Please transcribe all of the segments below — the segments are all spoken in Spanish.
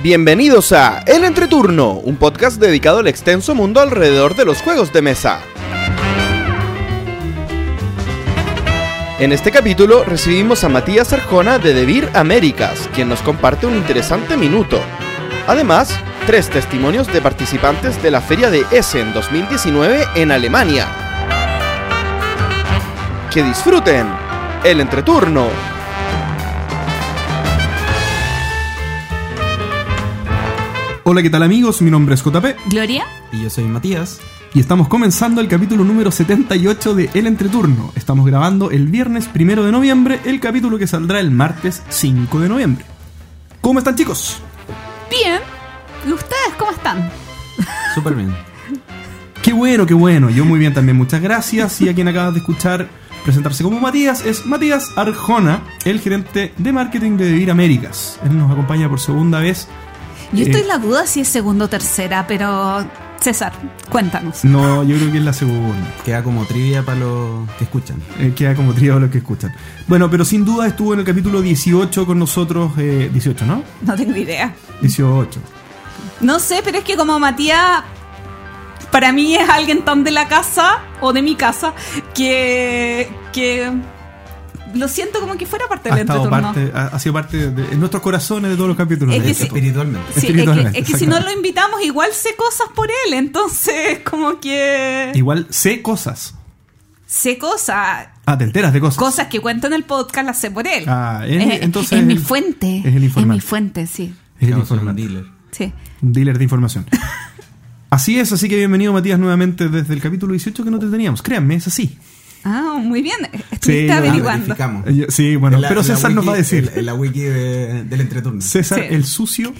Bienvenidos a El Entreturno, un podcast dedicado al extenso mundo alrededor de los juegos de mesa. En este capítulo recibimos a Matías Arjona de Devir Américas, quien nos comparte un interesante minuto. Además, tres testimonios de participantes de la feria de Essen 2019 en Alemania. Que disfruten el entreturno. Hola, ¿qué tal amigos? Mi nombre es JP Gloria. Y yo soy Matías. y estamos comenzando el capítulo número 78 de El Entreturno. Estamos grabando el viernes primero de noviembre, el capítulo que saldrá el martes 5 de noviembre. ¿Cómo están chicos? Bien. ¿Y ustedes cómo están? Súper bien. Qué bueno, qué bueno. Yo muy bien también, muchas gracias. Y a quien acabas de escuchar presentarse como Matías es Matías Arjona, el gerente de marketing de Vivir Américas. Él nos acompaña por segunda vez. Yo Eh, estoy en la duda si es segunda o tercera, pero César, cuéntanos. No, yo creo que es la segunda. Queda como trivia para los que escuchan. Eh, queda como trío los que escuchan. Bueno, pero sin duda estuvo en el capítulo 18 con nosotros. eh, 18, ¿no? No tengo idea. 18. No sé, pero es que como Matías para mí es alguien tan de la casa o de mi casa que que lo siento como que fuera parte del parte, ha, ha sido parte de en nuestros corazones de todos los capítulos. Es sí. Espiritualmente. Es que, espiritualmente, es que si no lo invitamos igual sé cosas por él, entonces como que Igual sé cosas. sé cosas, Ah, te enteras de cosas. cosas que cuento en el podcast las sé por él. Ah, él- entonces es mi fuente. es el informante. mi fuente, sí. Es el soy un informante. dealer. Sí. Un dealer de información. así es, así que bienvenido Matías nuevamente desde el capítulo 18 que no te teníamos. Créanme, es así. Ah, muy bien. Estuviste Ah, averiguando. Eh, yo- Sí, bueno, la- pero César nos va a decir. En, la wiki de- del entreturno. César, Sí. el sucio,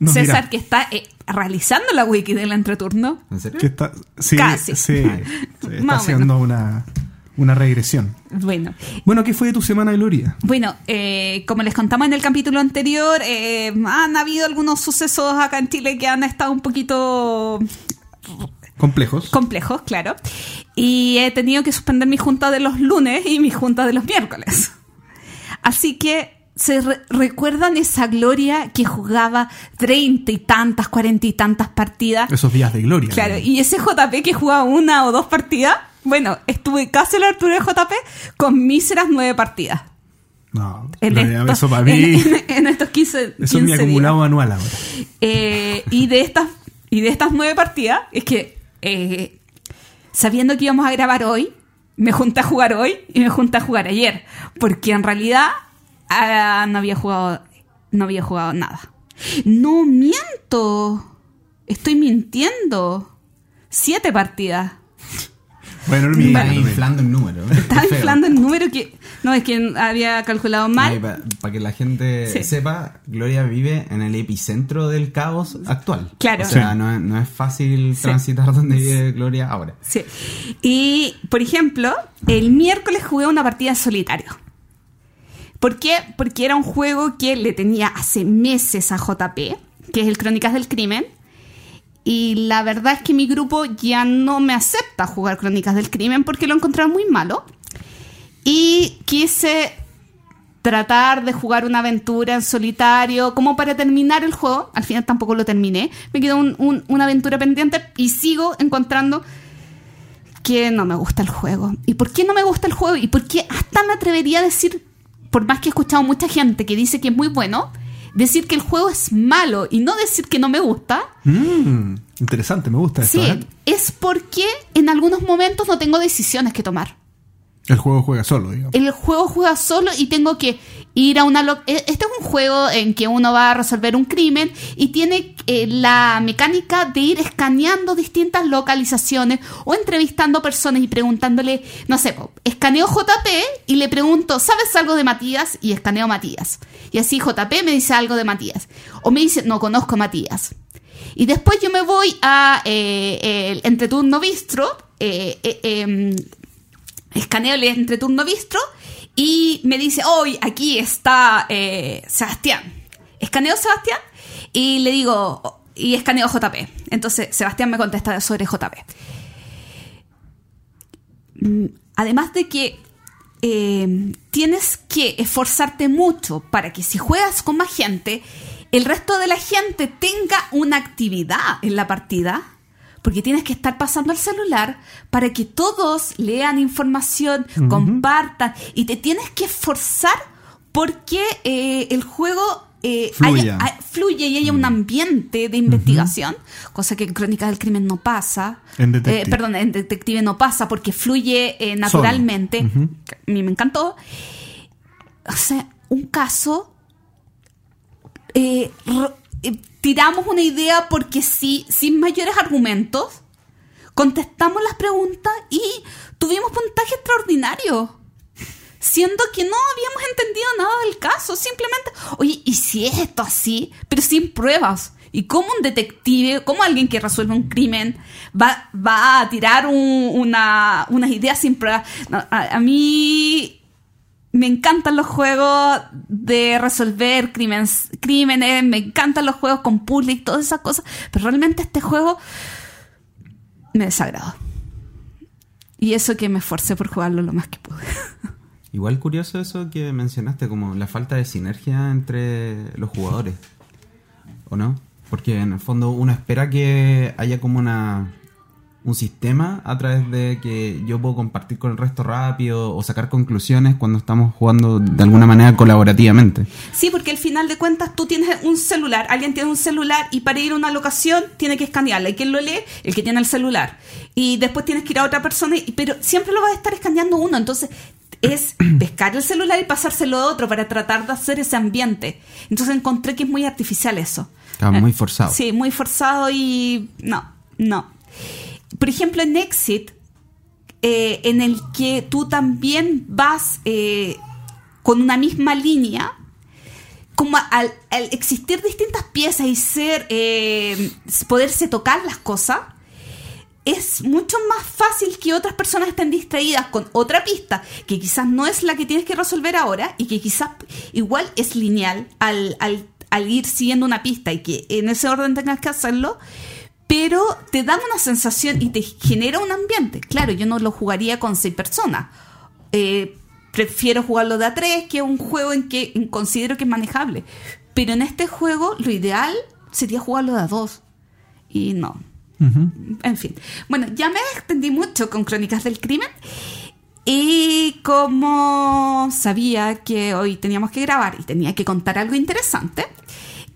nos César, dirá que está eh, realizando la wiki del entreturno. ¿En serio? que está, sí, Casi. sí, sí, está haciendo una, una regresión. Bueno, Bueno, ¿qué fue de tu semana, Gloria? bueno eh, como les contamos en el capítulo anterior, eh, han habido algunos sucesos acá en Chile que han estado un poquito Complejos. complejos, claro. Y he tenido que suspender mi junta de los lunes y mi junta de los miércoles. Así que, ¿se re- recuerdan esa Gloria que jugaba treinta y tantas, cuarenta y tantas partidas? Esos días de gloria. Claro, y ese JP que jugaba una o dos partidas, bueno, estuve casi a la altura de JP con míseras nueve partidas. No, En, Gloria, estos, eso para mí. en, en estos 15, eso es 15 mi días. acumulado anual ahora. Eh, y de estas y de estas nueve partidas es que eh, sabiendo que íbamos a grabar hoy me junté a jugar hoy y me junté a jugar ayer porque en realidad ah, no había jugado no había jugado nada. No miento estoy mintiendo. Siete partidas. Bueno, inflando el número. estaba inflando el número que no es que había calculado mal Para que la gente Sí. sepa, Gloria vive en el epicentro del caos actual. Claro. O sea, Sí. no, es, no es fácil Sí. transitar donde vive Gloria ahora. Sí. Y, por ejemplo, el miércoles jugué una partida en solitario. ¿Por qué? Porque era un juego que le tenía hace meses a JP, que es el Crónicas del Crimen. Y la verdad es que mi grupo ya no me acepta jugar Crónicas del Crimen porque lo encontraron muy malo. Y quise tratar de jugar una aventura en solitario, como para terminar el juego. Al final tampoco lo terminé. Me quedó un- un- una aventura pendiente y sigo encontrando que no me gusta el juego. ¿Y por qué no me gusta el juego? ¿Y por qué hasta me atrevería a decir, por más que he escuchado mucha gente que dice que es muy bueno, decir que el juego es malo y no decir que no me gusta? Mm, interesante, me gusta esto. Sí, ¿eh? es porque en algunos momentos no tengo decisiones que tomar. El juego juega solo, digamos. El juego juega solo y tengo que ir a una... lo- eh, Este es un juego en que uno va a resolver un crimen y tiene eh, la mecánica de ir escaneando distintas localizaciones o entrevistando personas y preguntándole, no sé, escaneo JP y le pregunto, ¿sabes algo de Matías? Y escaneo Matías. Y así JP me dice algo de Matías. O me dice, no conozco a Matías. Y después yo me voy a eh, el entreturno bistro, eh, eh, em, escaneo el entreturno bistro y me dice, hoy aquí está eh, Sebastián. Escaneo Sebastián y le digo, y escaneo JP. Entonces Sebastián me contesta sobre JP. Mm, Además de que eh, tienes que esforzarte mucho para que si juegas con más gente, el resto de la gente tenga una actividad en la partida, porque tienes que estar pasando el celular para que todos lean información, compartan, y te tienes que esforzar porque eh, el juego eh, haya- ha- fluye y haya un ambiente de investigación, cosa que en Crónicas del Crimen no pasa. En Detective. Eh, perdón, en Detective no pasa porque fluye eh, naturalmente. A mí me encantó. O sea, un caso. Eh, tiramos una idea porque sí, sin mayores argumentos. Contestamos las preguntas y tuvimos puntaje extraordinario. Siendo que no habíamos entendido nada del caso. Simplemente, oye, ¿y si es esto así? Pero sin pruebas. ¿Y cómo un detective, cómo alguien que resuelve un crimen va, va a tirar un- una, unas ideas sin pruebas? A mí me encantan los juegos de resolver crímenes, crímenes, me encantan los juegos con puzzles y todas esas cosas, pero realmente este juego me desagradó. Y eso que me esforcé por jugarlo lo más que pude. Igual curioso eso que mencionaste, como la falta de sinergia entre los jugadores. ¿O no? Porque en el fondo uno espera que haya como una un sistema a través de que yo puedo compartir con el resto rápido o sacar conclusiones cuando estamos jugando de alguna manera colaborativamente. Sí, porque al final de cuentas tú tienes un celular, alguien tiene un celular y para ir a una locación tiene que escanearla. ¿Y quién lo lee? El que tiene el celular. Y después tienes que ir a otra persona, y- pero siempre lo vas a estar escaneando uno. Entonces es pescar el celular y pasárselo a otro para tratar de hacer ese ambiente. Entonces encontré que es muy artificial eso. Estaba muy forzado. Sí, muy forzado y no, no. Por ejemplo, en Exit, eh, en el que tú también vas eh, con una misma línea, como al, al existir distintas piezas y ser, eh, poderse tocar las cosas, es mucho más fácil que otras personas estén distraídas con otra pista que quizás no es la que tienes que resolver ahora y que quizás igual es lineal al, al- al ir siguiendo una pista y que en ese orden tengas que hacerlo, pero te da una sensación y te genera un ambiente. Claro, yo no lo jugaría con seis personas. Eh, prefiero jugarlo de a tres, que es un juego en que considero que es manejable. Pero en este juego lo ideal sería jugarlo de a dos. Y no. En fin. Bueno, ya me extendí mucho con Crónicas del Crimen. Y como sabía que hoy teníamos que grabar y tenía que contar algo interesante,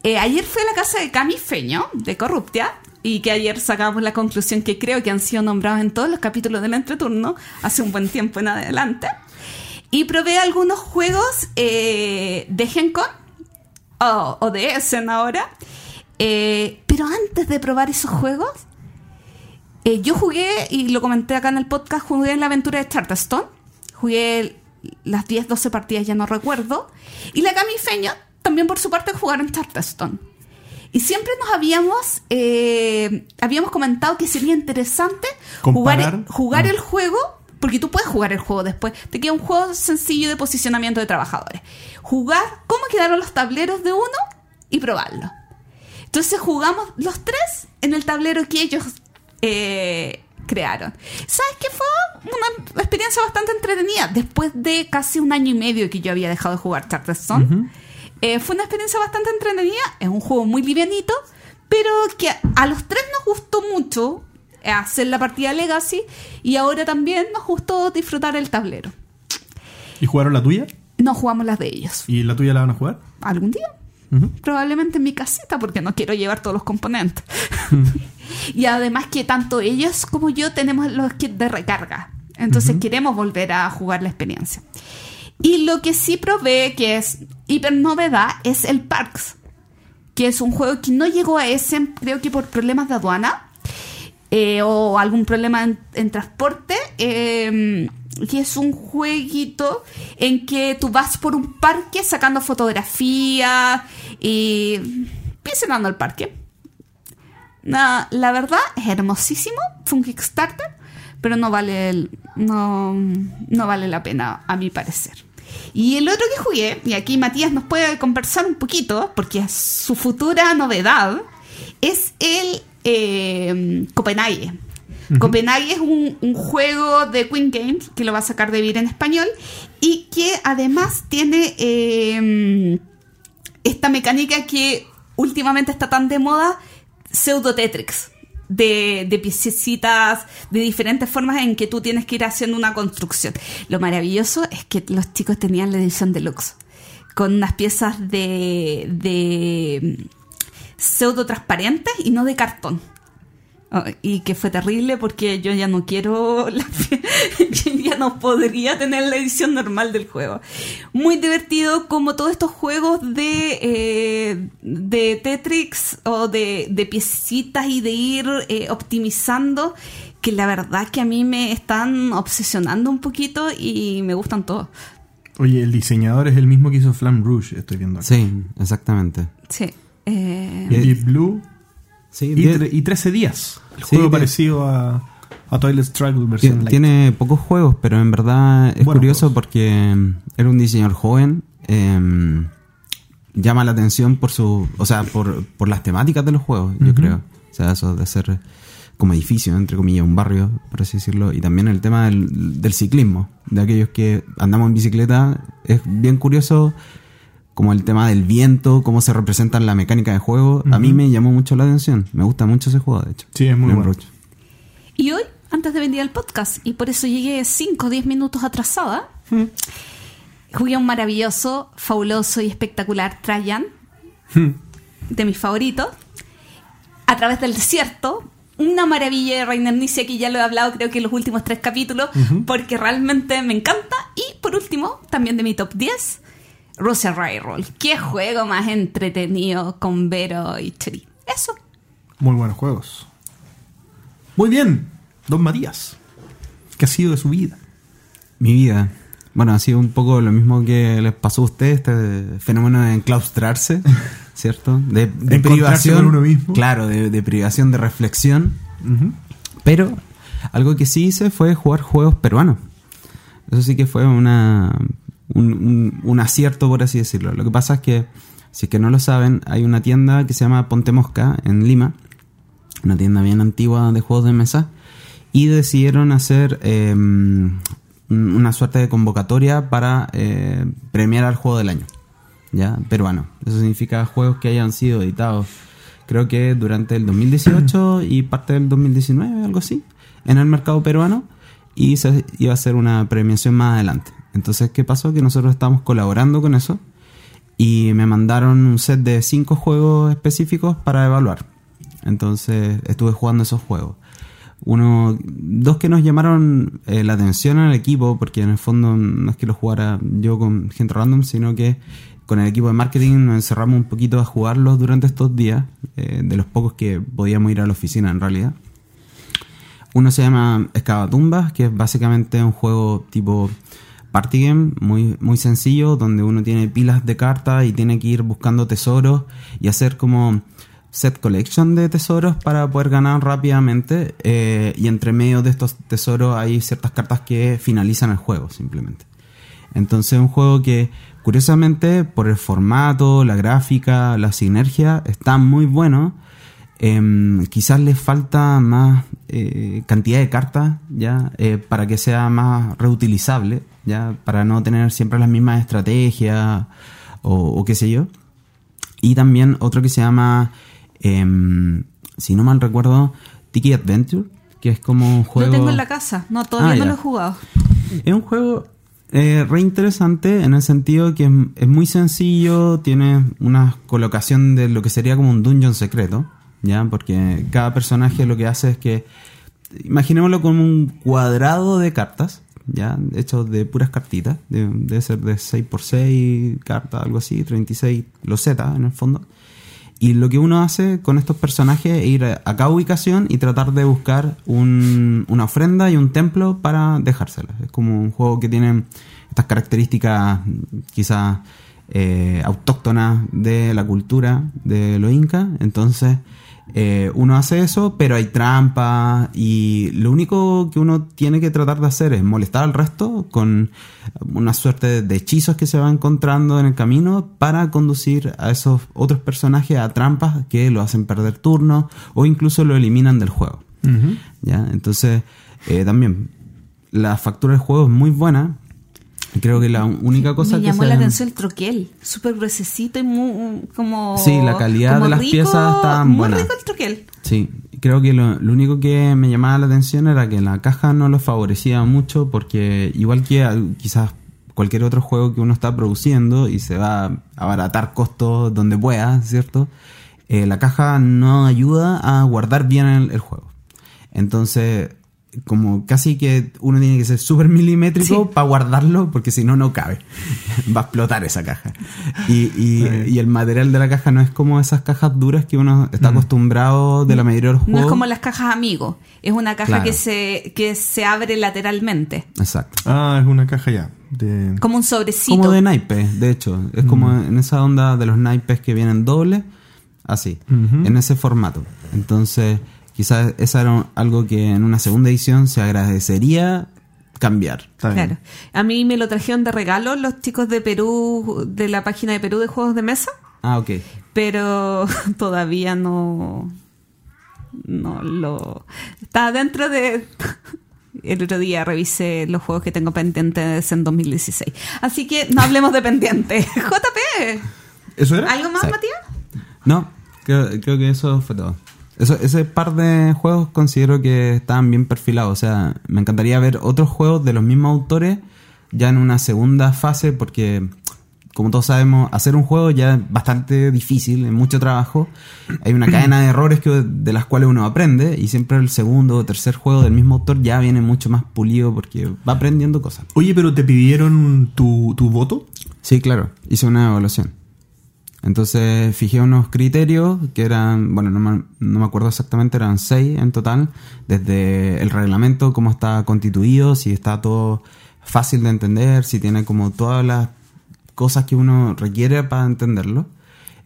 eh, ayer fui a la casa de Cami Feño, de Corruptia, y que ayer sacamos la conclusión que creo que han sido nombrados en todos los capítulos del entreturno, hace un buen tiempo en adelante. Y probé algunos juegos eh, de Gencon, o, o de Essen ahora. Eh, pero antes de probar esos juegos, eh, yo jugué, y lo comenté acá en el podcast, jugué en la aventura de Charterstone. Jugué las 10, 12 partidas, ya no recuerdo. Y la Cami Feño también por su parte jugaron Charterstone. Y siempre nos habíamos eh, habíamos comentado que sería interesante jugar, Comparar. jugar Ah. el juego, porque tú puedes jugar el juego después. Te queda un juego sencillo de posicionamiento de trabajadores. Jugar cómo quedaron los tableros de uno y probarlo. Entonces jugamos los tres en el tablero que ellos eh, crearon. ¿Sabes qué? Fue una experiencia bastante entretenida. Después de casi un año y medio que yo había dejado de jugar Charterstone, eh, fue una experiencia bastante entretenida. Es un juego muy livianito, pero que a los tres nos gustó mucho eh, hacer la partida Legacy y ahora también nos gustó disfrutar el tablero. ¿Y jugaron la tuya? No jugamos las de ellos. ¿Y la tuya la van a jugar? ¿Algún día? Probablemente en mi casita porque no quiero llevar todos los componentes. y además que tanto ellos como yo tenemos los kits de recarga. Entonces queremos volver a jugar la experiencia. Y lo que sí probé, que es hiper novedad, es el Parks. Que es un juego que no llegó a ese, creo que por problemas de aduana. eh, o algún problema en, transporte. eh, que es un jueguito en que tú vas por un parque sacando fotografías y visitando el parque. La verdad es hermosísimo, fue un Kickstarter, pero no vale, el- no, no vale la pena a mi parecer. Y el otro que jugué, y aquí Matías nos puede conversar un poquito, porque es su futura novedad, es el eh, Copenhague. Copenhague es un, un juego de Queen Games que lo va a sacar de Vir en español y que además tiene eh, esta mecánica que últimamente está tan de moda, pseudo Tetrix. De, de de diferentes formas en que tú tienes que ir haciendo una construcción. Lo maravilloso es que los chicos tenían la edición deluxe, con unas piezas de, de mm, pseudo transparentes y no de cartón. Oh, y que fue terrible porque yo ya no quiero, la- ya no podría tener la edición normal del juego. Muy divertido como todos estos juegos de, eh, de Tetrix o de, de piecitas y de ir eh, optimizando, que la verdad que a mí me están obsesionando un poquito y me gustan todos. Oye, el diseñador es el mismo que hizo Flam Rouge, estoy viendo acá. Sí, exactamente. Sí. Eh, Y Deep Blue Sí, y, tre- y 13 días. El Sí, juego de- parecido a, a Toilet Struggle versión light. Tiene pocos juegos, pero en verdad es curioso juegos. porque mm, era un diseñador joven. em, llama la atención por su, o sea, por, por las temáticas de los juegos, yo creo. O sea, eso de ser como edificio, entre comillas, un barrio, por así decirlo. Y también el tema del, del ciclismo, de aquellos que andamos en bicicleta. Es bien curioso como el tema del viento, cómo se representa en la mecánica de juego. A mí me llamó mucho la atención. Me gusta mucho ese juego, de hecho. Sí, es muy bueno. Y hoy, antes de venir al podcast, y por eso llegué 5 o 10 minutos atrasada, jugué un maravilloso, fabuloso y espectacular Trajan, de mis favoritos, a través del desierto. Una maravilla de Rainer Nicia que ya lo he hablado creo que en los últimos tres capítulos, porque realmente me encanta. Y por último, también de mi top 10, Rusia Railroll. Qué juego más entretenido con Vero y Cheri. Eso. Muy buenos juegos. Muy bien, Don Matías. ¿Qué ha sido de su vida? Mi vida. Bueno, ha sido un poco lo mismo que les pasó a ustedes, este fenómeno de enclaustrarse, ¿cierto? De, privación. con uno mismo. Claro, de, de privación de reflexión. Pero algo que sí hice fue jugar juegos peruanos. Eso sí que fue una, un, un- un acierto, por así decirlo. Lo que pasa es que, si es que no lo saben, hay una tienda que se llama Ponte Mosca en Lima, una tienda bien antigua de juegos de mesa, y decidieron hacer eh, un- una suerte de convocatoria para eh, premiar al juego del año, ya peruano. Eso significa juegos que hayan sido editados, creo que durante el 2018 y parte del 2019, algo así, en el mercado peruano, y se iba a hacer una premiación más adelante. Entonces, ¿qué pasó? Que nosotros estamos colaborando con eso y me mandaron un set de cinco juegos específicos para evaluar. Entonces estuve jugando esos juegos. Uno, dos que nos llamaron eh, la atención al equipo, porque en el fondo no es que lo jugara yo con gente random, sino que con el equipo de marketing nos encerramos un poquito a jugarlos durante estos días, eh, de los pocos que podíamos ir a la oficina en realidad. Uno se llama Excavatumbas, que es básicamente un juego tipo party game, muy, muy sencillo, donde uno tiene pilas de cartas y tiene que ir buscando tesoros y hacer como set collection de tesoros para poder ganar rápidamente. eh, y entre medio de estos tesoros hay ciertas cartas que finalizan el juego, simplemente. Entonces, un juego que, curiosamente, por el formato, la gráfica, la sinergia, está muy bueno. Em, quizás le falta más eh, cantidad de cartas ya Eh, para que sea más reutilizable ya para no tener siempre las mismas estrategias o, o qué sé yo y también otro que se llama em, si no mal recuerdo Tiki Adventure que es como un juego Lo tengo en la casa. No, todavía Ah, no ya. lo he jugado. es un juego eh, re interesante en el sentido que es, es muy sencillo, tiene una colocación de lo que sería como un dungeon secreto, ¿ya? Porque cada personaje lo que hace es que, imaginémoslo como un cuadrado de cartas, ¿ya? Hecho de puras cartitas, de- debe ser de 6x6 cartas, algo así, 36 losetas en el fondo. Y lo que uno hace con estos personajes es ir a cada ubicación y tratar de buscar un- una ofrenda y un templo para dejárselas. Es como un juego que tiene estas características quizás eh, autóctonas de la cultura de los incas. Entonces eh, uno hace eso, pero hay trampas y lo único que uno tiene que tratar de hacer es molestar al resto con una suerte de hechizos que se va encontrando en el camino para conducir a esos otros personajes a trampas que lo hacen perder turnos o incluso lo eliminan del juego. ¿ya? Entonces, eh, también, la factura del juego es muy buena. Creo que la única cosa Me que llamó la atención el troquel, súper gruesecito y muy, como... Sí, la calidad como de las piezas estaban Muy buenas. rico el troquel. Sí, creo que lo, lo único que me llamaba la atención era que la caja no lo favorecía mucho porque igual que quizás cualquier otro juego que uno está produciendo y se va a abaratar costos donde pueda, ¿cierto? Eh, la caja no ayuda a guardar bien el, el juego. Entonces, como casi que uno tiene que ser súper milimétrico Sí. para guardarlo porque si no, no cabe. Va a explotar esa caja. Y, y- y el material de la caja no es como esas cajas duras que uno está acostumbrado de la mayoría de los No juegos. es como las cajas amigos, es una caja Claro. que, se, que se abre lateralmente, Exacto. Ah, es una caja ya. De... como un sobrecito. Como de naipes, de hecho. Es como en esa onda de los naipes que vienen dobles. Así. En ese formato. Entonces, quizás eso era algo que en una segunda edición se agradecería cambiar. Claro. A mí me lo trajeron de regalo los chicos de Perú, de la página de Perú de juegos de mesa, Ah, ok. pero todavía no, no lo está dentro de. El otro día revisé los juegos que tengo pendientes en 2016. Así que no hablemos de pendientes. JP, ¿Eso era? ¿algo más, Sí. Matías? No, creo, creo que eso fue todo. Eso, ese par de juegos considero que estaban bien perfilados. O sea, me encantaría ver otros juegos de los mismos autores ya en una segunda fase porque, como todos sabemos, hacer un juego ya es bastante difícil, es mucho trabajo. Hay una cadena de errores que, de las cuales uno aprende y siempre el segundo o tercer juego del mismo autor ya viene mucho más pulido porque va aprendiendo cosas. Oye, pero te pidieron tu, tu voto. Sí, claro, hice una evaluación. Entonces fijé unos criterios que eran, bueno, no me, acuerdo exactamente, eran seis en total, desde el reglamento, cómo está constituido, si está todo fácil de entender, si tiene como todas las cosas que uno requiere para entenderlo.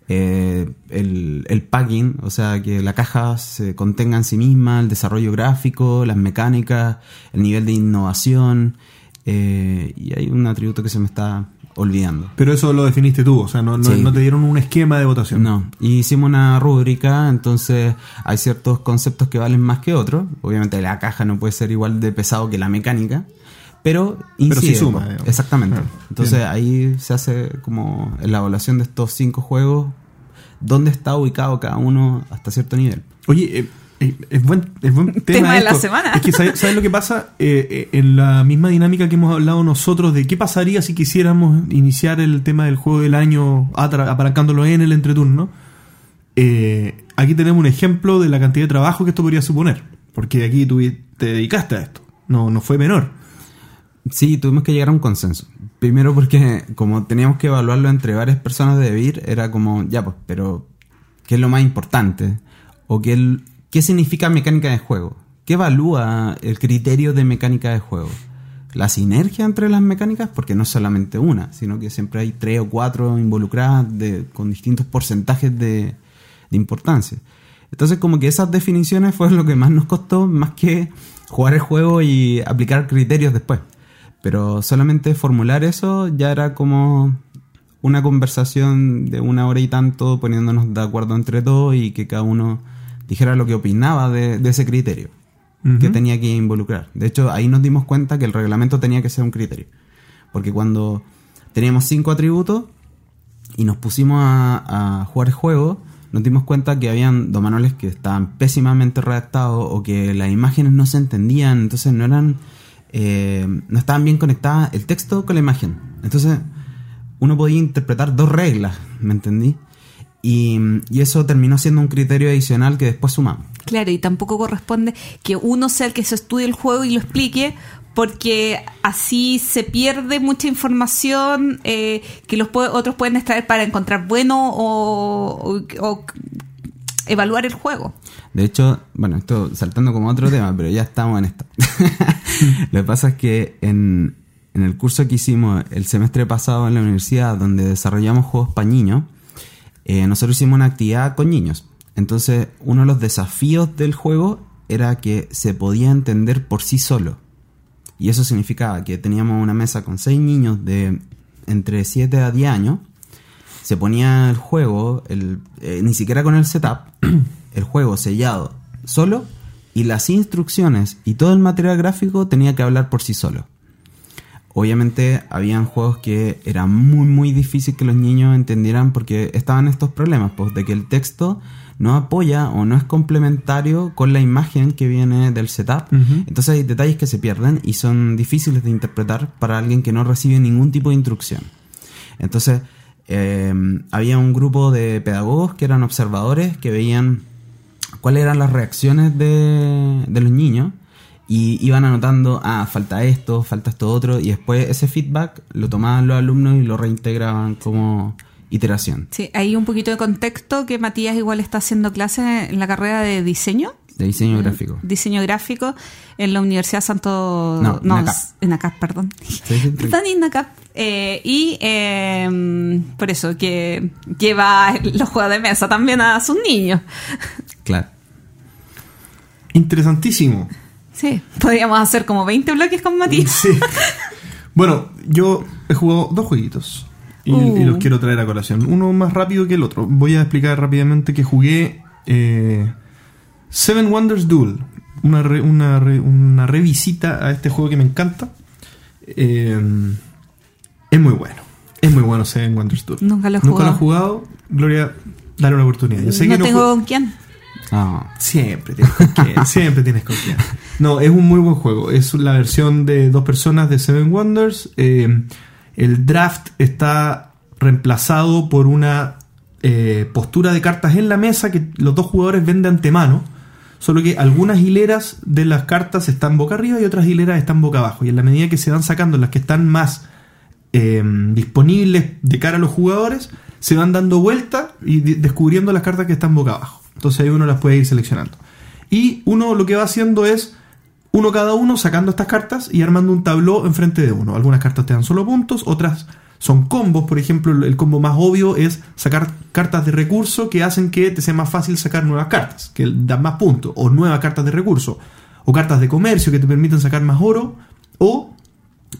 Eh, el, el packing, o sea, que la caja se contenga en sí misma, el desarrollo gráfico, las mecánicas, el nivel de innovación, eh, y hay un atributo que se me está olvidando. Pero eso lo definiste tú, o sea, no, no, Sí. no te dieron un esquema de votación. No, y hicimos una rúbrica, entonces hay ciertos conceptos que valen más que otros. Obviamente la caja no puede ser igual de pesado que la mecánica, pero incide. sí suma, digamos. Exactamente. Claro, Entonces bien. ahí se hace como en la evaluación de estos cinco juegos, dónde está ubicado cada uno hasta cierto nivel. Oye, es buen, es buen tema, Tema de la semana. Es que, ¿sabes, sabes lo que pasa? Eh, eh, en la misma dinámica que hemos hablado nosotros de qué pasaría si quisiéramos iniciar el tema del juego del año apalancándolo en el entreturno. eh, aquí tenemos un ejemplo de la cantidad de trabajo que esto podría suponer. Porque aquí tú te dedicaste a esto. No, no fue menor. Sí, tuvimos que llegar a un consenso. Primero porque como teníamos que evaluarlo entre varias personas de DeVir, era como, ya pues, pero ¿qué es lo más importante? ¿O qué, qué significa mecánica de juego? ¿Qué evalúa el criterio de mecánica de juego? ¿La sinergia entre las mecánicas? Porque no es solamente una, sino que siempre hay tres o cuatro involucradas con distintos porcentajes de, importancia. Entonces como que esas definiciones fueron lo que más nos costó, más que jugar el juego y aplicar criterios después. Pero solamente formular eso ya era como una conversación de una hora y tanto poniéndonos de acuerdo entre todos y que cada uno dijera lo que opinaba de, de ese criterio que tenía que involucrar. De hecho, ahí nos dimos cuenta que el reglamento tenía que ser un criterio. Porque cuando teníamos cinco atributos y nos pusimos a, a jugar el juego, nos dimos cuenta que habían dos manuales que estaban pésimamente redactados o que las imágenes no se entendían, entonces no eran, eh, no estaban bien conectadas el texto con la imagen. Entonces uno podía interpretar dos reglas, ¿me entendí? Y, y eso terminó siendo un criterio adicional que después sumamos. Claro, y tampoco corresponde que uno sea el que se estudie el juego y lo explique, porque así se pierde mucha información eh, que los otros pueden extraer para encontrar bueno o, o- o evaluar el juego. De hecho, bueno, esto saltando como otro tema, pero ya estamos en esto. Lo que pasa es que en, en el curso que hicimos el semestre pasado en la universidad, donde desarrollamos juegos para niños, eh, nosotros hicimos una actividad con niños. Entonces, uno de los desafíos del juego era que se podía entender por sí solo. Y eso significaba que teníamos una mesa con seis niños de entre 7 a 10 años. Se ponía el juego, el, eh, ni siquiera con el setup, el juego sellado solo y las instrucciones y todo el material gráfico tenía que hablar por sí solo. Obviamente habían juegos que era muy muy difícil que los niños entendieran porque estaban estos problemas, pues de que el texto no apoya o no es complementario con la imagen que viene del setup. Entonces hay detalles que se pierden y son difíciles de interpretar para alguien que no recibe ningún tipo de instrucción. Entonces, eh, había un grupo de pedagogos que eran observadores que veían cuáles eran las reacciones de, de los niños y iban anotando, ah, falta esto, falta esto otro, y después ese feedback lo tomaban los alumnos y lo reintegraban como iteración Sí, hay un poquito de contexto que Matías igual está haciendo clase en la carrera de diseño. de diseño gráfico. Diseño gráfico en la Universidad Santo... No, NACAP. en ACAP, perdón. Sí, Perdón, INACAP. Eh, y eh, por eso que lleva los juegos de mesa también a sus niños. Claro. Interesantísimo. Sí, podríamos hacer como 20 bloques con Matías. Sí. Bueno, yo he jugado dos jueguitos y, Uh. y los quiero traer a colación. Uno más rápido que el otro. Voy a explicar rápidamente que jugué eh, Seven Wonders Duel. Una, re- una, re- una revisita a este juego que me encanta. Eh, es muy bueno. Es muy bueno Seven Wonders Duel. Nunca lo he Nunca lo he jugado. jugado. Gloria, dale una oportunidad. Yo sé no que tengo con quién. Ah, Siempre tienes con quién, siempre tienes con quién. No, es un muy buen juego. Es la versión de dos personas de Seven Wonders. Eh, el draft está reemplazado por una eh, postura de cartas en la mesa que los dos jugadores ven de antemano. Solo que algunas hileras de las cartas están boca arriba y otras hileras están boca abajo. Y en la medida que se van sacando las que están más eh, disponibles de cara a los jugadores, se van dando vuelta y de- descubriendo las cartas que están boca abajo. Entonces ahí uno las puede ir seleccionando. Y uno lo que va haciendo es, uno cada uno sacando estas cartas y armando un tabló enfrente de uno. Algunas cartas te dan solo puntos, otras son combos. Por ejemplo, el- el combo más obvio es sacar cartas de recurso que hacen que te sea más fácil sacar nuevas cartas, que dan más puntos, o nuevas cartas de recurso, o cartas de comercio que te permiten sacar más oro, o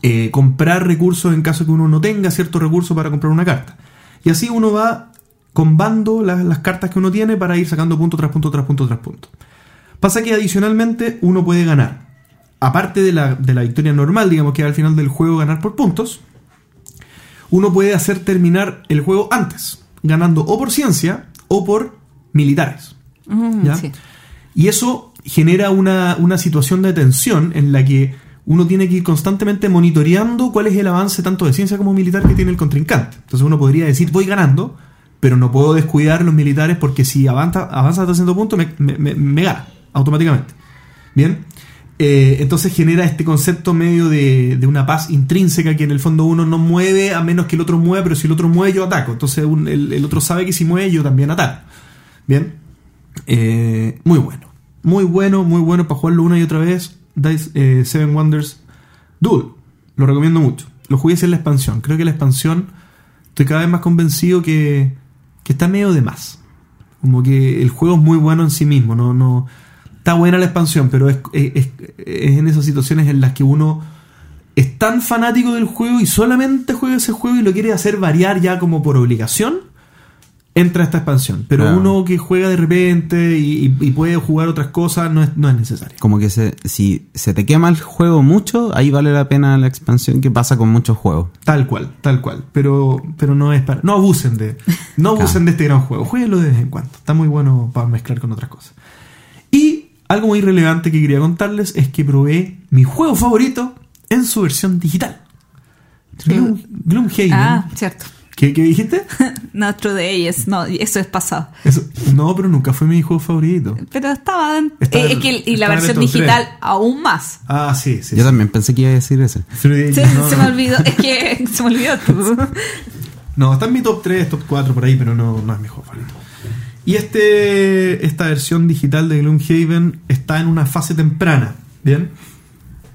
eh, comprar recursos en caso que uno no tenga cierto recurso para comprar una carta. Y así uno va combando las, las cartas que uno tiene para ir sacando punto tras punto tras punto tras punto. Pasa que adicionalmente uno puede ganar. Aparte de la, de la victoria normal, digamos que al final del juego ganar por puntos, uno puede hacer terminar el juego antes, ganando o por ciencia o por militares. Mm, ¿Ya? sí. Y eso genera una, una situación de tensión en la que uno tiene que ir constantemente monitoreando cuál es el avance tanto de ciencia como militar que tiene el contrincante. Entonces uno podría decir, voy ganando, pero no puedo descuidar los militares porque si avanza, avanza hasta cierto punto me, gana automáticamente. Bien. Eh, entonces genera este concepto medio de, de una paz intrínseca que en el fondo uno no mueve a menos que el otro mueva, pero si el otro mueve yo ataco. Entonces el otro sabe que si mueve yo también ataco. Bien. Eh, muy bueno. Muy bueno, muy bueno para jugarlo una y otra vez. Dice, eh, Seven Wonders Duel. Lo recomiendo mucho. Lo jugué en la expansión. Creo que la expansión estoy cada vez más convencido que, que está medio de más. Como que el juego es muy bueno en sí mismo. No, no, está buena la expansión, pero es, es- en esas situaciones en las que uno es tan fanático del juego y solamente juega ese juego y lo quiere hacer variar ya como por obligación, entra esta expansión. Pero uno que juega de repente y, y- y puede jugar otras cosas no es, no es necesario. como que se, si se te quema el juego mucho, ahí vale la pena la expansión que pasa con muchos juegos. Tal cual, tal cual. Pero, pero no es para. No abusen de. No abusen de este gran juego. Jueguenlo de vez en cuando. Está muy bueno para mezclar con otras cosas. Y algo muy relevante que quería contarles es que probé mi juego favorito en su versión digital. Gloom- Gloomhaven. Ah, cierto. ¿Qué, qué dijiste? No, True Days. No, eso es pasado. Eso- no, pero nunca fue mi juego favorito. Pero estaba en- que, y la versión digital aún más. Ah, sí, sí. Yo sí. también pensé que iba a decir eso. Se, no, se no. me olvidó. Es que se me olvidó. No, está en mi top 3, top 4 por ahí, pero no, no es mi juego favorito. Y este, esta versión digital de Gloomhaven está en una fase temprana, ¿bien?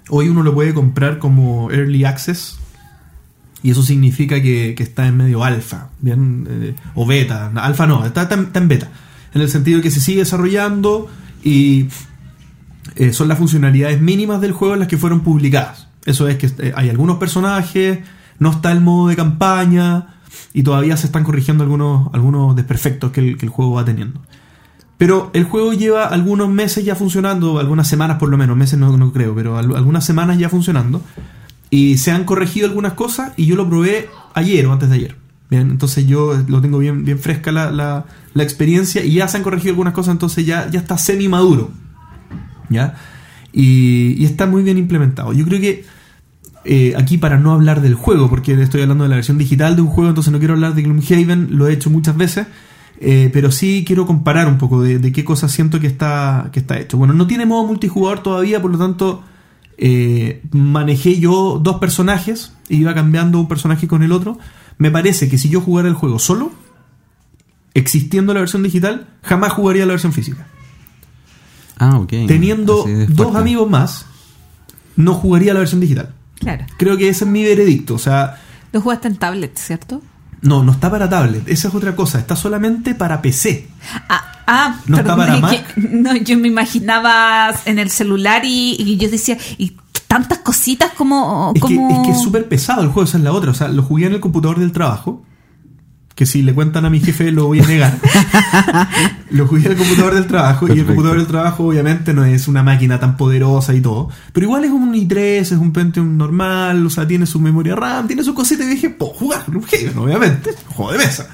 Hoy uno lo puede comprar como Early Access. Y eso significa que, está en medio alfa, ¿bien? Eh, o beta. Alfa no, está, en- beta. En el sentido que se sigue desarrollando y eh, son las funcionalidades mínimas del juego las que fueron publicadas. Eso es que eh, hay algunos personajes, no está el modo de campaña y todavía se están corrigiendo algunos, algunos desperfectos que el, que el juego va teniendo. Pero el juego lleva algunos meses ya funcionando, algunas semanas por lo menos, meses no, no creo, pero al- algunas semanas ya funcionando. Y se han corregido algunas cosas y yo lo probé ayer o antes de ayer. Bien, entonces yo lo tengo bien, bien fresca la, la- la experiencia y ya se han corregido algunas cosas, entonces ya, ya está semi maduro. ¿Ya? Y, y está muy bien implementado. Yo creo que eh, aquí para no hablar del juego, porque estoy hablando de la versión digital de un juego, entonces no quiero hablar de Gloomhaven, lo he hecho muchas veces, eh, pero sí quiero comparar un poco de, de qué cosas siento que está, que está hecho. Bueno, no tiene modo multijugador todavía, por lo tanto eh, manejé yo dos personajes e iba cambiando un personaje con el otro. Me parece que si yo jugara el juego solo, existiendo la versión digital, jamás jugaría la versión física. Ah, ok. Teniendo dos amigos más, no jugaría la versión digital. Claro. Creo que ese es mi veredicto. O sea, Lo jugaste en tablet, ¿cierto? no, no está para tablet. Esa es otra cosa. Está solamente para PC. Ah, ah ¿No está para Mac? que- no, yo me imaginaba en el celular y, y yo decía, y tantas cositas como... Es que, como... es que es súper pesado el juego, esa es la otra. O sea, lo jugué en el computador del trabajo. Que si le cuentan a mi jefe lo voy a negar. lo jugué en el computador del trabajo. Y el Perfecto. computador del trabajo, obviamente, no es una máquina tan poderosa y todo. Pero igual es un i3, es un Pentium normal. O sea, tiene su memoria RAM, tiene su cosita. Y dije, puedo jugar un obviamente. un Juego de mesa.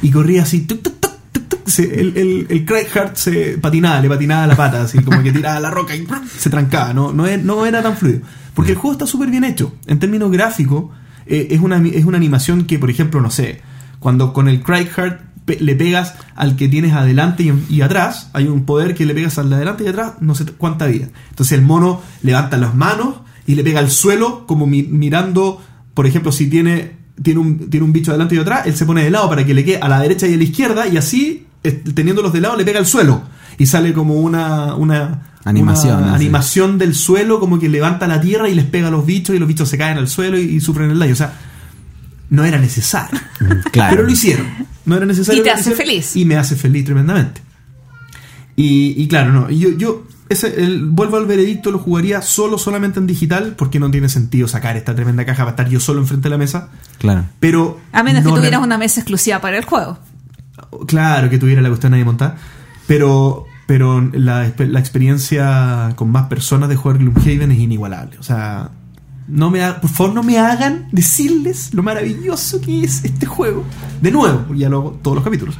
Y corría así, tuc, tuc. El, el, el Craig Hart se patinaba, le patinaba la pata, así como que tiraba la roca y se trancaba. No, no, era tan fluido. Porque el juego está súper bien hecho. En términos gráficos, eh, es, una, es una animación que, por ejemplo, no sé, cuando con el Craig Hart le pegas al que tienes adelante y, y atrás, hay un poder que le pegas al de adelante y atrás, no sé cuánta vida. Entonces el mono levanta las manos y le pega al suelo, como mi- mirando, por ejemplo, si tiene, tiene, un, tiene un bicho adelante y atrás, él se pone de lado para que le quede a la derecha y a la izquierda, y así, teniéndolos de lado, le pega al suelo. Y sale como una, una Animación, una animación del suelo, como que levanta la tierra y les pega a los bichos, y los bichos se caen al suelo y, y sufren el daño. O sea, no era necesario. Claro. Pero lo hicieron. No era necesario. Y te hace feliz. Y me hace feliz tremendamente. Y, y claro, no. Yo, yo ese, el, vuelvo al veredicto, lo jugaría solo, solamente en digital, porque no tiene sentido sacar esta tremenda caja para estar yo solo enfrente de la mesa. Claro. Pero. A menos no que tuvieras la- una mesa exclusiva para el juego. Claro que tuviera la cuestión ahí montada. Pero, pero la, exper- la experiencia con más personas de jugar Gloomhaven es inigualable. O sea, no me ha- por favor no me hagan decirles lo maravilloso que es este juego. De nuevo, ya lo hago todos los capítulos.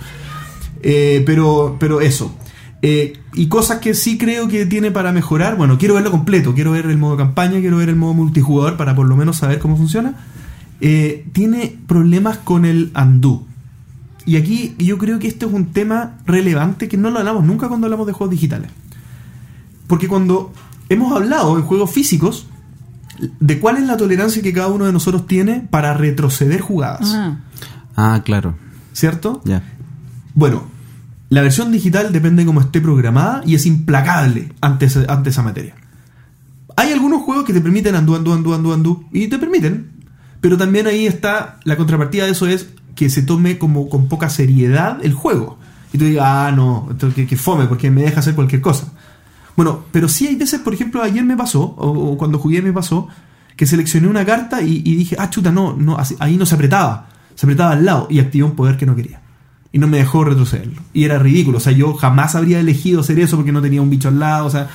Eh, pero, pero eso. Eh, y cosas que sí creo que tiene para mejorar. Bueno, quiero verlo completo. Quiero ver el modo campaña, quiero ver el modo multijugador para por lo menos saber cómo funciona. Eh, tiene problemas con el undo. Y aquí yo creo que este es un tema relevante que no lo hablamos nunca cuando hablamos de juegos digitales. Porque cuando hemos hablado en juegos físicos de cuál es la tolerancia que cada uno de nosotros tiene para retroceder jugadas, Ah. Ah, claro. ¿cierto? Ya. Bueno, la versión digital depende de cómo esté programada y es implacable ante, ante esa materia. Hay algunos juegos que te permiten andú, andú, andú, andú, andú, y te permiten, pero también ahí está la contrapartida de eso es que se tome como con poca seriedad el juego. Y tú digas, ah, no, que, que fome, porque me deja hacer cualquier cosa. Bueno, pero sí hay veces, por ejemplo, ayer me pasó, o, cuando jugué me pasó, que seleccioné una carta y, dije, ah, chuta, no, no, ahí no se apretaba, se apretaba al lado y activé un poder que no quería. Y no me dejó retrocederlo. Y era ridículo, o sea, yo jamás habría elegido hacer eso porque no tenía un bicho al lado, o sea,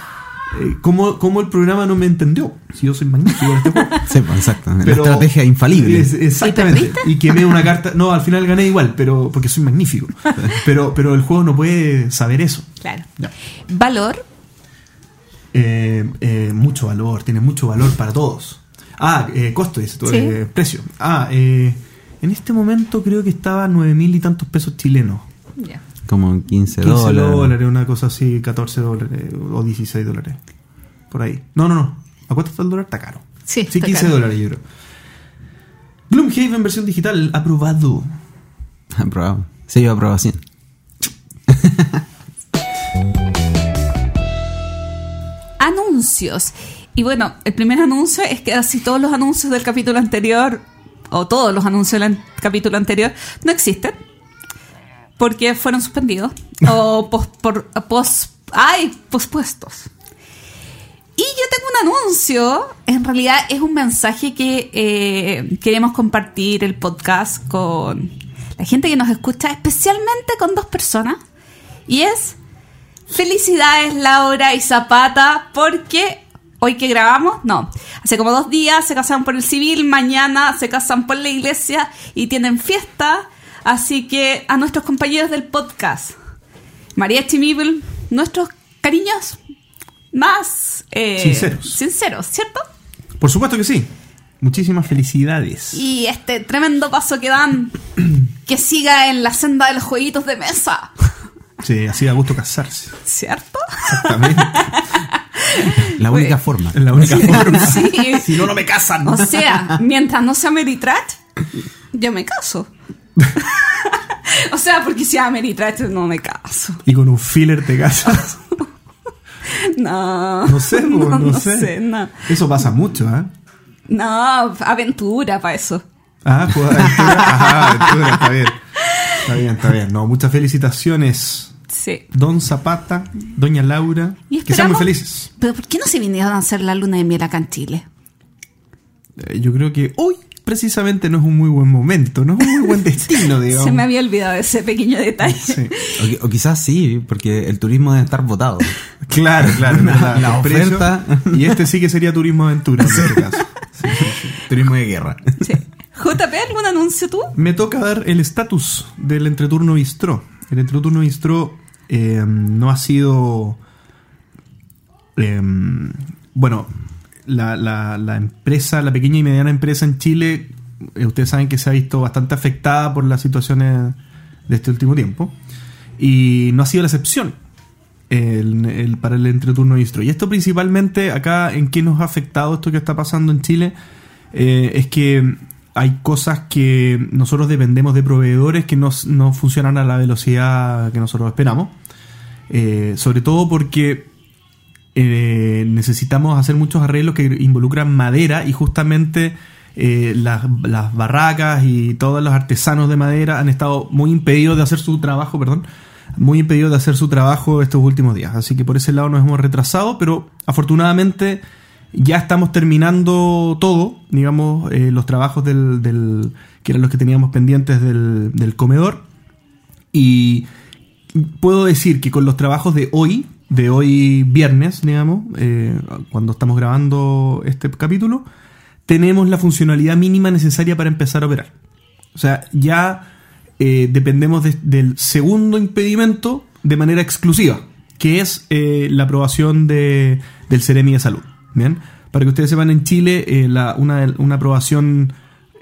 eh, ¿cómo, cómo el programa no me entendió? Si yo soy magnífico en este juego. Sí, pues. La Pero- estrategia infalible. Es- exactamente. ¿Y quemé una carta. No, al final gané igual, pero porque soy magnífico. Pero, pero el juego no puede saber eso. Claro. Ya. Valor. Eh, eh, mucho valor, tiene mucho valor para todos. Ah, eh, costo, dice tú, Sí. eh, precio. Ah, eh, en este momento creo que estaba a nueve mil y tantos pesos chilenos. Ya. Como 15, 15 dólares. dólares, una cosa así, 14 dólares o 16 dólares. Por ahí. No, no, no. ¿A cuánto está el dólar? Está caro. Sí, Sí, está 15 caro. dólares, yo creo. Gloomhaven versión digital, aprobado. Aprobado. Sello de aprobación. Anuncios. Y bueno, el primer anuncio es que casi todos los anuncios del capítulo anterior, o todos los anuncios del capítulo anterior, no existen. Porque fueron suspendidos. o pos, por, pos- ay, pospuestos. Y yo tengo un anuncio. En realidad es un mensaje que eh, queremos compartir el podcast con la gente que nos escucha, especialmente con dos personas. Y es Felicidades Laura y Zapata porque hoy que grabamos, no. Hace como dos días se casaron por el civil, mañana se casan por la iglesia y tienen fiesta. Así que a nuestros compañeros del podcast, María Chimibel, nuestros cariños más eh, Sinceros. sinceros, ¿cierto? Por supuesto que sí. Muchísimas felicidades. Y este tremendo paso que dan, que siga en la senda de los jueguitos de mesa, Sí, así da gusto casarse. ¿cierto? Exactamente. La única forma. La única forma. Sí. Si no, no me casan. O sea, mientras no sea Meritrach, yo me caso. o sea, porque si a Meritrach no me caso. Y con un filler te casas. No. No sé, no, no, no sé. sé, no. Eso pasa mucho, ¿eh? No, aventura para eso. Ah, pues aventura. Ajá, aventura, está bien. Está bien, está bien. No, muchas felicitaciones. Sí. Don Zapata, Doña Laura. Y que sean muy felices. Pero ¿por qué no se vinieron a hacer la luna de miel acá en Chile? Eh, Yo creo que hoy precisamente no es un muy buen momento, no es un muy buen destino, digamos. Se me había olvidado ese pequeño detalle. Sí. O, qui- o quizás sí, porque el turismo debe estar votado. Claro, claro. La precio- oferta. Y este sí que sería turismo aventura en este caso. turismo de guerra. Sí. JP, ¿algún anuncio tú? Me toca dar el estatus del entreturno bistró. El entreturno bistró eh, no ha sido. eh, bueno, la, la- empresa, la pequeña y mediana empresa en Chile, eh, ustedes saben que se ha visto bastante afectada por las situaciones de este último tiempo. Y no ha sido la excepción el- el- para el entreturno bistro. Y esto principalmente acá en qué nos ha afectado esto que está pasando en Chile eh, es que hay cosas que nosotros dependemos de proveedores que no, no funcionan a la velocidad que nosotros esperamos. Eh, sobre todo porque eh, necesitamos hacer muchos arreglos que involucran madera y justamente eh, las, las barracas y todos los artesanos de madera han estado muy impedidos de hacer su trabajo, perdón, muy impedidos de hacer su trabajo estos últimos días. Así que por ese lado nos hemos retrasado, pero afortunadamente ya estamos terminando todo, digamos, eh, los trabajos del, que eran los que teníamos pendientes del, comedor. Y puedo decir que con los trabajos de hoy, de hoy viernes, digamos, eh, cuando estamos grabando este capítulo, tenemos la funcionalidad mínima necesaria para empezar a operar. O sea, ya eh, dependemos de- del segundo impedimento de manera exclusiva, que es la aprobación de, del Ceremi de Salud. Bien, para que ustedes sepan, en Chile eh, una, una aprobación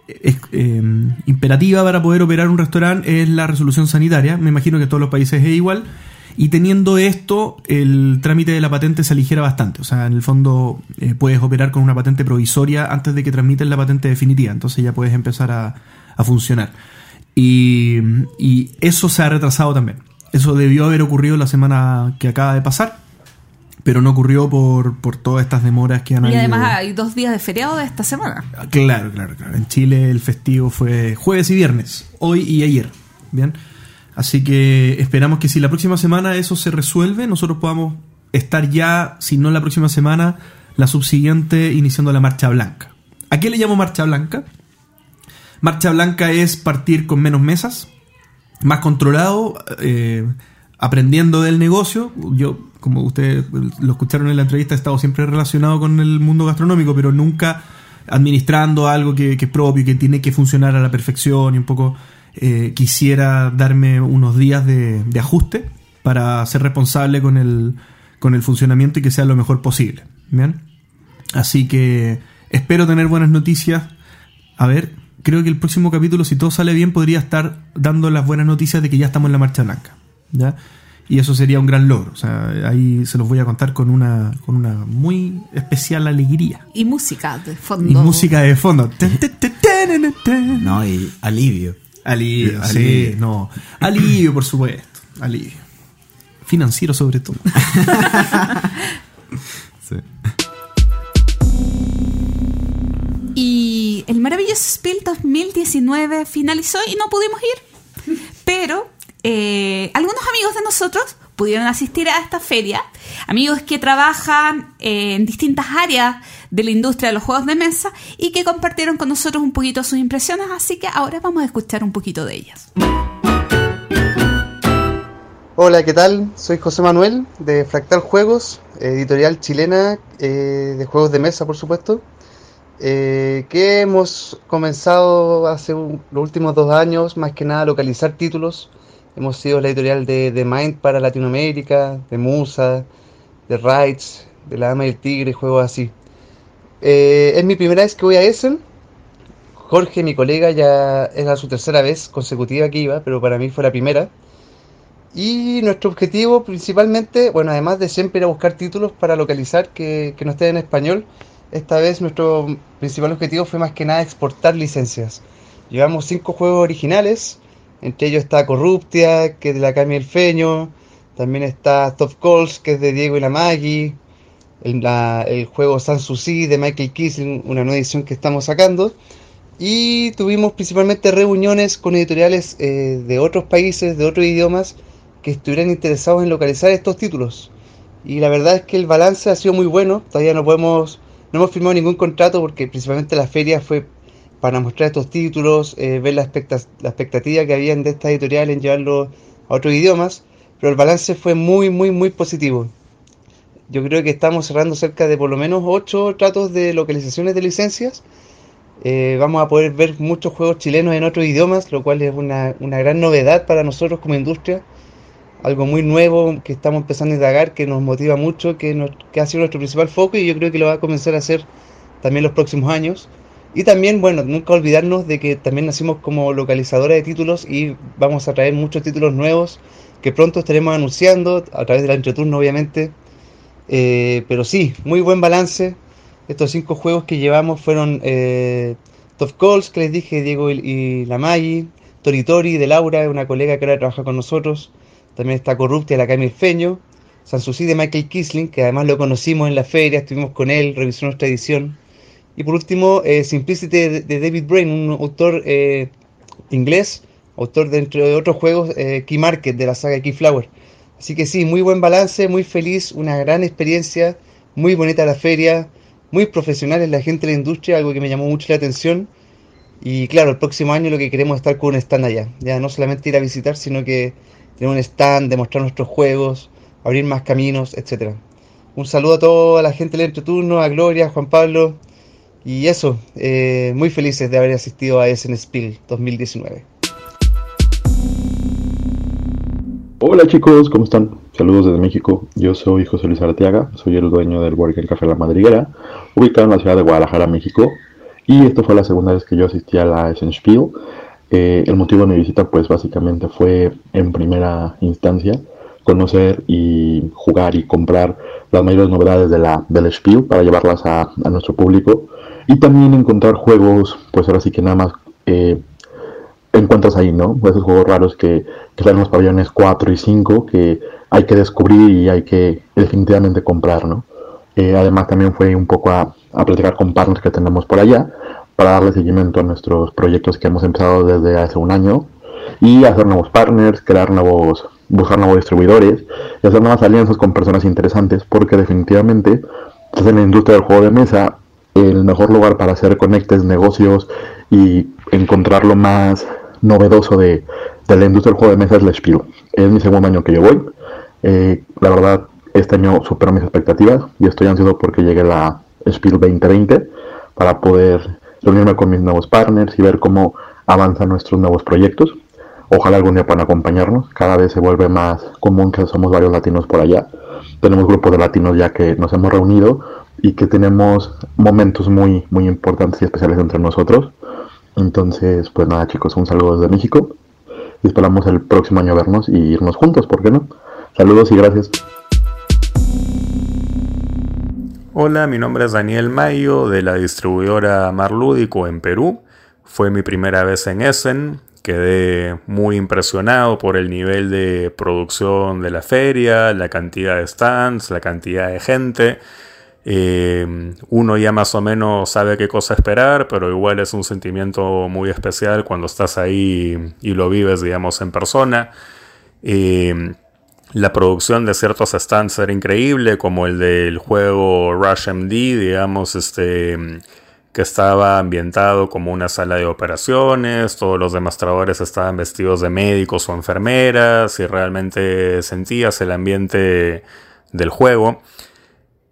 eh, eh, imperativa para poder operar un restaurante es la resolución sanitaria. Me imagino que en todos los países es igual. Y teniendo esto, el trámite de la patente se aligera bastante. O sea, en el fondo puedes operar con una patente provisoria antes de que transmiten la patente definitiva. Entonces ya puedes empezar a, funcionar. Y eso se ha retrasado también. Eso debió haber ocurrido la semana que acaba de pasar, pero no ocurrió por, por todas estas demoras que han Y habido. además hay dos días de feriado de esta semana. Claro, claro, claro. En Chile el festivo fue jueves y viernes, hoy y ayer. Bien. Así que esperamos que si la próxima semana eso se resuelve, nosotros podamos estar ya, si no la próxima semana, la subsiguiente iniciando la marcha blanca. ¿A qué le llamo marcha blanca? Marcha blanca es partir con menos mesas, más controlado, eh, aprendiendo del negocio. Yo, como ustedes lo escucharon en la entrevista, he estado siempre relacionado con el mundo gastronómico, pero nunca administrando algo que, es propio y que tiene que funcionar a la perfección y un poco eh, quisiera darme unos días de, de ajuste para ser responsable con el, con el funcionamiento y que sea lo mejor posible. ¿Bien? Así que espero tener buenas noticias. A ver, creo que el próximo capítulo, si todo sale bien, podría estar dando las buenas noticias de que ya estamos en la marcha blanca. ¿Ya? Y eso sería un gran logro. O sea, ahí se los voy a contar con una, con una muy especial alegría. Y música de fondo. Y música de fondo. No, y alivio. Alivio, sí, Alivio. no. Alivio, por supuesto. Alivio. Financiero sobre todo. Sí. Y el maravilloso Spiel 2019 finalizó y no pudimos ir. Pero eh, algunos amigos de nosotros pudieron asistir a esta feria. Amigos que trabajan eh, en distintas áreas de la industria de los juegos de mesa y que compartieron con nosotros un poquito sus impresiones. Así que ahora vamos a escuchar un poquito de ellas. Hola, ¿qué tal? Soy José Manuel de Fractal Juegos, editorial chilena eh, de juegos de mesa, por supuesto, que hemos comenzado hace los últimos dos años, más que nada, a localizar títulos. Hemos sido la editorial de, de Mind para Latinoamérica, de Musa, de Rights, de La Dama y el Tigre, juegos así. Eh, es mi primera vez que voy a Essen. Jorge, mi colega, ya era su tercera vez consecutiva que iba, pero para mí fue la primera. Y nuestro objetivo principalmente, bueno, además de siempre ir a buscar títulos para localizar que, que no estén en español, esta vez nuestro principal objetivo fue más que nada exportar licencias. Llevamos cinco juegos originales, entre ellos está Corruptia, que es de la Cami El Feño, también está Top Calls, que es de Diego y la Maggie, el, la- el juego Sanssouci de Michael Kisling, una nueva edición que estamos sacando. Y tuvimos principalmente reuniones con editoriales eh, de otros países, de otros idiomas, que estuvieran interesados en localizar estos títulos. Y la verdad es que el balance ha sido muy bueno. Todavía no podemos, no hemos firmado ningún contrato porque principalmente la feria fue para mostrar estos títulos, eh, ver la, expecta- la expectativa que habían de esta editorial en llevarlo a otros idiomas. Pero el balance fue muy, muy, muy positivo. Yo creo que estamos cerrando cerca de por lo menos 8 tratos de localizaciones de licencias. Eh, vamos a poder ver muchos juegos chilenos en otros idiomas, lo cual es una, una gran novedad para nosotros como industria. Algo muy nuevo que estamos empezando a indagar, que nos motiva mucho, que, nos- que ha sido nuestro principal foco y yo creo que lo va a comenzar a hacer también los próximos años. Y también, bueno, nunca olvidarnos de que también nacimos como localizadora de títulos y vamos a traer muchos títulos nuevos que pronto estaremos anunciando a través del entreturno, obviamente. Eh, pero sí, muy buen balance. Estos cinco juegos que llevamos fueron eh, Top Calls, que les dije, Diego y, y Tori Tori de Laura, una colega que ahora trabaja con nosotros. También está Corruptia, la Camille Feño. Sanssouci de Michael Kisling, que además lo conocimos en la feria, estuvimos con él, revisó nuestra edición. Y por último, eh, Simplicity de, David Brain, un autor eh, inglés, autor de otros juegos, eh, Key Market de la saga Keyflower. Así que sí, muy buen balance, muy feliz, una gran experiencia, muy bonita la feria, muy profesionales la gente de la industria, algo que me llamó mucho la atención. Y claro, el próximo año lo que queremos es estar con un stand allá. Ya no solamente ir a visitar, sino que tener un stand, demostrar nuestros juegos, abrir más caminos, etcétera. Un saludo a toda la gente del entreturno, a Gloria, a Juan Pablo. Y eso, eh, muy felices de haber asistido a Essen Spiel 2019. Hola chicos, ¿cómo están? Saludos desde México. Yo soy José Luis Arteaga, soy el dueño del Worker Café La Madriguera, ubicado en la ciudad de Guadalajara, México. Y esta fue la segunda vez que yo asistí a la Essenspiel. Eh, el motivo de mi visita, pues básicamente fue en primera instancia conocer y jugar y comprar las mayores novedades de la, del Spiel para llevarlas a nuestro público. Y también encontrar juegos, pues ahora sí que nada más eh, encuentras ahí, ¿no? Esos juegos raros que, que están en los pabellones 4 y 5 que hay que descubrir y hay que definitivamente comprar, ¿no? Eh, además también fue un poco a, a platicar con partners que tenemos por allá para darle seguimiento a nuestros proyectos que hemos empezado desde hace un año y hacer nuevos partners, crear nuevos, buscar nuevos distribuidores y hacer nuevas alianzas con personas interesantes porque definitivamente estás en la industria del juego de mesa el mejor lugar para hacer conectes, negocios y encontrar lo más novedoso de, de la industria del juego de mesa es la Spiel. Es mi segundo año que yo voy. Eh, la verdad, este año superó mis expectativas y estoy ansioso porque llegue la Spiel 2020 para poder reunirme con mis nuevos partners y ver cómo avanzan nuestros nuevos proyectos. Ojalá algún día puedan acompañarnos. Cada vez se vuelve más común que somos varios latinos por allá. Tenemos grupos de latinos ya que nos hemos reunido y que tenemos momentos muy, muy importantes y especiales entre nosotros. Entonces, pues nada chicos, un saludo desde México. Y esperamos el próximo año vernos y irnos juntos, ¿por qué no? Saludos y gracias. Hola, mi nombre es Daniel Mayo de la distribuidora Marlúdico en Perú. Fue mi primera vez en Essen. Quedé muy impresionado por el nivel de producción de la feria, la cantidad de stands, la cantidad de gente. Eh, uno ya más o menos sabe qué cosa esperar, pero igual es un sentimiento muy especial cuando estás ahí y lo vives, digamos, en persona. Eh, la producción de ciertos stands era increíble, como el del juego Rush MD, digamos, este, que estaba ambientado como una sala de operaciones, todos los demostradores estaban vestidos de médicos o enfermeras y realmente sentías el ambiente del juego.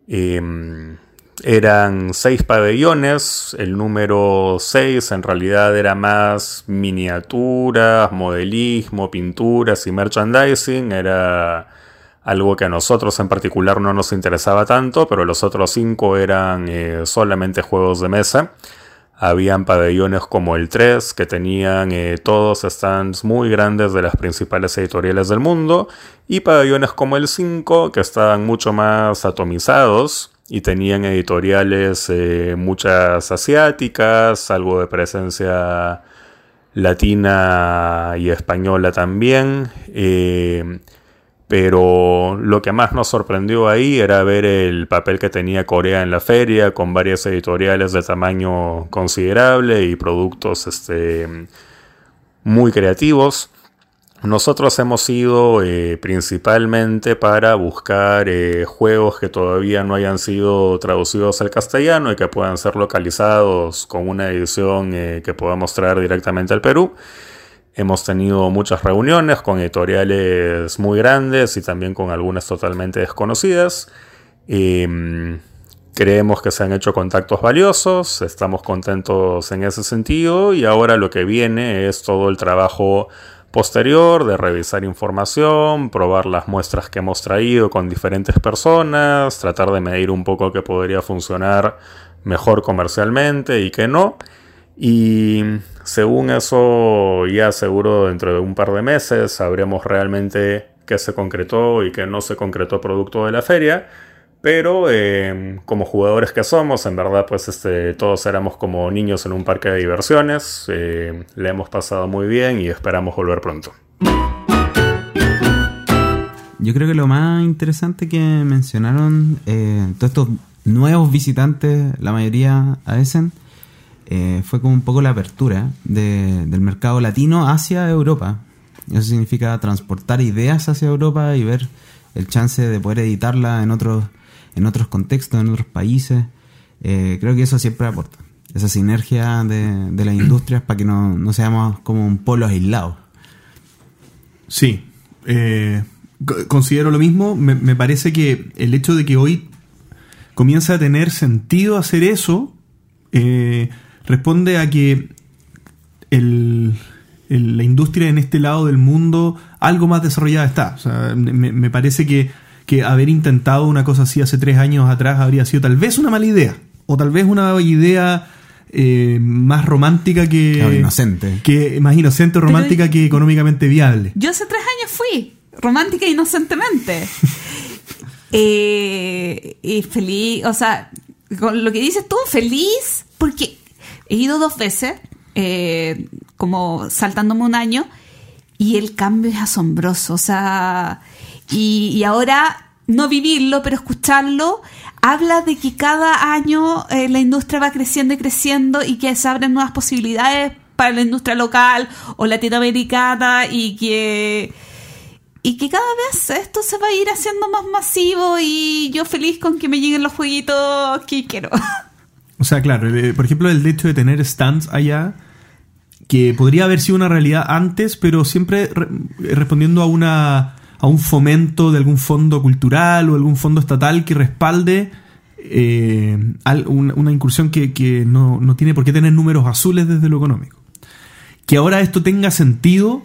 Em, eran seis pabellones, el número 6 en realidad era más miniaturas, modelismo, pinturas y merchandising, era algo que a nosotros en particular no nos interesaba tanto, pero los otros cinco eran eh, solamente juegos de mesa. Habían pabellones como el 3 que tenían eh, todos stands muy grandes de las principales editoriales del mundo y pabellones como el 5 que estaban mucho más atomizados y tenían editoriales eh, muchas asiáticas, algo de presencia latina y española también. Pero lo que más nos sorprendió ahí era ver el papel que tenía Corea en la feria, con varias editoriales de tamaño considerable y productos este, muy creativos. Nosotros hemos ido eh, principalmente para buscar eh, juegos que todavía no hayan sido traducidos al castellano y que puedan ser localizados con una edición eh, que podamos traer directamente al Perú. Hemos tenido muchas reuniones con editoriales muy grandes y también con algunas totalmente desconocidas. Em, creemos que se han hecho contactos valiosos, estamos contentos en ese sentido y ahora lo que viene es todo el trabajo posterior de revisar información, probar las muestras que hemos traído con diferentes personas, tratar de medir un poco qué podría funcionar mejor comercialmente y qué no. Y según eso, ya seguro dentro de un par de meses sabremos realmente qué se concretó y qué no se concretó producto de la feria. Pero em, como jugadores que somos, en verdad, pues este, todos éramos como niños en un parque de diversiones. Eh, le hemos pasado muy bien y esperamos volver pronto. Yo creo que lo más interesante que mencionaron eh, todos estos nuevos visitantes, la mayoría a Essen, eh, fue como un poco la apertura del mercado latino hacia Europa. Eso significa transportar ideas hacia Europa y ver el chance de poder editarla en otros, en otros contextos, en otros países. Eh, creo que eso siempre aporta. Esa sinergia de, de las industrias para que no, seamos como un polo aislado. Sí, eh, considero lo mismo. Me, me, parece que el hecho de que hoy comienza a tener sentido hacer eso, eh, responde a que la industria en este lado del mundo algo más desarrollada está. me, parece que, haber intentado una cosa así hace tres años atrás habría sido tal vez una mala idea. O tal vez una idea eh, más romántica que. inocente. Que, más inocente o romántica que económicamente viable. Yo hace tres años fui. Romántica e inocentemente. Eh, y feliz. O sea, con lo que dices tú, feliz. Porque He ido dos veces, eh, como saltándome un año, y el cambio es asombroso. O sea, y, ahora no vivirlo, pero escucharlo, habla de que cada año eh, la industria va creciendo y creciendo y que se abren nuevas posibilidades para la industria local o latinoamericana y que y que cada vez esto se va a ir haciendo más masivo y yo feliz con que me lleguen los jueguitos que quiero. O sea, claro, por ejemplo, el hecho de tener stands allá, que podría haber sido una realidad antes, pero siempre respondiendo a una a un fomento de algún fondo cultural o algún fondo estatal que respalde eh, una, incursión que, no, no, tiene por qué tener números azules desde lo económico. Que ahora esto tenga sentido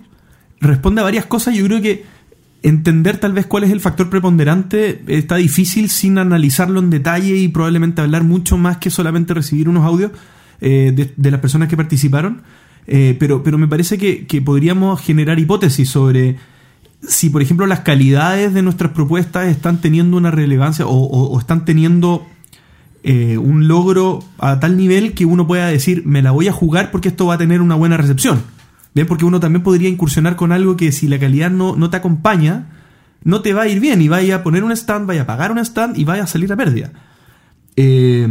responde a varias cosas. Yo creo que entender tal vez cuál es el factor preponderante está difícil sin analizarlo en detalle y probablemente hablar mucho más que solamente recibir unos audios eh, de, las personas que participaron. Eh, pero, pero me parece que, podríamos generar hipótesis sobre si, por ejemplo, las calidades de nuestras propuestas están teniendo una relevancia o, están teniendo eh, un logro a tal nivel que uno pueda decir, me la voy a jugar porque esto va a tener una buena recepción. Porque uno también podría incursionar con algo que si la calidad no, no te acompaña, no te va a ir bien y vaya a poner un stand, vaya a pagar un stand y vaya a salir a pérdida. Eh,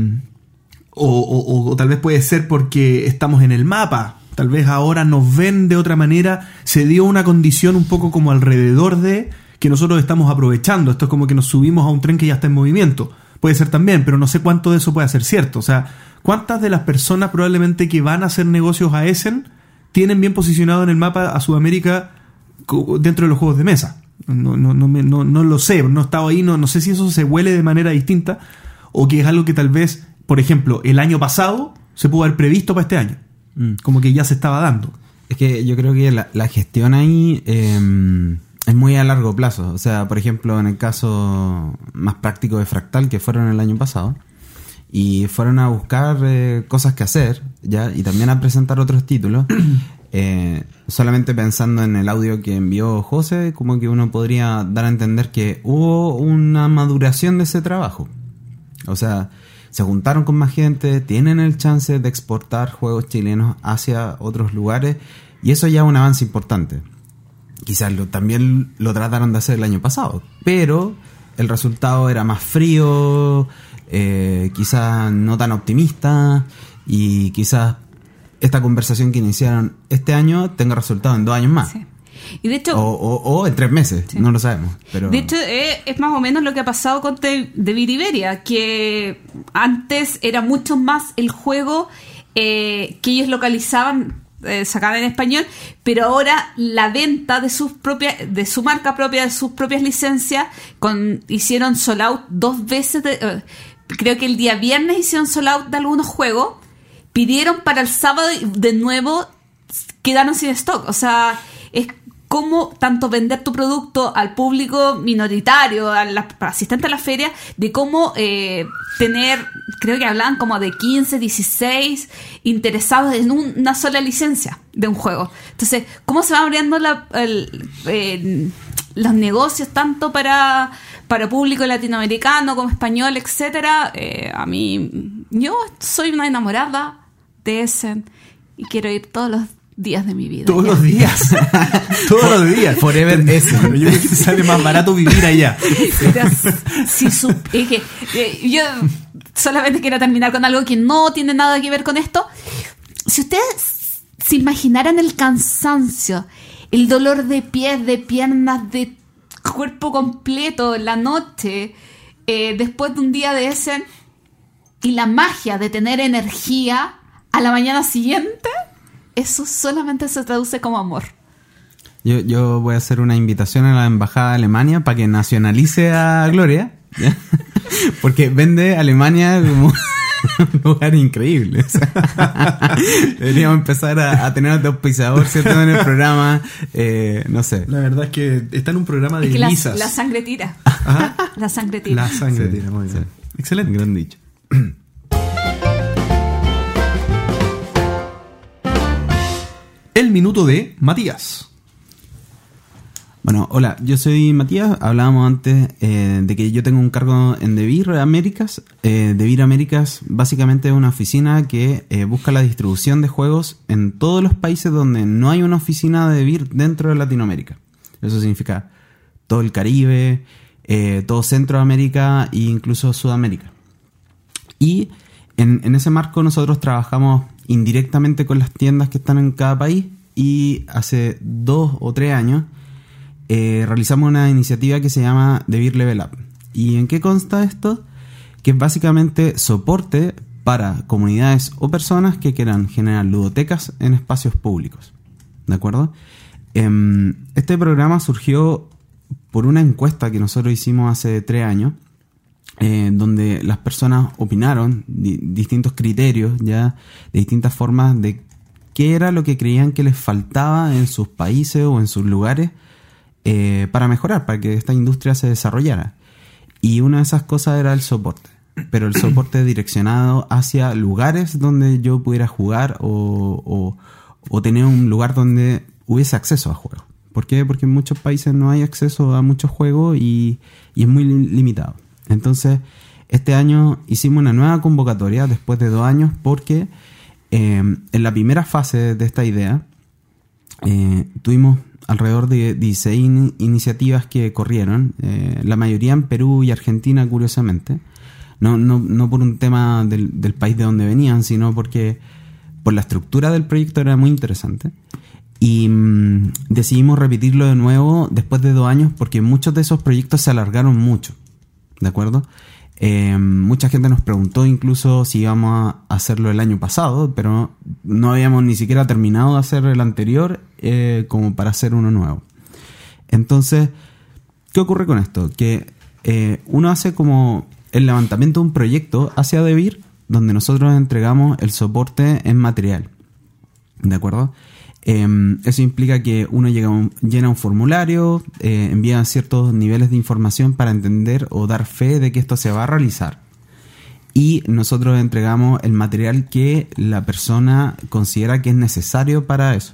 o, tal vez puede ser porque estamos en el mapa, tal vez ahora nos ven de otra manera, se dio una condición un poco como alrededor de que nosotros estamos aprovechando, esto es como que nos subimos a un tren que ya está en movimiento, puede ser también, pero no sé cuánto de eso puede ser cierto. O sea, ¿cuántas de las personas probablemente que van a hacer negocios a Essen tienen bien posicionado en el mapa a Sudamérica dentro de los juegos de mesa? No, no, no, me- no, no lo sé, no he estado ahí, no, no sé si eso se huele de manera distinta o que es algo que tal vez, por ejemplo, el año pasado se pudo haber previsto para este año. Mm. Como que ya se estaba dando. Es que yo creo que la, la gestión ahí eh, es muy a largo plazo. O sea, por ejemplo, en el caso más práctico de Fractal, que fueron el año pasado, y fueron a buscar eh, cosas que hacer, ¿ya? Y también a presentar otros títulos. eh, solamente pensando en el audio que envió José, como que uno podría dar a entender que hubo una maduración de ese trabajo. O sea, se juntaron con más gente, tienen el chance de exportar juegos chilenos hacia otros lugares y eso ya es un avance importante. Quizás lo, también lo trataron de hacer el año pasado, pero el resultado era más frío, eh, quizás no tan optimista y quizás esta conversación que iniciaron este año tenga resultado en dos años más. Sí. Y de hecho, O, o- o en tres meses, Sí. no lo sabemos. Pero... De hecho, eh, es más o menos lo que ha pasado con The, The Beat Iberia, que antes era mucho más el juego eh, que ellos localizaban, eh, sacaban en español, pero ahora la venta de sus propias, de su marca propia, de sus propias licencias, con hicieron sold out dos veces, de- eh, creo que el día viernes hicieron sold out de algunos juegos, pidieron para el sábado y de nuevo quedaron sin stock. O sea, es como tanto vender tu producto al público minoritario, al asistente a la feria, de cómo eh, tener, creo que hablaban como de 15, 16 interesados en un- una sola licencia de un juego. Entonces, ¿cómo se van abriendo la- eh, los negocios tanto para, para público latinoamericano como español, etcétera? Eh, a mí, yo soy una enamorada de Essen y quiero ir todos los días de mi vida. Todos ya. los días. Todos los días. Forever Essen. Bueno, yo creo que te sale más barato vivir allá. Si su- es que, eh, yo solamente quiero terminar con algo que no tiene nada que ver con esto. Si ustedes se imaginaran el cansancio, el dolor de pies, de piernas, de cuerpo completo, la noche, eh, después de un día de ese, y la magia de tener energía a la mañana siguiente, eso solamente se traduce como amor. Yo, yo voy a hacer una invitación a la embajada de Alemania para que nacionalice a Gloria. Porque vende Alemania como un lugar increíble. o sea, deberíamos empezar a, a tener de auspiciador, ¿cierto? En el programa. eh, no sé. La verdad es que está en un programa de Es que la, sangre tira. Ajá. La sangre tira. La sangre Sí, tira, muy bien. sí. Excelente. Gran dicho. El minuto de Matías. Bueno, hola, yo soy Matías. Hablábamos antes eh, de que yo tengo un cargo en Devir Américas. Eh, Devir Américas básicamente es una oficina que eh, busca la distribución de juegos en todos los países donde no hay una oficina de Devir dentro de Latinoamérica. Eso significa todo el Caribe, eh, todo Centroamérica e incluso Sudamérica. Y en, en ese marco nosotros trabajamos indirectamente con las tiendas que están en cada país y hace dos o tres años eh, realizamos una iniciativa que se llama Beer Level Up. ¿Y en qué consta esto? Que es básicamente soporte para comunidades o personas que quieran generar ludotecas en espacios públicos. ¿De acuerdo? Em, este programa surgió por una encuesta que nosotros hicimos hace tres años, eh, donde las personas opinaron di- distintos criterios, ya de distintas formas de qué era lo que creían que les faltaba en sus países o en sus lugares eh, para mejorar, para que esta industria se desarrollara. Y una de esas cosas era el soporte, pero el soporte direccionado hacia lugares donde yo pudiera jugar o, o- o tener un lugar donde hubiese acceso a juegos. ¿Por qué? Porque en muchos países no hay acceso a muchos juegos y, y es muy li- limitado. Entonces, este año hicimos una nueva convocatoria después de dos años porque eh, en la primera fase de esta idea eh, tuvimos alrededor de 16 in- iniciativas que corrieron, eh, la mayoría en Perú y Argentina, curiosamente. No, no, no por un tema del, del país de donde venían, sino porque por la estructura del proyecto era muy interesante. Y mm, decidimos repetirlo de nuevo después de dos años porque muchos de esos proyectos se alargaron mucho. ¿De acuerdo? Eh, mucha gente nos preguntó incluso si íbamos a hacerlo el año pasado, pero no habíamos ni siquiera terminado de hacer el anterior eh, como para hacer uno nuevo. Entonces, ¿qué ocurre con esto? Que eh, uno hace como el levantamiento de un proyecto hacia DeVir, donde nosotros entregamos el soporte en material. ¿De acuerdo? Eh, eso implica que uno llega un- llena un formulario, eh, envía ciertos niveles de información para entender o dar fe de que esto se va a realizar. Y nosotros entregamos el material que la persona considera que es necesario para eso.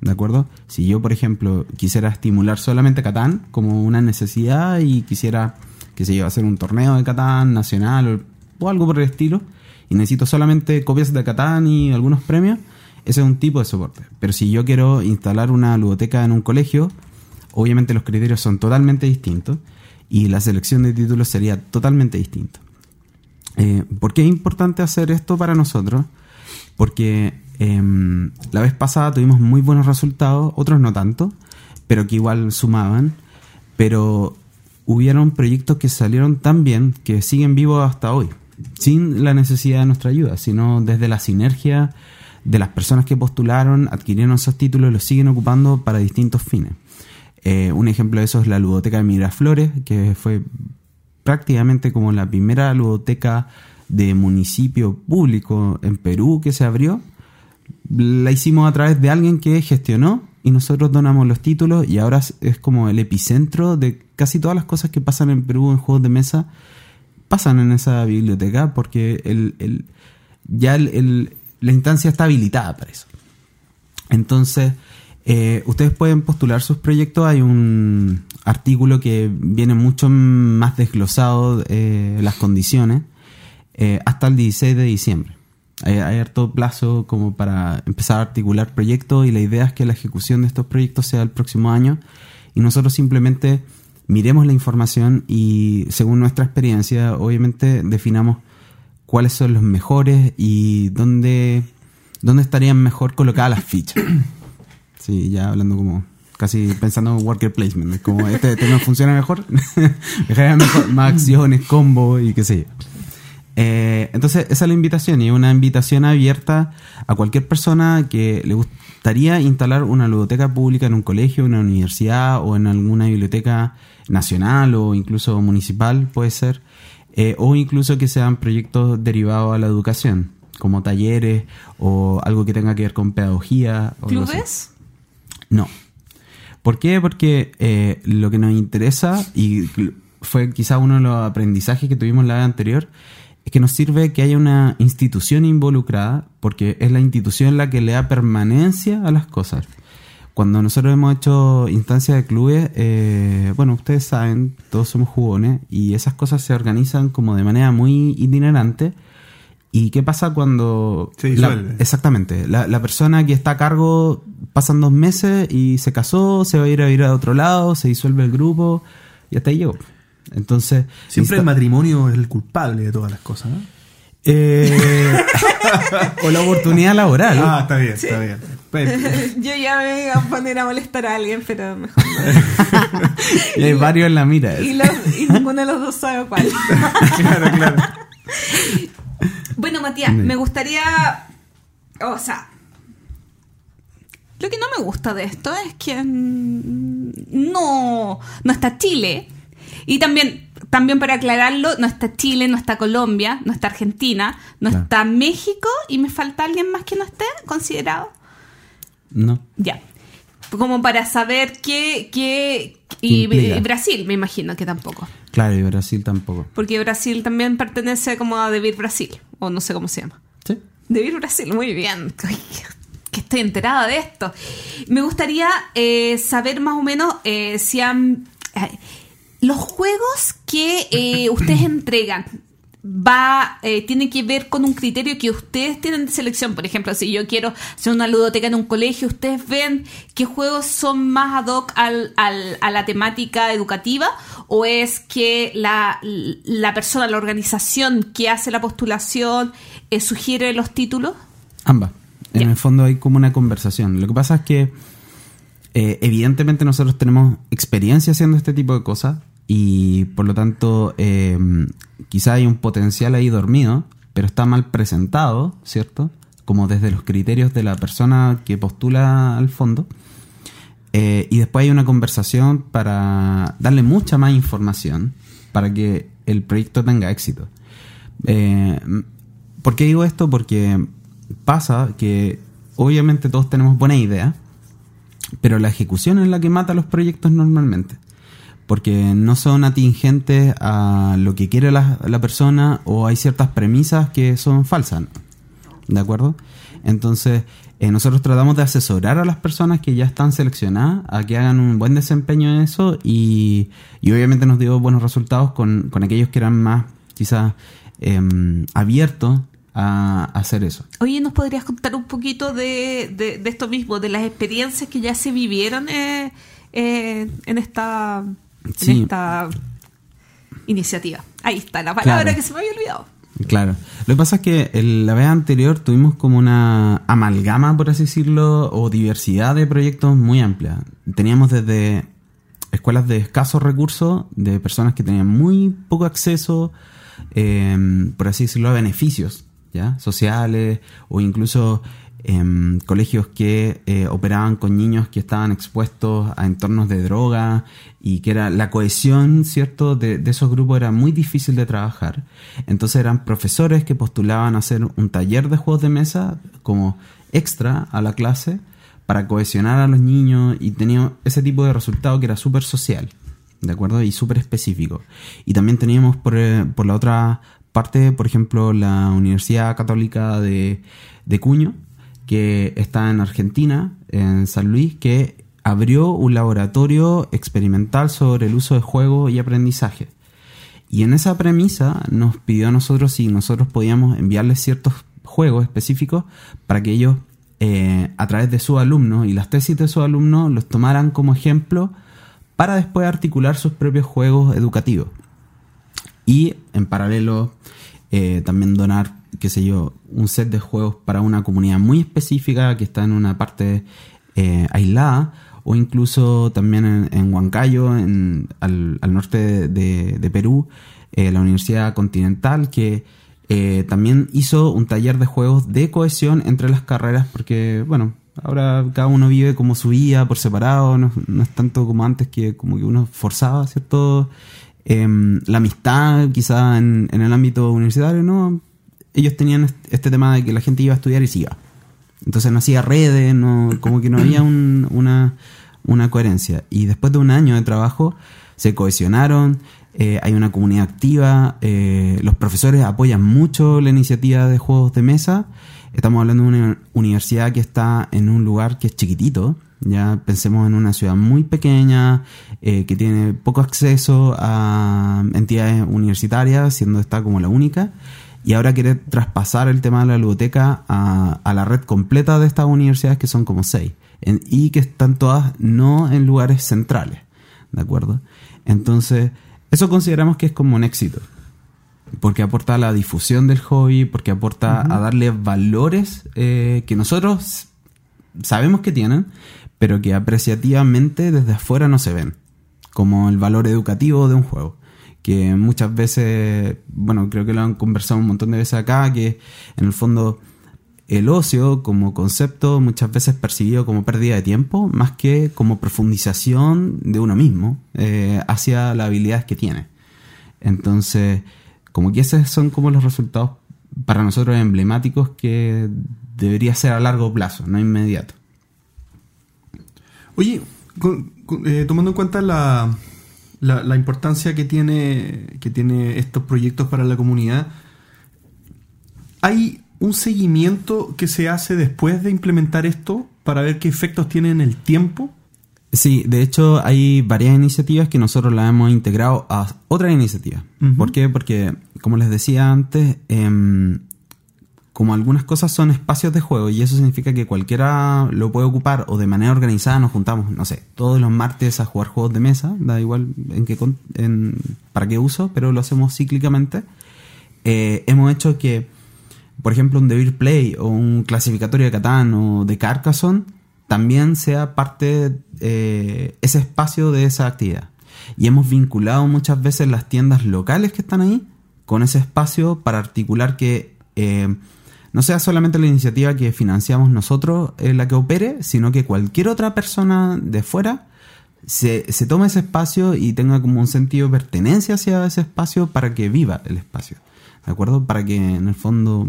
¿De acuerdo? Si yo, por ejemplo, quisiera estimular solamente Catán como una necesidad y quisiera, qué sé yo, hacer un torneo de Catán nacional o algo por el estilo, y necesito solamente copias de Catán y algunos premios, ese es un tipo de soporte. Pero si yo quiero instalar una ludoteca en un colegio, obviamente los criterios son totalmente distintos y la selección de títulos sería totalmente distinta. Eh, ¿Por qué es importante hacer esto para nosotros? Porque em, la vez pasada tuvimos muy buenos resultados, otros no tanto, pero que igual sumaban. Pero hubieron proyectos que salieron tan bien que siguen vivos hasta hoy, sin la necesidad de nuestra ayuda, sino desde la sinergia de las personas que postularon, adquirieron esos títulos los siguen ocupando para distintos fines. Eh, un ejemplo de eso es la ludoteca de Miraflores, que fue prácticamente como la primera ludoteca de municipio público en Perú que se abrió. La hicimos a través de alguien que gestionó y nosotros donamos los títulos y ahora es- como el epicentro de casi todas las cosas que pasan en Perú en juegos de mesa pasan en esa biblioteca porque el, el- ya el- la instancia está habilitada para eso. Entonces, eh, ustedes pueden postular sus proyectos. Hay un artículo que viene mucho más desglosado eh, las condiciones eh, hasta el 16 de diciembre. Hay, hay harto plazo como para empezar a articular proyectos y la idea es que la ejecución de estos proyectos sea el próximo año y nosotros simplemente miremos la información y según nuestra experiencia obviamente definamos cuáles son los mejores y dónde, dónde estarían mejor colocadas las fichas. Sí, ya hablando como casi pensando en worker placement, es como este tema funciona mejor, mejor- más acciones, combo y qué sé yo. Eh, entonces, esa es la invitación y es una invitación abierta a cualquier persona que le gustaría instalar una ludoteca pública en un colegio, en una universidad o en alguna biblioteca nacional o incluso municipal, puede ser, eh, o incluso que sean proyectos derivados a la educación, como talleres o algo que tenga que ver con pedagogía. o. ¿Clubes? No. ¿Por qué? Porque eh, lo que nos interesa, y fue quizá uno de los aprendizajes que tuvimos la vez anterior, es que nos sirve que haya una institución involucrada, porque es la institución la que le da permanencia a las cosas. Cuando nosotros hemos hecho instancias de clubes, eh, bueno, ustedes saben, todos somos jugones, y esas cosas se organizan como de manera muy itinerante. ¿Y qué pasa cuando... Se la- disuelve. exactamente. La, la persona que está a cargo pasan dos meses y se casó, se va a ir a vivir a otro lado, se disuelve el grupo y hasta ahí llegó. Entonces... Siempre el matrimonio es el culpable de todas las cosas, ¿no? Eh, o la oportunidad laboral. Ah, está bien, está bien. Pues, Yo ya me iba a poner a molestar a alguien, pero mejor no. Y hay varios en la mira. Y, los- y ninguno de los dos sabe cuál. claro, claro. Bueno, Matías, me gustaría. O sea. Lo que no me gusta de esto es que mm, no, no está Chile. Y también, también para aclararlo, no está Chile, no está Colombia, no está Argentina, no está México y me falta alguien más que no esté considerado. No. Ya. Como para saber qué. qué y, Brasil, me imagino que tampoco. Claro, y Brasil tampoco. Porque Brasil también pertenece como a Debir Brasil, o no sé cómo se llama. Sí. Debir Brasil, muy bien. Ay, que estoy enterada de esto. Me gustaría eh, saber más o menos eh, si han... eh, los juegos que eh, ustedes entregan va eh, tiene que ver con un criterio que ustedes tienen de selección. Por ejemplo, si yo quiero hacer una ludoteca en un colegio, ustedes ven qué juegos son más ad hoc al- al- a la temática educativa o es que la, la persona, la organización que hace la postulación eh, sugiere los títulos. Ambas. En el fondo hay como una conversación. Lo que pasa es que eh, evidentemente nosotros tenemos experiencia haciendo este tipo de cosas y por lo tanto eh, quizá hay un potencial ahí dormido, pero está mal presentado, ¿cierto? Como desde los criterios de la persona que postula al fondo. Eh, y después hay una conversación para darle mucha más información para que el proyecto tenga éxito. Eh, ¿Por qué digo esto? Porque pasa que obviamente todos tenemos buena idea, pero la ejecución es la que mata los proyectos normalmente. Porque no son atingentes a lo que quiere la, la persona o hay ciertas premisas que son falsas. ¿De acuerdo? Entonces, eh, nosotros tratamos de asesorar a las personas que ya están seleccionadas a que hagan un buen desempeño en eso y, y obviamente nos dio buenos resultados con, con aquellos que eran más quizás em, abiertos a, hacer eso. Oye, ¿nos podrías contar un poquito de, de, de esto mismo, de las experiencias que ya se vivieron eh, eh, en esta en esta iniciativa? Ahí está la palabra Claro. que se me había olvidado. Claro. Lo que pasa es que el- la vez anterior tuvimos como una amalgama, por así decirlo, o diversidad de proyectos muy amplia. Teníamos desde escuelas de escasos recursos, de personas que tenían muy poco acceso, eh, por así decirlo, a beneficios ¿ya? sociales, o incluso em, colegios que eh, operaban con niños que estaban expuestos a entornos de droga y que era la cohesión, ¿cierto?, de, esos grupos era muy difícil de trabajar. Entonces eran profesores que postulaban hacer un taller de juegos de mesa como extra a la clase para cohesionar a los niños y tenía ese tipo de resultado que era súper social, ¿de acuerdo? Y súper específico. Y también teníamos por, eh, por la otra parte, por ejemplo, la Universidad Católica de, de Cuño, que está en Argentina, en San Luis, que abrió un laboratorio experimental sobre el uso de juego y aprendizaje. Y en esa premisa nos pidió a nosotros si nosotros podíamos enviarles ciertos juegos específicos para que ellos, eh, a través de sus alumnos y las tesis de sus alumnos, los tomaran como ejemplo para después articular sus propios juegos educativos. Y en paralelo eh, también donar, qué sé yo, un set de juegos para una comunidad muy específica que está en una parte eh, aislada o incluso también en, Huancayo, en- al, al norte de, de Perú, eh, la Universidad Continental, que eh, también hizo un taller de juegos de cohesión entre las carreras, porque, bueno, ahora cada uno vive como su vida por separado, no, no es tanto como antes que como que uno forzaba, ¿cierto? Em, la amistad, quizá en, en el ámbito universitario, ¿no? Ellos tenían este- tema de que la gente iba a estudiar y se iba. Entonces no hacía redes, no, como que no había un- una, una coherencia. Y después de un año de trabajo se cohesionaron, eh, hay una comunidad activa, eh, los profesores apoyan mucho la iniciativa de juegos de mesa. Estamos hablando de una universidad que está en un lugar que es chiquitito, ya pensemos en una ciudad muy pequeña, eh, que tiene poco acceso a entidades universitarias, siendo esta como la única y ahora quiere traspasar el tema de la biblioteca a, a la red completa de estas universidades que son como seis en- y que están todas no en lugares centrales, ¿de acuerdo? Entonces, eso consideramos que es como un éxito, porque aporta a la difusión del hobby, porque aporta a darle valores eh, que nosotros sabemos que tienen, pero que apreciativamente desde afuera no se ven, como el valor educativo de un juego que muchas veces, bueno, creo que lo han conversado un montón de veces acá, que en el fondo el ocio como concepto muchas veces es percibido como pérdida de tiempo, más que como profundización de uno mismo eh, hacia las habilidades que tiene. Entonces, como que esos son como los resultados para nosotros emblemáticos que debería ser a largo plazo, no inmediato. Oye, eh, tomando en cuenta la, la, la importancia que tiene, que tiene estos proyectos para la comunidad, ¿hay un seguimiento que se hace después de implementar esto para ver qué efectos tiene en el tiempo? Sí, de hecho hay varias iniciativas que nosotros las hemos integrado a otras iniciativas. ¿Por qué? Porque, como les decía antes, em, como algunas cosas son espacios de juego y eso significa que cualquiera lo puede ocupar o de manera organizada nos juntamos, no sé, todos los martes a jugar juegos de mesa, da igual en qué, en, para qué uso, pero lo hacemos cíclicamente. Eh, hemos hecho que, por ejemplo, un Devil Play o un clasificatorio de Catán o de Carcassonne también sea parte eh, ese espacio de esa actividad. y hemos vinculado muchas veces las tiendas locales que están ahí con ese espacio para articular que eh, no sea solamente la iniciativa que financiamos nosotros eh, la que opere, sino que cualquier otra persona de fuera se, se tome ese espacio y tenga como un sentido de pertenencia hacia ese espacio para que viva el espacio. ¿De acuerdo? Para que en el fondo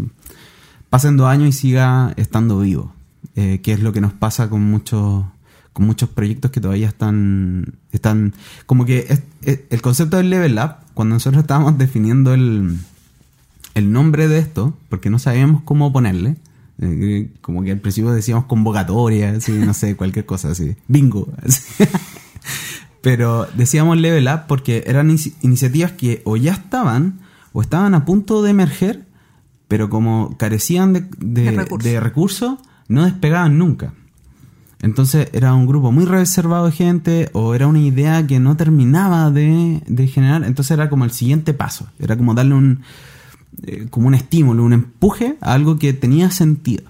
pasen dos años y siga estando vivo. Eh, que es lo que nos pasa con muchos con muchos proyectos que todavía están están como que el concepto del level up cuando nosotros estábamos definiendo el, el nombre de esto porque no sabíamos cómo ponerle eh, como que al principio decíamos convocatoria así, no sé cualquier cosa así bingo así. pero decíamos level up porque eran inici- iniciativas que o ya estaban o estaban a punto de emerger pero como carecían de, de recursos no despegaban nunca entonces era un grupo muy reservado de gente o era una idea que no terminaba de, de generar. Entonces era como el siguiente paso. Era como darle un, eh, como un estímulo, un empuje a algo que tenía sentido.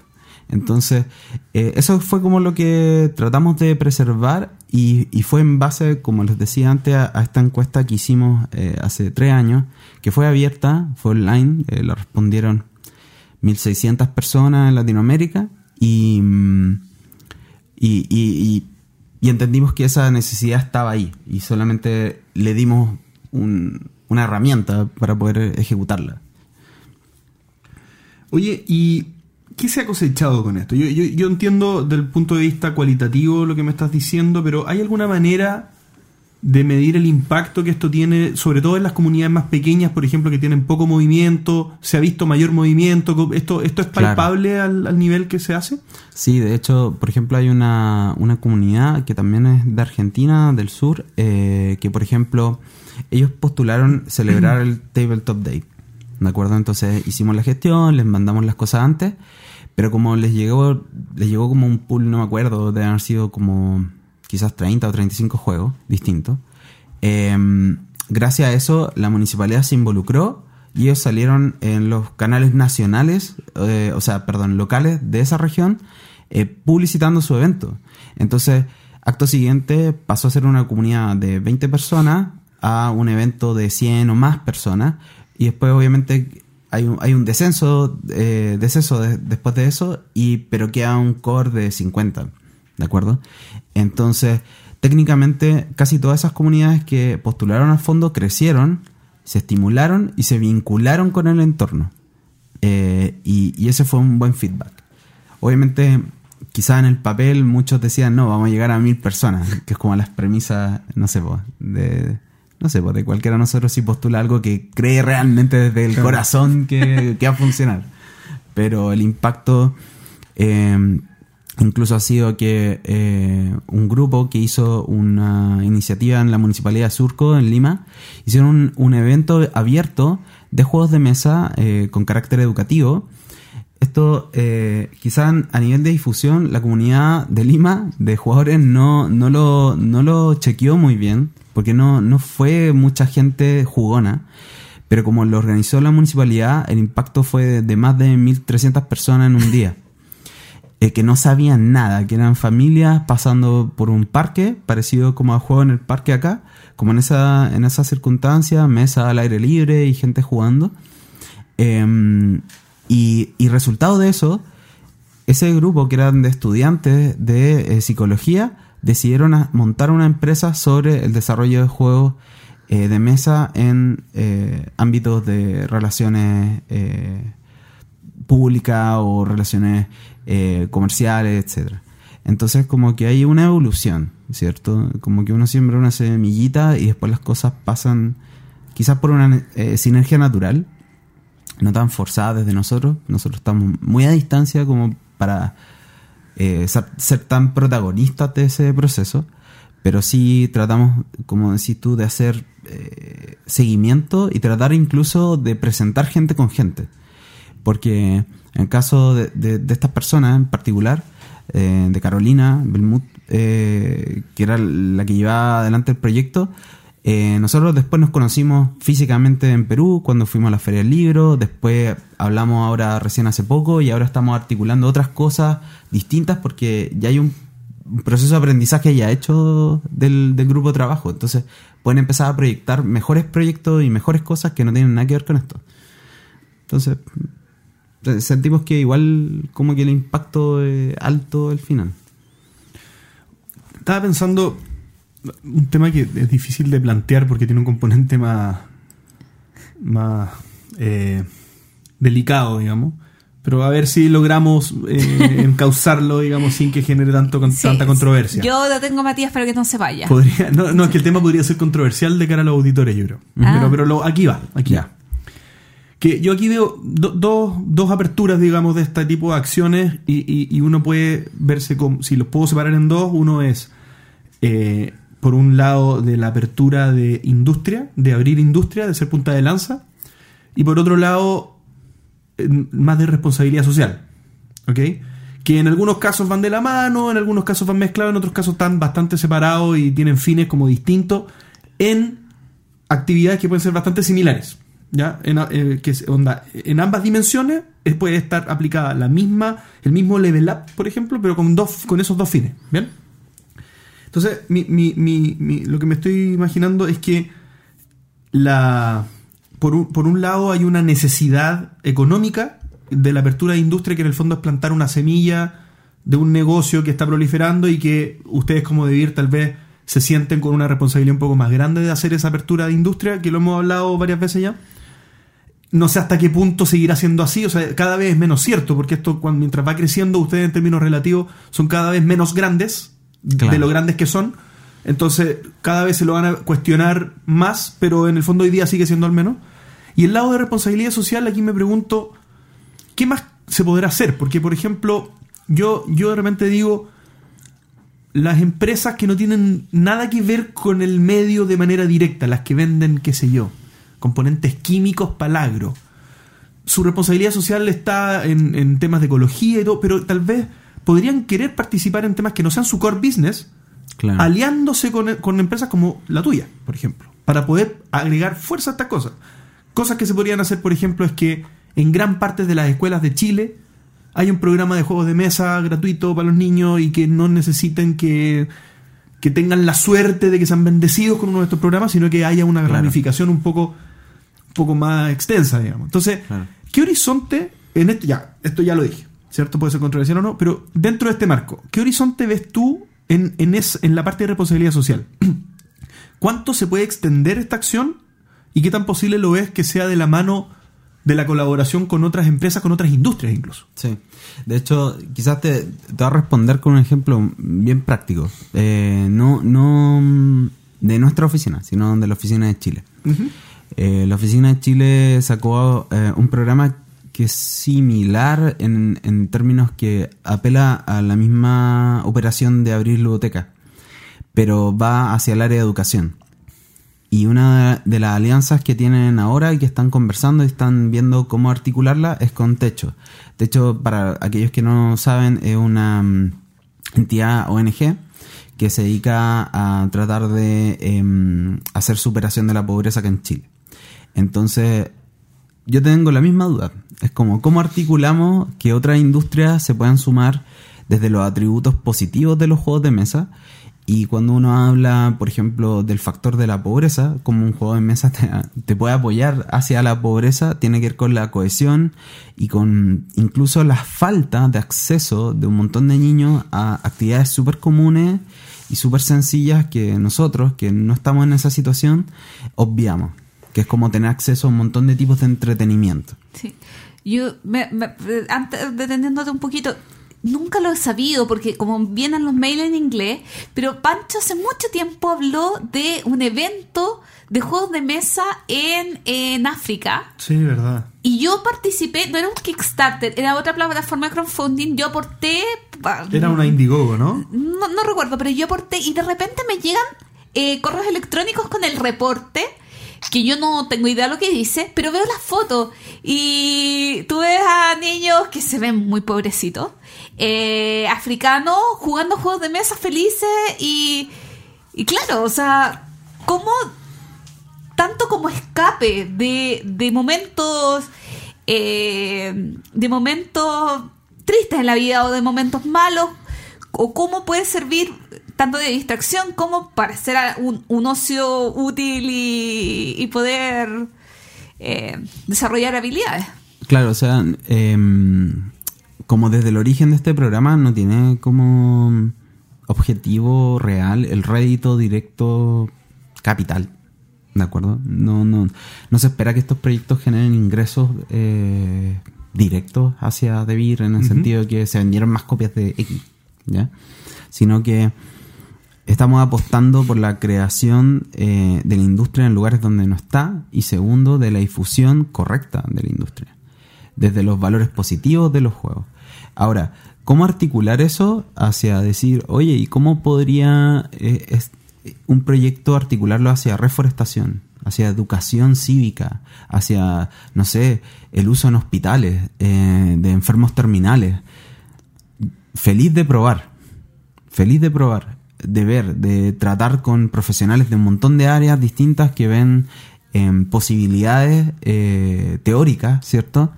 Entonces eh, eso fue como lo que tratamos de preservar y, y fue en base, como les decía antes, a, esta encuesta que hicimos eh, hace tres años, que fue abierta, fue online, eh, lo respondieron 1.600 personas en Latinoamérica mm, y- y entendimos que esa necesidad estaba ahí y solamente le dimos un- una herramienta para poder ejecutarla. Oye, ¿y qué se ha cosechado con esto? Yo, yo, yo entiendo del punto de vista cualitativo lo que me estás diciendo, pero ¿hay alguna manera de medir el impacto que esto tiene, sobre todo en las comunidades más pequeñas, por ejemplo, que tienen poco movimiento? ¿Se ha visto mayor movimiento? ¿Esto, esto es Claro. palpable al, al nivel que se hace? Sí, de hecho, por ejemplo, hay una, una comunidad que también es de Argentina, del sur, eh, que por ejemplo, ellos postularon celebrar el Tabletop Day. ¿De acuerdo? Entonces hicimos la gestión, les mandamos las cosas antes, pero como les llegó, les llegó como un pool, no me acuerdo, de haber sido como quizás 30 o 35 juegos distintos. Eh, gracias a eso, la municipalidad se involucró y ellos salieron en los canales nacionales, eh, o sea, perdón, locales de esa región, eh, publicitando su evento. Entonces, acto siguiente pasó a ser una comunidad de 20 personas a un evento de 100 o más personas y después obviamente hay un, hay un descenso, eh, deceso de- después de eso, y, pero queda un core de 50, ¿de acuerdo? Entonces, técnicamente casi todas esas comunidades que postularon al fondo crecieron, se estimularon y se vincularon con el entorno. Eh, y, y ese fue un buen feedback. Obviamente, quizá en el papel muchos decían, no, vamos a llegar a mil personas, que es como las premisas, no sé, de, no sé, de cualquiera de nosotros si postula algo que cree realmente desde el corazón que, que va a funcionar. Pero el impacto eh, incluso ha sido que eh, un grupo que hizo una iniciativa en la Municipalidad de Surco, en Lima, hicieron un, un evento abierto de juegos de mesa eh, con carácter educativo. Esto, eh, quizás a nivel de difusión, la comunidad de Lima de jugadores no, no, lo, no lo chequeó muy bien, porque no, no fue mucha gente jugona. Pero como lo organizó la municipalidad, el impacto fue de, más de 1.300 personas en un día. Eh, que no sabían nada, que eran familias pasando por un parque, parecido como a juego en el parque acá, como en esa, en esa circunstancia, mesa al aire libre y gente jugando. Eh, y, y resultado de eso, ese grupo que eran de estudiantes de eh, psicología decidieron montar una empresa sobre el desarrollo de juegos eh, de mesa en eh, ámbitos de relaciones eh, públicas o relaciones comerciales, etcétera. Entonces como que hay una evolución, ¿cierto? Como que uno siembra una semillita y después las cosas pasan quizás por una sinergia natural, no tan forzada desde nosotros. Nosotros estamos muy a distancia como para eh, ser, tan protagonistas de ese proceso, pero sí tratamos, como decís tú, de hacer eh, seguimiento y tratar incluso de presentar gente con gente. Porque en el caso de, de- de estas personas en particular, eh, de Carolina Belmut, eh, que era la que llevaba adelante el proyecto, eh, nosotros después nos conocimos físicamente en Perú cuando fuimos a la Feria del Libro, después hablamos ahora recién hace poco y ahora estamos articulando otras cosas distintas porque ya hay un proceso de aprendizaje ya hecho del, del grupo de trabajo. Entonces pueden empezar a proyectar mejores proyectos y mejores cosas que no tienen nada que ver con esto. Entonces eh, sentimos que igual como que el impacto es alto al final. Estaba pensando un tema que es difícil de plantear porque tiene un componente más más eh, delicado, digamos. Pero a ver si logramos eh, encauzarlo, digamos, sin que genere tanto con- Sí, tanta controversia. Yo lo tengo, Matías, para que no se vaya. Podría, no, no, es que el tema podría ser controversial de cara a los auditores, yo creo. Ah. Pero, pero lo- aquí va, aquí Ya. va. Que yo aquí veo do- dos- dos aperturas, digamos, de este tipo de acciones y, y- y uno puede verse como, si los puedo separar en dos, uno es, eh, por un lado, de la apertura de industria, de abrir industria, de ser punta de lanza, y por otro lado, eh, más de responsabilidad social. ¿Ok? Que en algunos casos van de la mano, en algunos casos van mezclados, en otros casos están bastante separados y tienen fines como distintos en actividades que pueden ser bastante similares. ¿Ya? En, eh, que onda, en ambas dimensiones eh, puede estar aplicada la misma, el mismo level up, por ejemplo, pero con, dos, con esos dos fines. ¿Bien? Entonces, mi- mi- mi- lo que me estoy imaginando es que la por un, por un lado hay una necesidad económica de la apertura de industria que en el fondo es plantar una semilla de un negocio que está proliferando y que ustedes como Devir tal vez se sienten con una responsabilidad un poco más grande de hacer esa apertura de industria, que lo hemos hablado varias veces ya. No sé hasta qué punto seguirá siendo así, o sea, cada vez es menos cierto, porque esto cuando, mientras va creciendo, ustedes en términos relativos son cada vez menos grandes Claro. de lo grandes que son. Entonces, cada vez se lo van a cuestionar más, pero en el fondo hoy día sigue siendo al menos. Y el lado de responsabilidad social, aquí me pregunto, ¿qué más se podrá hacer? Porque, por ejemplo, yo, yo de repente digo, las empresas que no tienen nada que ver con el medio de manera directa, las que venden, qué sé yo, componentes químicos palagro, su responsabilidad social está en, en temas de ecología y todo, pero tal vez podrían querer participar en temas que no sean su core business, Claro. aliándose con, con empresas como la tuya, por ejemplo, para poder agregar fuerza a estas cosas. Cosas que se podrían hacer, por ejemplo, es que en gran parte de las escuelas de Chile hay un programa de juegos de mesa gratuito para los niños y que no necesiten que, que tengan la suerte de que sean bendecidos con uno de estos programas, sino que haya una Claro. ramificación un poco, un poco más extensa, digamos. Entonces, Claro. ¿qué horizonte en esto? Ya, esto ya lo dije, ¿cierto? Puede ser controversial o no, pero dentro de este marco, ¿qué horizonte ves tú en, en, es- en la parte de responsabilidad social? ¿Cuánto se puede extender esta acción y qué tan posible lo ves que sea de la mano de la colaboración con otras empresas, con otras industrias incluso? Sí. De hecho, quizás te, te voy a responder con un ejemplo bien práctico. Eh, no, no de nuestra oficina, sino de la oficina de Chile. Eh, la oficina de Chile sacó eh, un programa que es similar en, términos que apela a la misma operación de abrir biblioteca, pero va hacia el área de educación. Y una de las alianzas que tienen ahora y que están conversando y están viendo cómo articularla es con Techo. Techo, para aquellos que no saben, es una mm, entidad ONG que se dedica a tratar de em, hacer superación de la pobreza acá en Chile. Entonces, yo tengo la misma duda. Es como, ¿cómo articulamos que otras industrias se puedan sumar desde los atributos positivos de los juegos de mesa? Y cuando uno habla, por ejemplo, del factor de la pobreza, como un juego de mesa te, te puede apoyar hacia la pobreza, tiene que ver con la cohesión y con incluso la falta de acceso de un montón de niños a actividades súper comunes y súper sencillas que nosotros, que no estamos en esa situación, obviamos. Que es como tener acceso a un montón de tipos de entretenimiento. Sí. Yo, me, me- antes, deteniéndote un poquito, nunca lo he sabido porque como vienen los mails en inglés, pero Pancho hace mucho tiempo habló de un evento de juegos de mesa en, en África. Sí, verdad. Y yo participé, no era un Kickstarter, era otra plataforma de crowdfunding, yo aporté... ah, Era una Indiegogo, ¿no? no, no recuerdo, pero yo aporté y de repente me llegan eh, correos electrónicos con el reporte, que yo no tengo idea lo que dice, pero veo las fotos. Y tú ves a niños que se ven muy pobrecitos, eh, africanos jugando juegos de mesa felices y, y claro, o sea, ¿cómo tanto como escape de, de momentos eh, de momentos tristes en la vida o de momentos malos o cómo puede servir tanto de distracción como para ser un, un ocio útil y, y poder eh, desarrollar habilidades. Claro, o sea, em, como desde el origen de este programa no tiene como objetivo real el rédito directo capital. ¿De acuerdo? No, no, no se espera que estos proyectos generen ingresos eh, directos hacia DeVir en el sentido de que se vendieron más copias de X, ¿ya? Sino que estamos apostando por la creación eh, de la industria en lugares donde no está y segundo, de la difusión correcta de la industria, desde los valores positivos de los juegos. Ahora, ¿cómo articular eso hacia decir, oye, ¿y cómo podría eh, un proyecto articularlo hacia reforestación, hacia educación cívica, hacia, no sé, el uso en hospitales eh, de enfermos terminales? Feliz de probar, feliz de probar, de ver, de tratar con profesionales de un montón de áreas distintas que ven em, posibilidades eh, teóricas, ¿cierto?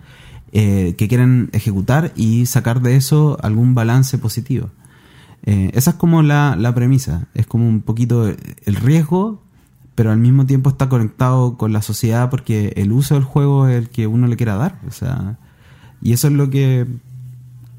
Eh, que quieren ejecutar y sacar de eso algún balance positivo. Eh, esa es como la, la premisa, es como un poquito el riesgo, pero al mismo tiempo está conectado con la sociedad porque el uso del juego es el que uno le quiera dar. O sea, y eso es lo que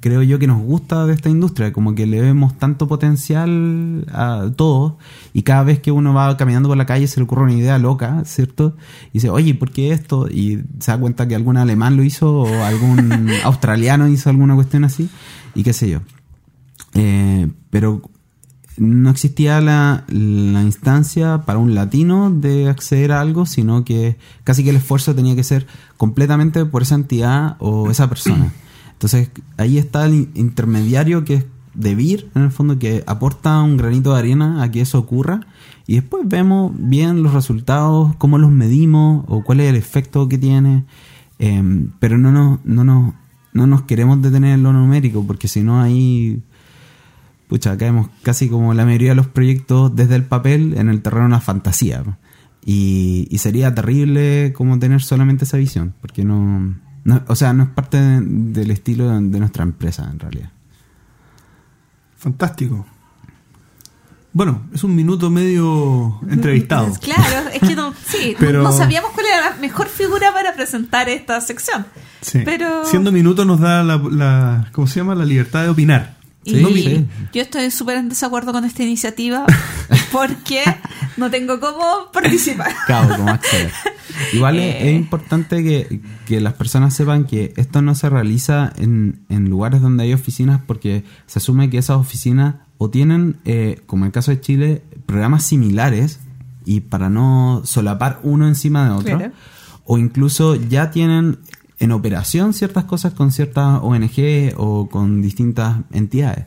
creo yo que nos gusta de esta industria, como que le vemos tanto potencial a todo y cada vez que uno va caminando por la calle se le ocurre una idea loca, ¿cierto? Y dice, oye, ¿por qué esto? Y se da cuenta que algún alemán lo hizo o algún australiano hizo alguna cuestión así y qué sé yo. Eh, pero no existía la, la instancia para un latino de acceder a algo, sino que casi que el esfuerzo tenía que ser completamente por esa entidad o esa persona. Entonces ahí está el in- intermediario que es DeVir, en el fondo, que aporta un granito de arena a que eso ocurra. Y después vemos bien los resultados, cómo los medimos o cuál es el efecto que tiene. Em, pero no nos, no, nos, no nos queremos detener en lo numérico, porque si no ahí pucha, caemos casi como la mayoría de los proyectos desde el papel en el terreno de una fantasía. Y, y sería terrible como tener solamente esa visión, porque no, no- o sea, no es parte de- del estilo de, de nuestra empresa en realidad. Fantástico. Bueno, es un minuto medio entrevistado. Claro, es que no, sí, no- Pero- no, sabíamos cuál era la mejor figura para presentar esta sección. Sí. Pero Siendo minuto nos da la, la- ¿cómo se llama? La libertad de opinar. Y yo estoy súper en desacuerdo con esta iniciativa porque no tengo cómo participar. Claro, como acceder. Igual es, Eh. es importante que, que las personas sepan que esto no se realiza en, en lugares donde hay oficinas porque se asume que esas oficinas o tienen, eh, como en el caso de Chile, programas similares y para no solapar uno encima de otro, Claro. o incluso ya tienen en operación ciertas cosas con ciertas ONG o con distintas entidades.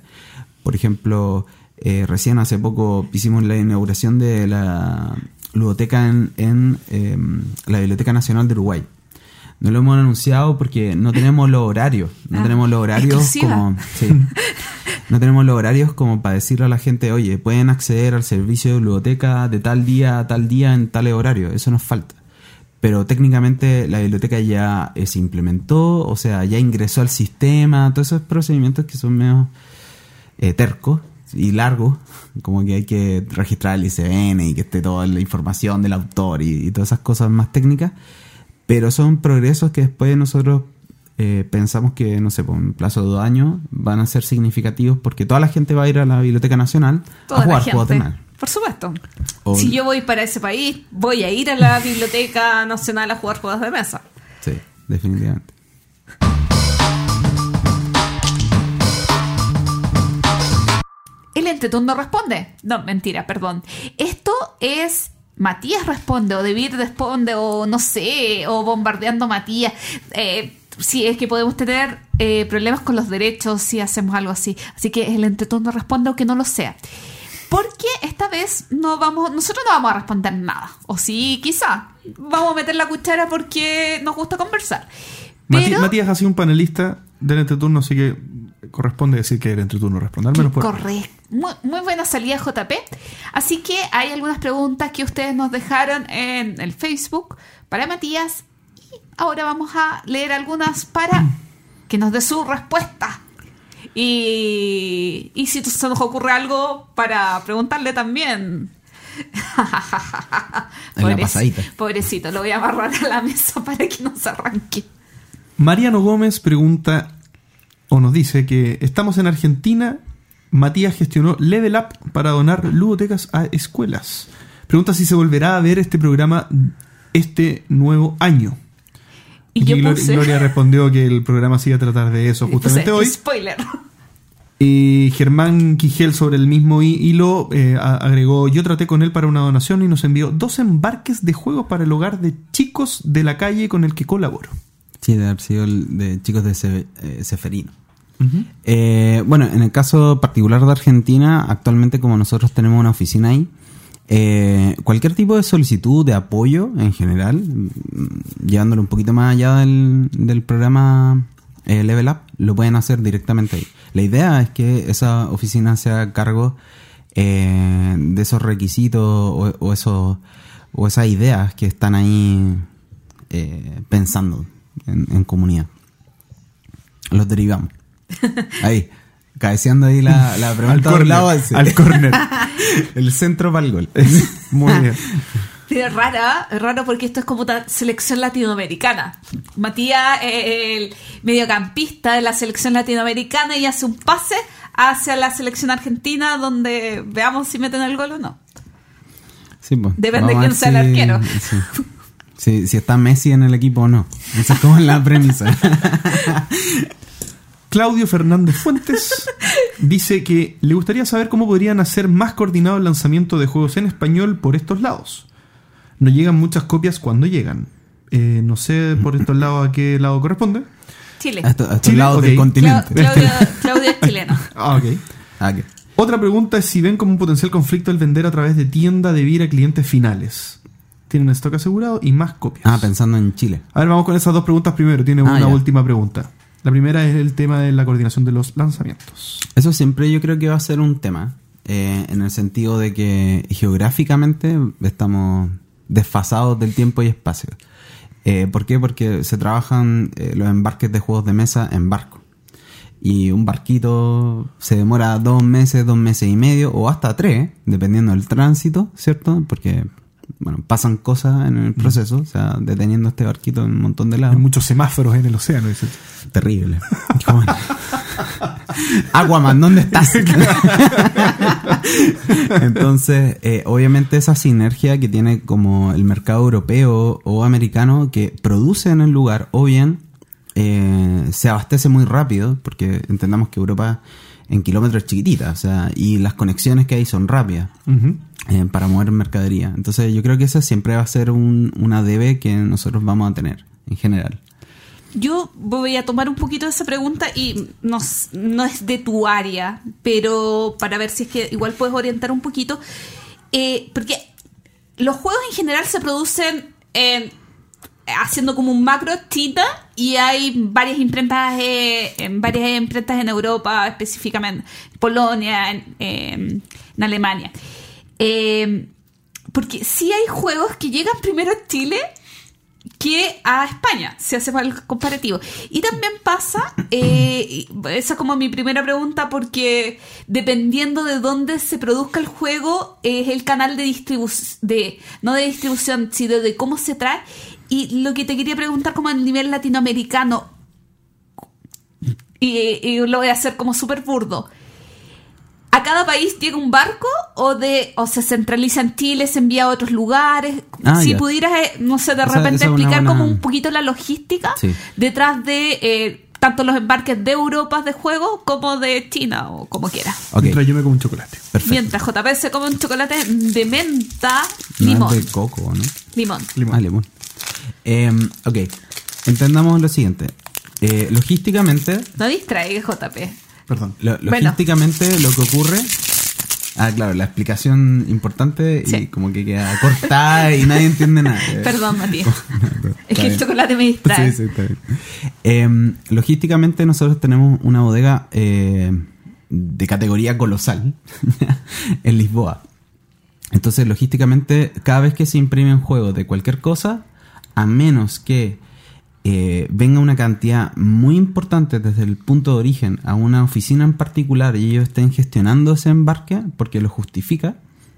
Por ejemplo, eh, recién hace poco hicimos la inauguración de la ludoteca en, en, eh, la Biblioteca Nacional de Uruguay. No lo hemos anunciado porque no tenemos los horarios. No Ah, tenemos los horarios exclusiva. como. sí. no tenemos los horarios como para decirle a la gente, oye, pueden acceder al servicio de biblioteca de tal día a tal día en tal horario. Eso nos falta. Pero técnicamente la biblioteca ya eh, se implementó, o sea, ya ingresó al sistema, todos esos procedimientos que son medio eh, tercos y largos, como que hay que registrar el ICBN y que esté toda la información del autor y, y todas esas cosas más técnicas, pero son progresos que después nosotros eh, pensamos que, no sé, por un plazo de dos años van a ser significativos porque toda la gente va a ir a la Biblioteca Nacional Toda a jugar mano. Por supuesto. Si yo voy para ese país, voy a ir a la Biblioteca Nacional a jugar juegos de mesa. Sí, definitivamente. El entreturno responde. No, mentira, perdón. Esto es Matías responde, o Debir responde, o no sé, o bombardeando Matías. Eh, si es que podemos tener eh, problemas con los derechos si hacemos algo así. Así que el entreturno responde, aunque no lo sea. Porque esta vez no vamos, nosotros no vamos a responder nada. O sí, quizá. Vamos a meter la cuchara porque nos gusta conversar. Mati- Matías ha sido un panelista del entreturno, así que corresponde decir que el entreturno responde. Al menos por Correcto. Muy, muy buena salida JP. Así que hay algunas preguntas que ustedes nos dejaron en el Facebook para Matías. Y ahora vamos a leer algunas para que nos dé su respuesta. Y, y si se nos ocurre algo para preguntarle también. Pobrecito, lo voy a amarrar a la mesa para que no se arranque. Mariano Gómez pregunta o nos dice que estamos en Argentina. Matías gestionó Level Up para donar ludotecas a escuelas. Pregunta si se volverá a ver este programa este nuevo año. Y yo Glor- puse. Gloria respondió que el programa se iba a tratar de eso justamente puse hoy. Spoiler. Y Germán Quigel sobre el mismo hi- hilo eh, agregó, yo traté con él para una donación y nos envió dos embarques de juegos para el hogar de chicos de la calle con el que colaboro. Sí, de haber sido el de chicos de Ce- eh, Ceferino. Eh, bueno, en el caso particular de Argentina, actualmente como nosotros tenemos una oficina ahí, eh, cualquier tipo de solicitud de apoyo en general, mm, llevándolo un poquito más allá del, del programa eh, Level Up, lo pueden hacer directamente ahí. La idea es que esa oficina se haga cargo eh, de esos requisitos o, o esos, o esas ideas que están ahí eh, pensando en, en comunidad. Los derivamos. Ahí, cabeceando ahí la, la pregunta de un lado al, al corner. el centro para el gol. Muy bien. Es rara, es raro porque esto es como selección latinoamericana. Matías es el mediocampista de la selección latinoamericana y hace un pase hacia la selección argentina donde veamos si meten el gol o no. Sí, pues, Depende a quién sea el arquero. sí. Sí, si está Messi en el equipo o no. Esa es como la premisa. Claudio Fernández Fuentes dice que le gustaría saber cómo podrían hacer más coordinado el lanzamiento de juegos en español por estos lados. No llegan muchas copias cuando llegan. Eh, no sé por estos lados a qué lado corresponde. Chile. A estos, a estos Chile, lados del continente. Claudio, Claudio es chileno. Ah, ok. Ah, ok. Otra pregunta es si ven como un potencial conflicto el vender a través de tienda de vir a clientes finales. Tienen stock asegurado y más copias. Ah, pensando en Chile. A ver, vamos con esas dos preguntas primero. Tiene Ah, una ya. última pregunta. La primera es el tema de la coordinación de los lanzamientos. Eso siempre yo creo que va a ser un tema, eh, en el sentido de que geográficamente estamos desfasados del tiempo y espacio. Eh, ¿Por qué? Porque se trabajan eh, los embarques de juegos de mesa en barco. Y un barquito se demora dos meses, dos meses y medio, o hasta tres, dependiendo del tránsito, ¿cierto? Porque, bueno, pasan cosas en el proceso, o sea, deteniendo este barquito en un montón de lados. Hay muchos semáforos en el océano. dice. Terrible. Aquaman, ¿dónde estás? Entonces, eh, obviamente esa sinergia que tiene como el mercado europeo o americano que produce en el lugar o bien eh, se abastece muy rápido, porque entendamos que Europa en kilómetros es chiquitita, o sea, y las conexiones que hay son rápidas. Eh, para mover mercadería. Entonces yo creo que esa siempre va a ser un, una debe que nosotros vamos a tener en general. Yo voy a tomar un poquito de esa pregunta y no, no es de tu área, pero para ver si es que igual puedes orientar un poquito. Eh, porque los juegos en general se producen en- haciendo como un macro China y hay varias imprentas eh, en varias imprentas en Europa específicamente en Polonia en, eh, en Alemania Eh, porque sí hay juegos que llegan primero a Chile que a España, se hace el comparativo. Y también pasa, eh, esa es como mi primera pregunta, porque dependiendo de dónde se produzca el juego, es el canal de distribución, de, no de distribución, sino de cómo se trae. Y lo que te quería preguntar como a nivel latinoamericano, y lo voy a hacer como súper burdo. ¿A cada país llega un barco o de o se centraliza en Chile, se envía a otros lugares? Ah, si ya. pudieras, eh, no sé, de Esa- repente esa explicar buena- como un poquito la logística Sí. detrás de eh, tanto los embarques de Europa de juego como de China o como quiera. Mientras yo me como un chocolate. perfecto. Mientras JP se come un chocolate de menta, No limón. es de coco, ¿no? Limón. Limón. Ah, limón. Em, ok, entendamos lo siguiente. Eh, logísticamente, No distraigas, JP. Perdón. lo- Bueno. logísticamente lo que ocurre... Ah, claro, la explicación importante y Sí. como que queda cortada y nadie entiende nada. Perdón, Matías. Es que el chocolate me distrae. Sí, sí, está bien. Em, logísticamente nosotros tenemos una bodega eh, de categoría colosal en Lisboa. Entonces, logísticamente, cada vez que se imprimen juegos de cualquier cosa, a menos que eh, venga una cantidad muy importante desde el punto de origen a una oficina en particular y ellos estén gestionando ese embarque porque lo justifica,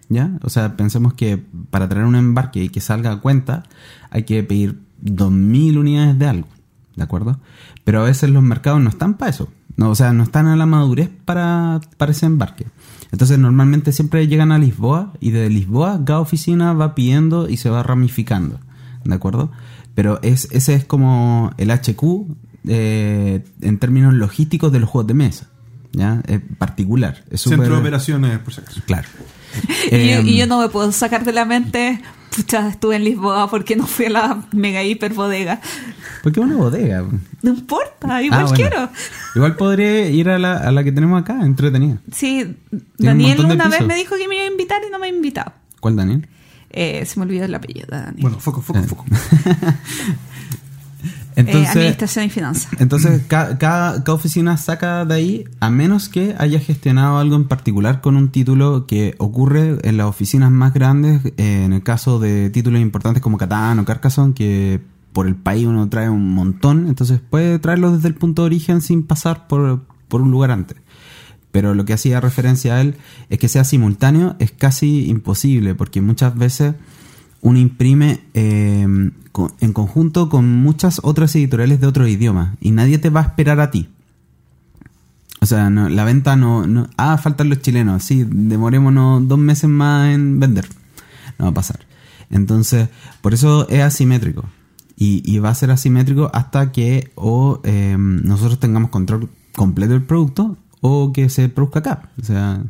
¿ya? O sea, pensemos que para traer un embarque y que salga a cuenta hay que pedir 2.000 unidades de algo, ¿de acuerdo? Pero a veces los mercados no están para eso, no, o sea, no están a la madurez para, para ese embarque. Entonces normalmente siempre llegan a Lisboa y de Lisboa cada oficina va pidiendo y se va ramificando, ¿de acuerdo? Pero es, ese es como el HQ eh, en términos logísticos de los juegos de mesa, ¿ya? Es particular. Es Centro súper- de operaciones, por si acaso. Claro. Y, yo, Em, y yo no me puedo sacar de la mente, pucha, estuve en Lisboa porque no fui a la mega hiper bodega. Porque es una bodega. No importa, igual Ah, bueno. quiero. Igual podría ir a la, a la que tenemos acá, entretenida. Sí, Daniel una vez me dijo que me iba a invitar y no me ha invitado. ¿Cuál, Daniel? Eh, se me olvidó el apellido de Daniel. Bueno, foco, foco, Eh. foco. Eh, Entonces, administración y finanzas. entonces ca- cada, cada oficina saca de ahí, a menos que haya gestionado algo en particular con un título que ocurre en las oficinas más grandes, eh, en el caso de títulos importantes como Catán o Carcassonne, que por el país uno trae un montón, entonces puede traerlo desde el punto de origen sin pasar por, por un lugar antes. Pero lo que hacía referencia a él es que sea simultáneo es casi imposible, porque muchas veces uno imprime co- en conjunto con muchas otras editoriales de otros idiomas y nadie te va a esperar a ti. O sea, la venta no, no... Ah, faltan los chilenos, sí, demorémonos dos meses más en vender. No va a pasar. Entonces, por eso es asimétrico. Y, va a ser asimétrico hasta que o eh, nosotros tengamos control completo del producto o que se produzca acá. O sea,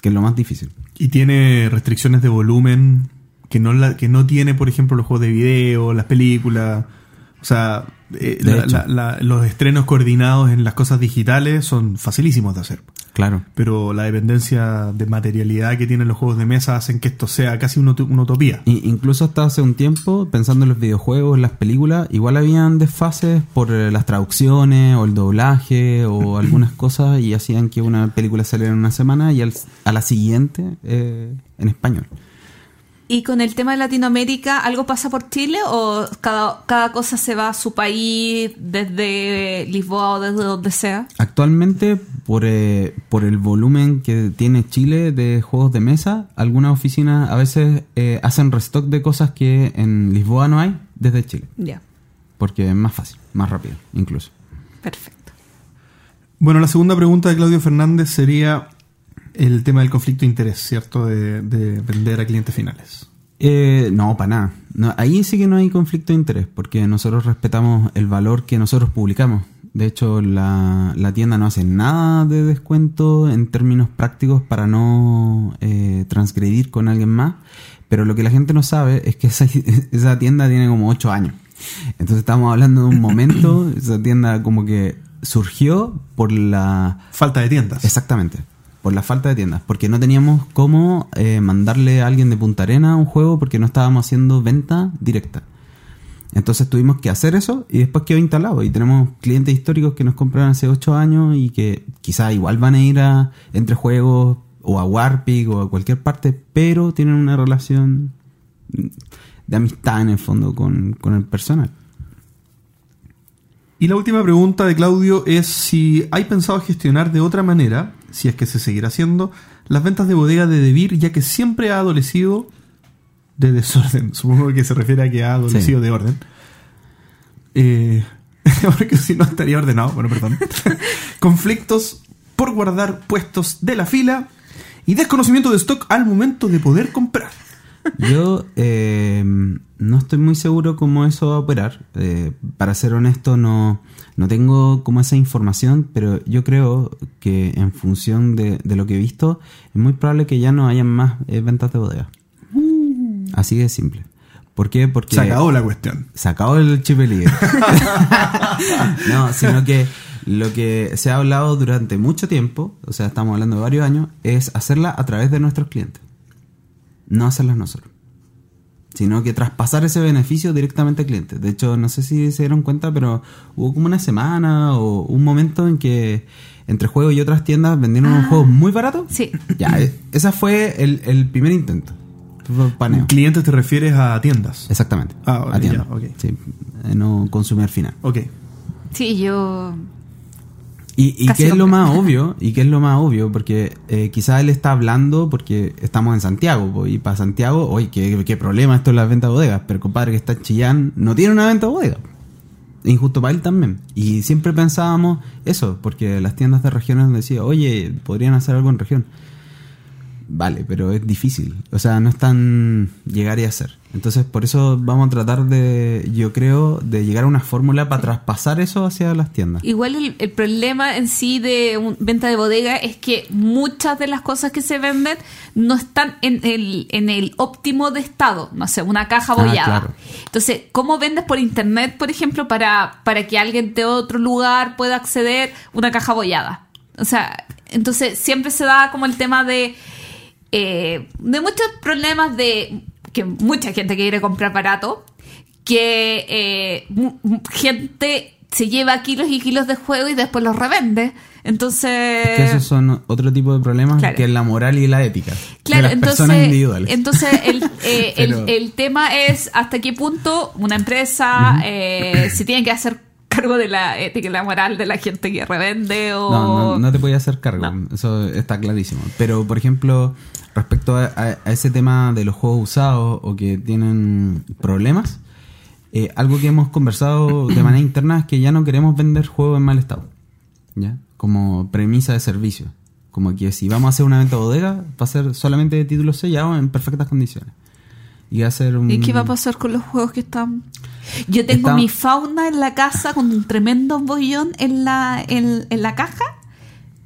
que es lo más difícil. Y tiene restricciones de volumen que no, la, que no tiene, por ejemplo, los juegos de video, las películas. O sea, eh, la- hecho. la- la- los estrenos coordinados en las cosas digitales son facilísimos de hacer. Claro. Pero la dependencia de materialidad que tienen los juegos de mesa hacen que esto sea casi una, ut- una utopía. I- incluso hasta hace un tiempo, pensando en los videojuegos, en las películas, igual habían desfases por eh, las traducciones o el doblaje o algunas cosas y hacían que una película saliera en una semana y al- a la siguiente eh, en español. ¿Y con el tema de Latinoamérica, algo pasa por Chile o cada, cada cosa se va a su país desde Lisboa o desde donde sea? Actualmente, por, eh, por el volumen que tiene Chile de juegos de mesa, algunas oficinas a veces eh, hacen restock de cosas que en Lisboa no hay desde Chile. Ya, Porque es más fácil, más rápido, incluso. perfecto. Bueno, la segunda pregunta de Claudio Fernández sería el tema del conflicto de interés, ¿cierto? De, de vender a clientes finales. Eh, no, para nada. No, ahí sí que no hay conflicto de interés, porque nosotros respetamos el valor que nosotros publicamos. De hecho, la, la tienda no hace nada de descuento en términos prácticos para no eh, transgredir con alguien más. Pero lo que la gente no sabe es que esa, esa tienda tiene como 8 años. Entonces estamos hablando de un momento, esa tienda como que surgió por la Falta de tiendas. Exactamente. Por la falta de tiendas. Porque no teníamos cómo eh, mandarle a alguien de Punta Arena un juego porque no estábamos haciendo venta directa. Entonces tuvimos que hacer eso y después quedó instalado. Y tenemos clientes históricos que nos compraron hace 8 años y que quizá igual van a ir a entre juegos o a Warpig o a cualquier parte, pero tienen una relación de amistad en el fondo con, con el personal. Y la última pregunta de Claudio es si hay pensado gestionar de otra manera, si es que se seguirá haciendo, las ventas de bodega de Debir, ya que siempre ha adolecido de desorden. Supongo que se refiere a que ha adolecido Sí. de orden. Eh, porque si no estaría ordenado, bueno, perdón. Conflictos por guardar puestos de la fila y desconocimiento de stock al momento de poder comprar. Yo eh, no estoy muy seguro cómo eso va a operar. Eh, para ser honesto, no, no tengo como esa información, pero yo creo que en función de, de lo que he visto, es muy probable que ya no hayan más eh, ventas de bodega. Así de simple. ¿Por qué? Porque Se acabó la cuestión. se acabó el chip libre. no, sino que lo que se ha hablado durante mucho tiempo, o sea, estamos hablando de varios años, es hacerla a través de nuestros clientes. No hacerlas nosotros. Sino que traspasar ese beneficio directamente al cliente. De hecho, no sé si se dieron cuenta, pero hubo como una semana o un momento en que entre juegos y otras tiendas vendieron unos juegos muy baratos. Sí. Ya, e- ese fue el, el primer intento. paneo. Clientes te refieres a tiendas. Exactamente. Ah, a tienda. ya, ok. Sí, eh, no consumir final. Ok. Sí, yo. Y, y qué es lo más obvio, y qué es lo más obvio, porque eh, quizás él está hablando porque estamos en Santiago, po, y para Santiago, oye, qué, qué problema esto es la venta de bodegas, pero compadre que está en Chillán no tiene una venta de bodega. Injusto para él también. Y siempre pensábamos eso, porque las tiendas de regiones decían, oye, podrían hacer algo en región. Vale, pero es difícil. O sea, no es tan llegar y hacer. Entonces, por eso vamos a tratar de, yo creo, de llegar a una fórmula para traspasar eso hacia las tiendas. Igual el, el problema en sí de un- venta de bodega es que muchas de las cosas que se venden no están en el, en el óptimo de estado. No sé, una caja Ah, bollada. claro. Entonces, ¿cómo vendes por internet, por ejemplo, para, para que alguien de otro lugar pueda acceder una caja bollada? O sea, entonces siempre se da como el tema de, eh, de muchos problemas de que mucha gente quiere comprar barato, que eh, gente se lleva kilos y kilos de juego y después los revende. Entonces... que esos son otro tipo de problemas Claro. que es la moral y la ética Claro, de las entonces, personas individuales. entonces el, eh, el- Pero- el tema es hasta qué punto una empresa eh, se tiene que hacer cargo de la ética y la moral de la gente que revende o... no, no, no te podía hacer cargo, No. eso está clarísimo. Pero, por ejemplo, respecto a, a- a ese tema de los juegos usados o que tienen problemas, eh, algo que hemos conversado de manera interna es que ya no queremos vender juegos en mal estado, ¿ya? Como premisa de servicio. Como que si vamos a hacer una venta bodega, va a ser solamente de títulos sellados en perfectas condiciones. Y va a ser un... ¿Y qué va a pasar con los juegos que están...? Yo tengo mi fauna en la casa con un tremendo bollón en la, en, en la caja,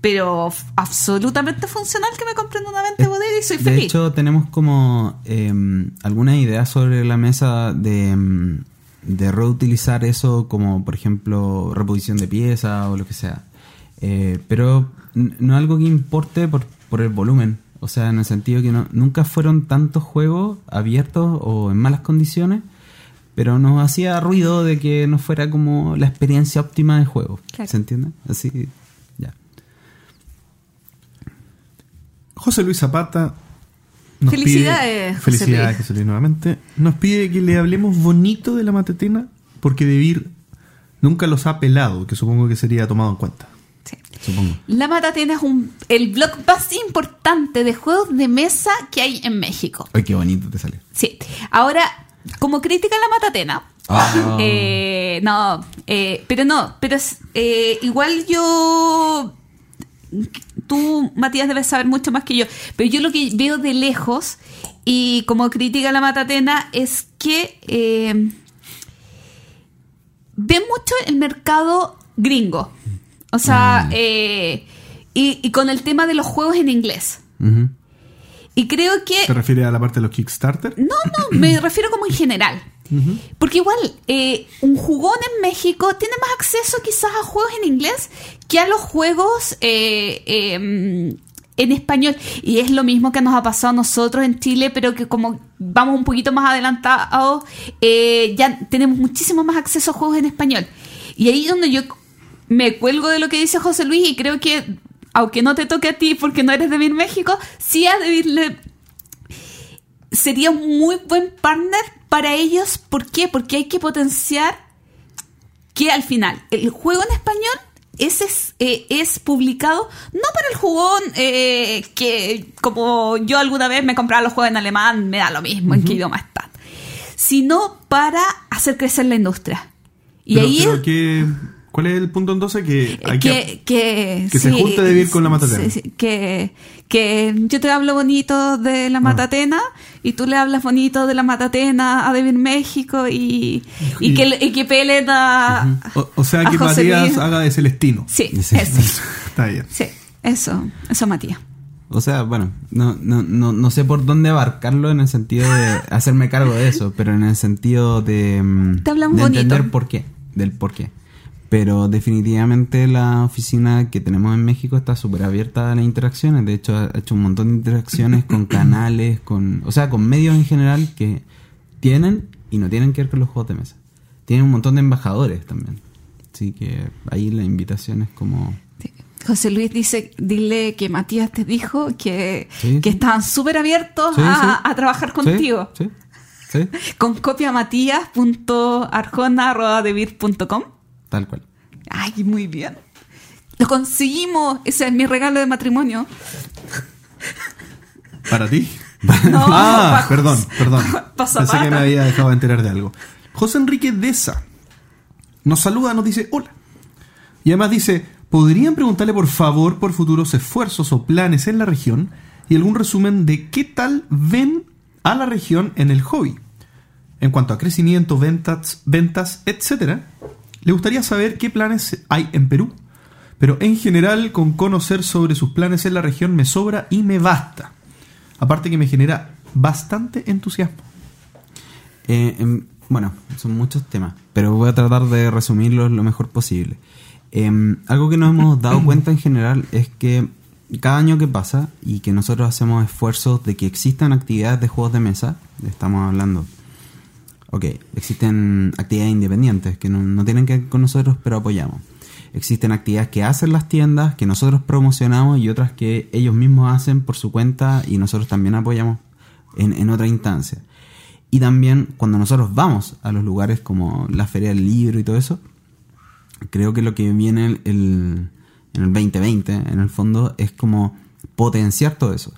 pero absolutamente funcional que me compren una venta de bodega y soy De feliz. hecho, tenemos como eh, algunas ideas sobre la mesa de, em, de reutilizar eso como, por ejemplo, reposición de piezas o lo que sea. Eh, pero no algo que importe por, por el volumen. O sea, en el sentido que no, nunca fueron tantos juegos abiertos o en malas condiciones, pero nos hacía ruido de que no fuera como la experiencia óptima de juego. Claro. ¿Se entiende? Así, ya. José Luis Zapata. nos Felicidades, pide- felicidades. José Luis, nuevamente. Nos pide que le hablemos bonito de la matatena porque Debir nunca los ha pelado, que supongo que sería tomado en cuenta. Sí. Supongo. La Matatena es un, el blog más importante de juegos de mesa que hay en México. Ay, qué bonito te sale. Sí. Ahora, como crítica a la Matatena, Ah. eh, no, eh, pero no, pero eh, igual yo, tú, Matías, debes saber mucho más que yo, pero yo lo que veo de lejos y como crítica a la Matatena es que eh, ve mucho el mercado gringo. O sea, eh, y, y con el tema de los juegos en inglés. Ujú. Y creo que... ¿Te refieres a la parte de los Kickstarter? No, no, me refiero como en general. Porque igual, eh, un jugón en México tiene más acceso quizás a juegos en inglés que a los juegos eh, eh, en español. Y es lo mismo que nos ha pasado a nosotros en Chile, pero que como vamos un poquito más adelantados, eh, ya tenemos muchísimo más acceso a juegos en español. Y ahí es donde yo me cuelgo de lo que dice José Luis y creo que, aunque no te toque a ti porque no eres de Vir México, sí a Vir sería un muy buen partner para ellos. ¿Por qué? Porque hay que potenciar que al final el juego en español ese es, eh, es publicado no para el jugón eh, que como yo alguna vez me compraba los juegos en alemán, me da lo mismo en qué idioma están, sino para hacer crecer la industria. Y Pero- ahí pero es- ¿qué- ¿Cuál es el punto entonces? Que hay que... que, que, que se junte de vir con la Matatena. sí, sí, que, que yo te hablo bonito de Ah. la Matatena y tú le hablas bonito de la Matatena a Devir México y, y, Y- que, y que peleen a, O, o sea a que José Matías Luis. haga de Celestino. Sí, Sí. eso. Está bien. Sí, eso, eso Matías. O sea, bueno, no, no, no, no sé por dónde abarcarlo en el sentido de hacerme cargo de eso, pero en el sentido de, mm, Te hablamos de bonito. entender por qué, del por qué. Pero definitivamente la oficina que tenemos en México está súper abierta a las interacciones. De hecho, ha hecho un montón de interacciones con canales, con, o sea, con medios en general que tienen y no tienen que ver con los juegos de mesa. Tienen un montón de embajadores también. Así que ahí la invitación es como... Sí. José Luis dice, dile que Matías te dijo que, Sí, que sí. estaban súper abiertos a, trabajar contigo. Sí, sí, Con copia matías.arjona.devir.com. tal cual. Ay, muy bien. Lo conseguimos. Ese es mi regalo de matrimonio. ¿Para ti? No, ah, pa- perdón, perdón. pa' Pensé que me había dejado de enterar de algo. José Enrique Deza nos saluda, nos dice hola. Y además dice, ¿podrían preguntarle por favor por futuros esfuerzos o planes en la región y algún resumen de qué tal ven a la región en el hobby? En cuanto a crecimiento, ventas, ventas, etcétera, le gustaría saber qué planes hay en Perú. Pero en general, con conocer sobre sus planes en la región me sobra y me basta. Aparte que me genera bastante entusiasmo. Eh, em, bueno, son muchos temas, pero voy a tratar de resumirlos lo mejor posible. Em, algo que nos hemos dado cuenta en general es que cada año que pasa y que nosotros hacemos esfuerzos de que existan actividades de juegos de mesa, estamos hablando, ok, existen actividades independientes que no, no tienen que ver con nosotros, pero apoyamos. Existen actividades que hacen las tiendas, que nosotros promocionamos y otras que ellos mismos hacen por su cuenta y nosotros también apoyamos en, en otra instancia. Y también cuando nosotros vamos a los lugares como la Feria del Libro y todo eso, creo que lo que viene el, el- en el 2020, en el fondo, es como potenciar todo eso.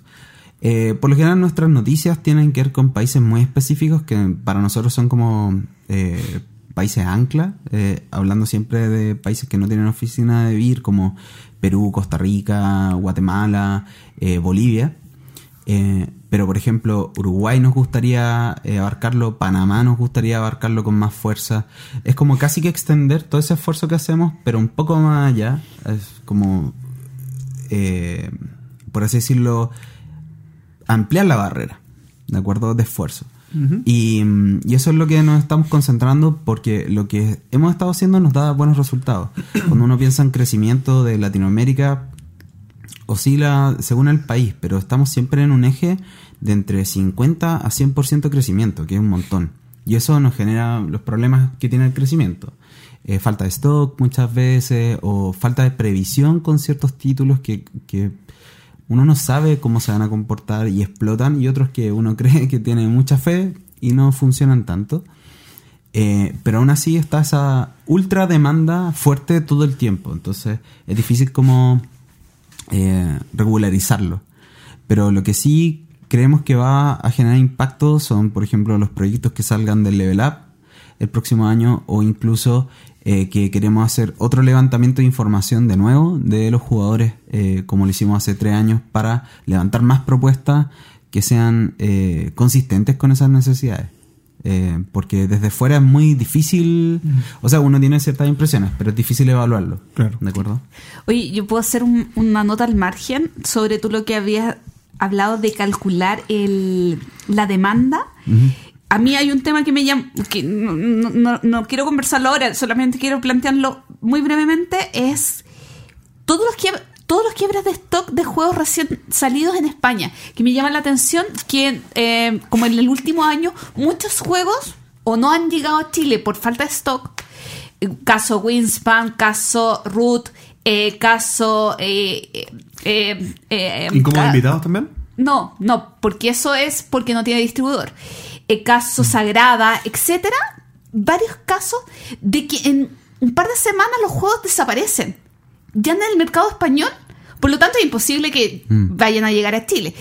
Eh, por lo general nuestras noticias tienen que ver con países muy específicos que para nosotros son como eh, países ancla, eh, hablando siempre de países que no tienen oficina de vivir como Perú, Costa Rica, Guatemala, eh, Bolivia. Eh, pero por ejemplo, Uruguay nos gustaría abarcarlo, Panamá nos gustaría abarcarlo con más fuerza. Es como casi que extender todo ese esfuerzo que hacemos, pero un poco más allá. Es como, por así decirlo, ampliar la barrera, ¿de acuerdo? De esfuerzo. y, mm, y eso es lo que nos estamos concentrando porque lo que hemos estado haciendo nos da buenos resultados. Cuando uno piensa en crecimiento de Latinoamérica, oscila según el país, pero estamos siempre en un eje de entre 50 a 100% crecimiento, que es un montón. Y eso nos genera los problemas que tiene el crecimiento. Eh, falta de stock muchas veces o falta de previsión con ciertos títulos que, que uno no sabe cómo se van a comportar y explotan y otros que uno cree que tiene mucha fe y no funcionan tanto. Eh, pero aún así está esa ultra demanda fuerte todo el tiempo. Entonces es difícil como eh, regularizarlo. Pero lo que sí creemos que va a generar impacto son, por ejemplo, los proyectos que salgan del Level Up el próximo año o incluso eh, que queremos hacer otro levantamiento de información de nuevo de los jugadores, eh, como lo hicimos hace tres años, para levantar más propuestas que sean eh, consistentes con esas necesidades. Eh, porque desde fuera es muy difícil, o sea, uno tiene ciertas impresiones, pero es difícil evaluarlo. Claro. ¿De acuerdo? Oye, yo puedo hacer un- una nota al margen sobre tú lo que habías hablado de calcular el, la demanda. A mí hay un tema que me llama, que no, no- quiero conversarlo ahora, solamente quiero plantearlo muy brevemente, es todos los quieb- todos los quiebras de stock de juegos recién salidos en España, que me llama la atención que eh, como en el último año muchos juegos o no han llegado a Chile por falta de stock, Eh, caso Winspan, caso Root, eh, caso... eh, eh, eh, ¿Incómodos ca- invitados también? no, no, porque eso es porque no tiene distribuidor. El caso Sagrada, etcétera, varios casos de que en un par de semanas los juegos desaparecen. Ya en el mercado español, por lo tanto es imposible que vayan a llegar a Chile.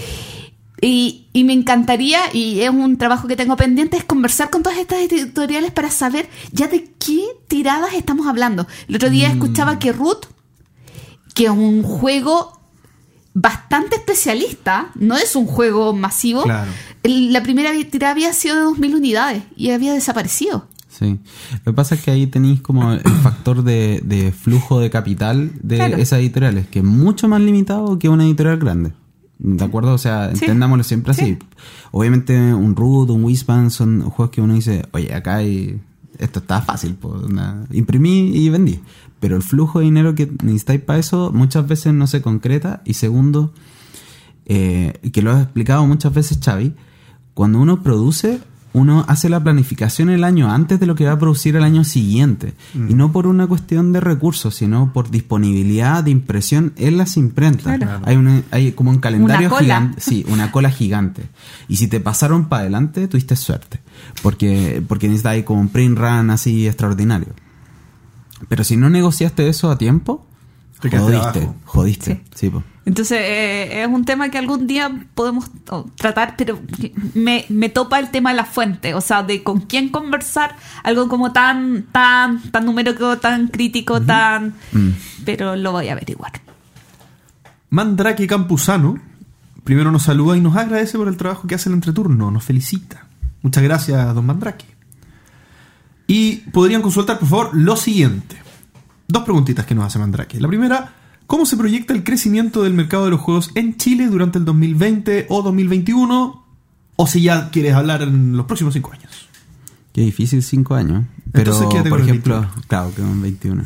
Y, y me encantaría, y es un trabajo que tengo pendiente, es conversar con todas estas editoriales para saber ya de qué tiradas estamos hablando. El otro día escuchaba que Root, que es un juego bastante especialista, no es un juego masivo. Claro. La primera tirada había sido de 2.000 unidades y había desaparecido. Sí. Lo que pasa es que ahí tenéis como el factor de, de flujo de capital de Claro. esas editoriales, que es mucho más limitado que una editorial grande. ¿De acuerdo? O sea, Sí. entendámoslo siempre así. Sí. Obviamente un Root, un Wispan son juegos que uno dice, oye, acá hay... Esto está fácil, pues, imprimí y vendí. Pero el flujo de dinero que necesitáis para eso muchas veces no se concreta. Y segundo, eh, que lo has explicado muchas veces, Xavi, cuando uno produce uno hace la planificación el año antes de lo que va a producir el año siguiente. Y no por una cuestión de recursos, sino por disponibilidad de impresión en las imprentas. Claro. Hay, una- hay como un calendario gigante. Sí, una cola gigante. Y si te pasaron para adelante, tuviste suerte. Porque, porque necesitas como un print run así extraordinario. Pero si no negociaste eso a tiempo, Te jodiste. abajo. Jodiste. Sí. Sí, po. Entonces, eh, es un tema que algún día podemos oh, tratar, pero me, me topa el tema de la fuente, o sea, de con quién conversar, algo como tan, tan, tan numérico, tan crítico, tan... Mm. Pero lo voy a averiguar. Mandrake Campuzano primero nos saluda y nos agradece por el trabajo que hace el entreturno, nos felicita. Muchas gracias, don Mandrake. Y podrían consultar, por favor, lo siguiente. Dos preguntitas que nos hace Mandrake. La primera, ¿cómo se proyecta el crecimiento del mercado de los juegos en Chile durante el 2020 o 2021? O si ya quieres hablar en los próximos cinco años. Qué difícil cinco años. Pero, Entonces, por ejemplo, 21. claro, que en 21.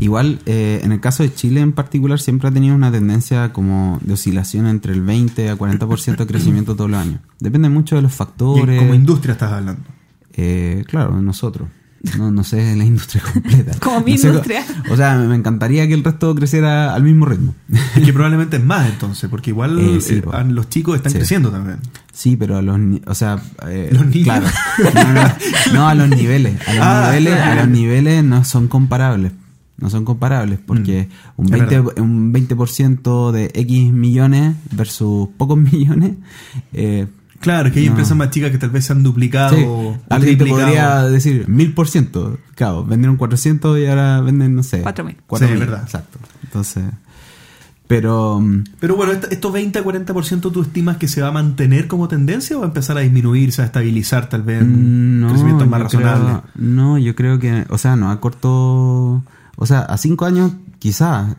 Igual, eh, en el caso de Chile en particular, siempre ha tenido una tendencia como de oscilación entre el 20 a 40% de crecimiento todos los años. Depende mucho de los Y factores. como industria estás hablando. Eh, claro, de nosotros. No, no sé la industria completa. Como mi No sé co- industria. O sea, me encantaría que el resto creciera al mismo ritmo. Es que probablemente es más entonces, porque igual Eh, sí, eh, po. los chicos están Sí. creciendo también. Sí, pero a los, o sea, eh, ¿Los niños? claro, no, no, no, a los niveles, a los Ah, niveles, a claro. los niveles no son comparables, no son comparables porque un Mm. Es 20 verdad. un 20% de X millones versus pocos millones, eh, Claro, que hay No. empresas más chicas que tal vez se han duplicado sí, o alguien te podría decir mil por ciento, claro, vendieron 400 y ahora venden no sé, 4.000. 4.000, Sí, verdad. exacto, entonces, pero mm, Pero bueno, esta- ¿esto 20 a 40% tú estimas que se va a mantener como tendencia o va a empezar a disminuir, se va a estabilizar tal vez en No, crecimientos más razonables? creo- no, yo creo que, o sea, no a corto, o sea, a cinco años quizás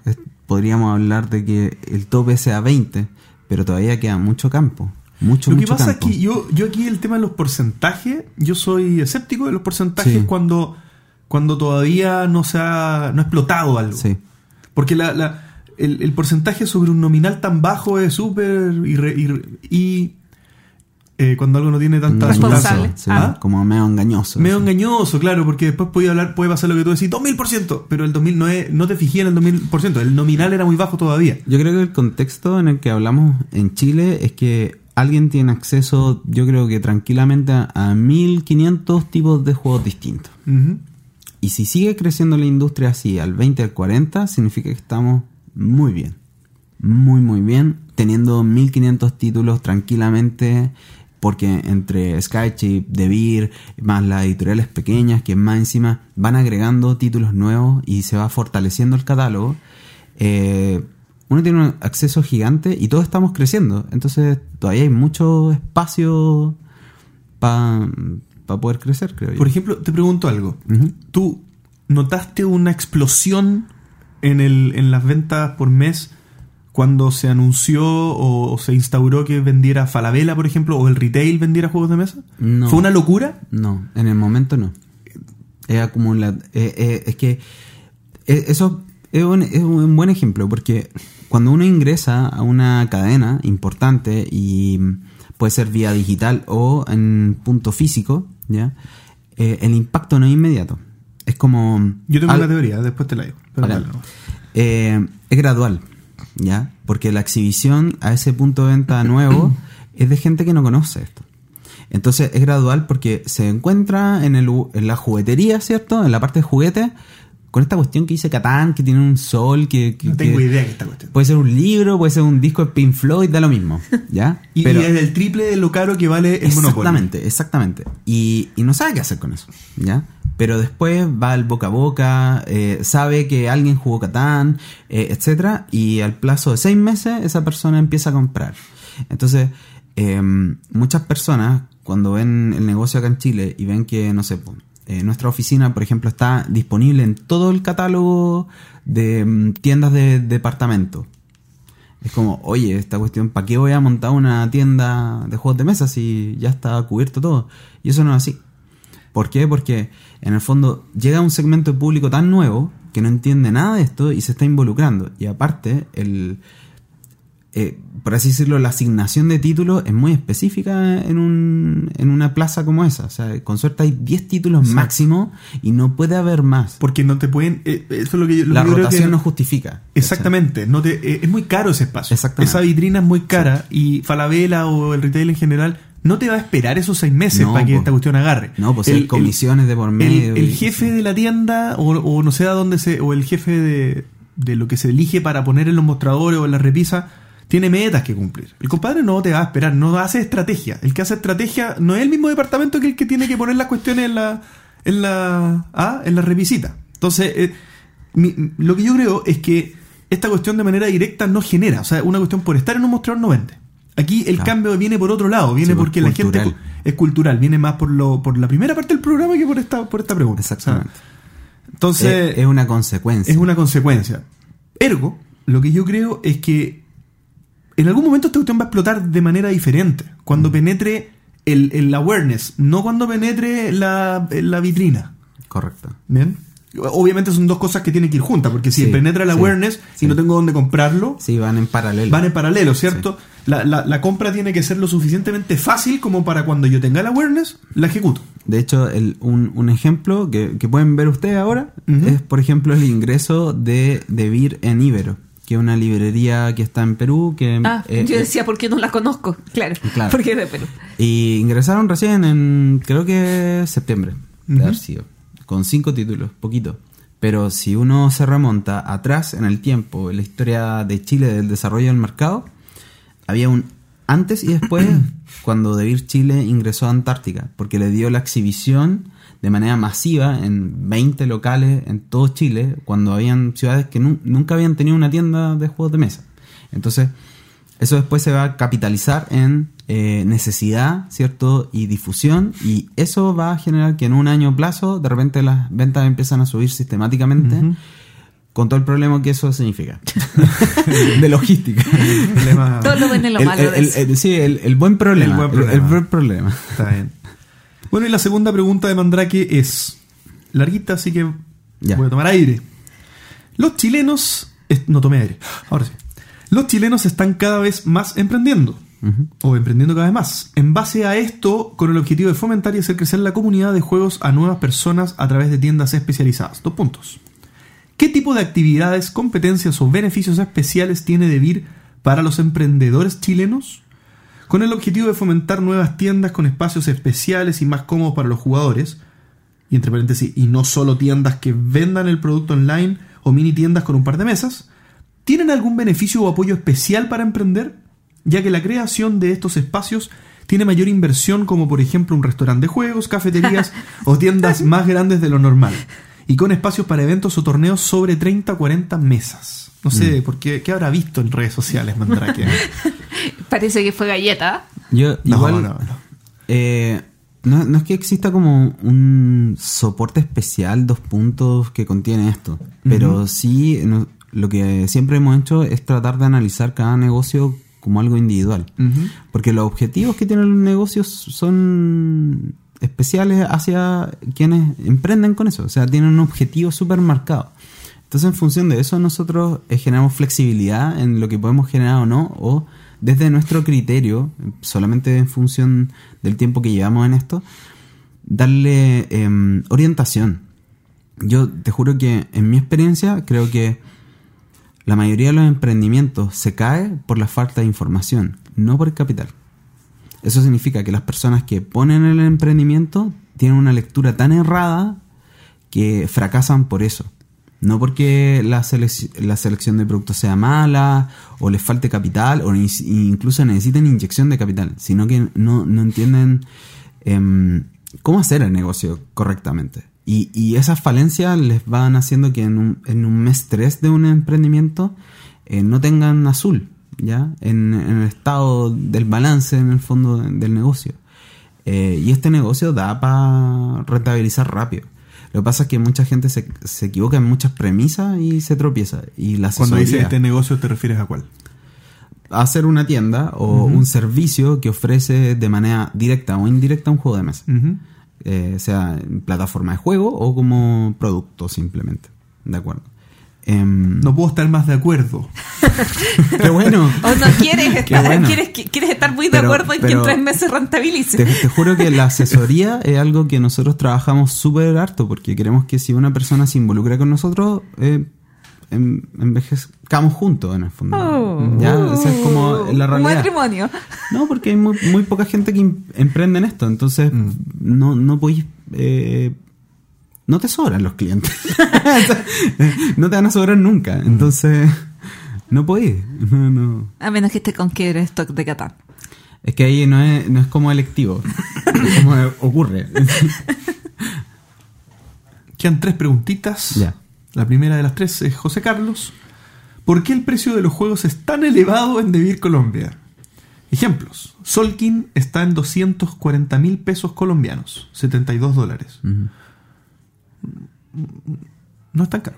podríamos hablar de que el tope sea 20, pero todavía queda mucho campo, mucho, Lo que mucho pasa campo. es que yo, yo aquí el tema de los porcentajes, yo soy escéptico de los porcentajes Sí. cuando, cuando todavía no se ha, no ha explotado algo. Sí, Porque la, la- el, el porcentaje sobre un nominal tan bajo es súper ir- y eh, cuando algo no tiene tanta Responsable. sí, ¿Ah? como medio engañoso. Medio sí. engañoso, claro, porque después puede hablar, puede pasar lo que tú decís, 2000%, pero el 2000 no, es, no te fijé en el 2000%, el nominal era muy bajo todavía. Yo creo que el contexto en el que hablamos en Chile es que alguien tiene acceso, yo creo que tranquilamente a, a 1500 tipos de juegos distintos. Y si sigue creciendo la industria así al 20 al 40, significa que estamos muy bien. Muy, muy bien. Teniendo 1500 títulos tranquilamente. Porque entre Skychip, Devir, más las editoriales pequeñas, que más encima van agregando títulos nuevos y se va fortaleciendo el catálogo, eh, uno tiene un acceso gigante y todos estamos creciendo. Entonces todavía hay mucho espacio para poder crecer, creo yo. Por ejemplo, te pregunto algo. ¿Tú notaste una explosión en, el, en las ventas por mes cuando se anunció o, o se instauró que vendiera Falabella, por ejemplo, o el retail vendiera juegos de mesa? No. ¿Fue una locura? No, en el momento no. Es acumula- eh, eh, es que eh, eso es un, es un buen ejemplo porque cuando uno ingresa a una cadena importante y puede ser vía digital o en punto físico, ¿ya? Eh, el impacto no es inmediato. Es como... Yo tengo al- una teoría, después te la digo. pero Vale. no. eh, es gradual, ¿ya? Porque la exhibición a ese punto de venta nuevo es de gente que no conoce esto. Entonces es gradual porque se encuentra en, el, en la juguetería, ¿cierto? En la parte de juguete, con esta cuestión que dice Catán, que tiene un sol, que... que- No tengo que- idea de esta cuestión. Puede ser un libro, puede ser un disco de Pink Floyd, da lo mismo, ¿ya? Y, y es el triple de lo caro que vale el Monopoly. Exactamente, exactamente. Y, y no sabe qué hacer con eso, ¿ya? Pero después va al boca a boca, eh, sabe que alguien jugó Catán, eh, etcétera, y al plazo de seis meses esa persona empieza a comprar. Entonces, eh, muchas personas, cuando ven el negocio acá en Chile y ven que, no sé, eh, nuestra oficina, por ejemplo, está disponible en todo el catálogo de mm, tiendas de departamento. Es como, oye, esta cuestión, ¿para qué voy a montar una tienda de juegos de mesa si ya está cubierto todo? Y eso no es así. ¿Por qué? Porque en el fondo llega un segmento de público tan nuevo que no entiende nada de esto y se está involucrando. Y aparte, el, eh, por así decirlo, la asignación de títulos es muy específica en, un, en una plaza como esa. O sea, con suerte hay 10 títulos Exacto. máximo y no puede haber más. Porque no te pueden. eh, eso es lo que yo, lo la que creo que- no justifica. Exactamente, no te, eh, es muy caro ese espacio. Exactamente. Esa vitrina es muy cara y Falabella o el retail en general no te va a esperar esos seis meses No, para que esta cuestión agarre. No, pues El- hay el- comisiones de por medio. el jefe de la tienda o, o no sé a dónde se o el jefe de, de lo que se elige para poner en los mostradores o en la repisa tiene metas que cumplir. El compadre no te va a esperar, no hace estrategia. El que hace estrategia no es el mismo departamento que el que tiene que poner las cuestiones en la en la ah, en la revisita. Entonces, eh, mi- lo que yo creo es que esta cuestión de manera directa no genera, o sea, una cuestión por estar en un mostrador no vende. Aquí el Claro. cambio viene por otro lado, viene Sí, porque la gente es cultural, viene más por lo por la primera parte del programa que por esta por esta pregunta. Exactamente. Entonces es, es una consecuencia. es una consecuencia. Ergo, lo que yo creo es que en algún momento esta cuestión va a explotar de manera diferente. Mm. Cuando penetre el, el awareness, no cuando penetre la, la vitrina. Correcto. ¿Bien? Obviamente son dos cosas que tienen que ir juntas, porque si Sí, penetra el sí, awareness sí. y no tengo dónde comprarlo, Sí, van en paralelo. van en paralelo, ¿cierto? La, la- la compra tiene que ser lo suficientemente fácil como para cuando yo tenga el awareness, la ejecuto. De hecho, el- un, un ejemplo que, que pueden ver ustedes ahora es, por ejemplo, el ingreso de Debir en Ibero, que es una librería que está en Perú. Que, Ah, eh, yo eh, decía, ¿por qué no la conozco? Claro, Claro. porque es de Perú. y ingresaron recién en, creo que septiembre, de haber sido, con cinco títulos, poquito. Pero si uno se remonta atrás en el tiempo, en la historia de Chile del desarrollo del mercado, había un antes y después cuando Debir Chile ingresó a Antártica, porque le dio la exhibición de manera masiva en 20 locales en todo Chile, cuando habían ciudades que nu- nunca habían tenido una tienda de juegos de mesa. Entonces, eso después se va a capitalizar en eh, necesidad, ¿cierto? Y difusión. Y eso va a generar que en un año plazo, de repente las ventas empiezan a subir sistemáticamente. Con todo el problema que eso significa. de logística. Problema- Todo lo bueno y lo El- malo el- de el- eso. el- sí, el, el buen problema. El buen El, problema. el buen problema. Está bien. Bueno, y la segunda pregunta de Mandrake es larguita, así que Ya. voy a tomar aire. Los chilenos... No tomé aire. Ahora sí. Los chilenos están cada vez más emprendiendo. O emprendiendo cada vez más. En base a esto, con el objetivo de fomentar y hacer crecer la comunidad de juegos a nuevas personas a través de tiendas especializadas. Dos puntos. ¿Qué tipo de actividades, competencias o beneficios especiales tiene DeVir para los emprendedores chilenos? Con el objetivo de fomentar nuevas tiendas con espacios especiales y más cómodos para los jugadores, y entre paréntesis, y no solo tiendas que vendan el producto online o mini tiendas con un par de mesas, ¿tienen algún beneficio o apoyo especial para emprender? Ya que la creación de estos espacios tiene mayor inversión como por ejemplo un restaurante de juegos, cafeterías o tiendas más grandes de lo normal, y con espacios para eventos o torneos sobre 30 o 40 mesas. No sé, ¿por qué, ¿qué habrá visto en redes sociales, Mandrake? Parece que fue galleta. Yo, No, igual, no, no. eh, no, no es que exista como un soporte especial, dos puntos que contiene esto, pero sí no- lo que siempre hemos hecho es tratar de analizar cada negocio como algo individual. Porque los objetivos que tienen los negocios son especiales hacia quienes emprenden con eso. O sea, tienen un objetivo súper marcado. Entonces, en función de eso, nosotros eh, generamos flexibilidad en lo que podemos generar o no, o desde nuestro criterio, solamente en función del tiempo que llevamos en esto, darle em, orientación. Yo te juro que en mi experiencia creo que la mayoría de los emprendimientos se cae por la falta de información, no por el capital. Eso significa que las personas que ponen el emprendimiento tienen una lectura tan errada que fracasan por eso. No porque la, la selección de productos sea mala o les falte capital o incluso necesiten inyección de capital, sino que no, no entienden em, cómo hacer el negocio correctamente. Y, y esas falencias les van haciendo que en un, en un mes 3 de un emprendimiento eh, no tengan azul, ¿ya? En, en el estado del balance en el fondo del negocio. Eh, y este negocio da para rentabilizar rápido. Lo que pasa es que mucha gente se, se equivoca en muchas premisas y se tropieza. Y la Cuando dices este negocio, ¿te refieres a cuál? hacer una tienda o un servicio que ofrece de manera directa o indirecta un juego de mesa. Eh, sea en plataforma de juego o como producto simplemente. ¿De acuerdo? Em, No puedo estar más de acuerdo. qué bueno. O no quieres estar, bueno. quieres, quieres estar muy de Pero- acuerdo en que pero- en tres meses rentabilice. Te, te juro que la asesoría es algo que nosotros trabajamos súper harto porque queremos que si una persona se involucra con nosotros, eh, envejezcamos juntos en el fondo. Oh. ya, esa es como la Un realidad. matrimonio. No, porque hay muy, muy poca gente que em- emprende en esto, entonces Mm. no, no podéis... eh, no te sobran los clientes. No te van a sobrar nunca. Entonces, no podéis. No, no. A menos que esté con quiebre stock de Catán. Es que ahí no es, no es como electivo. es como ocurre. Quedan tres preguntitas. Ya. La primera de las tres es José Carlos. ¿Por qué el precio de los juegos es tan elevado en Devir Colombia? Ejemplos. Solkin está en 240 mil pesos colombianos, 72 dólares. No es tan caro.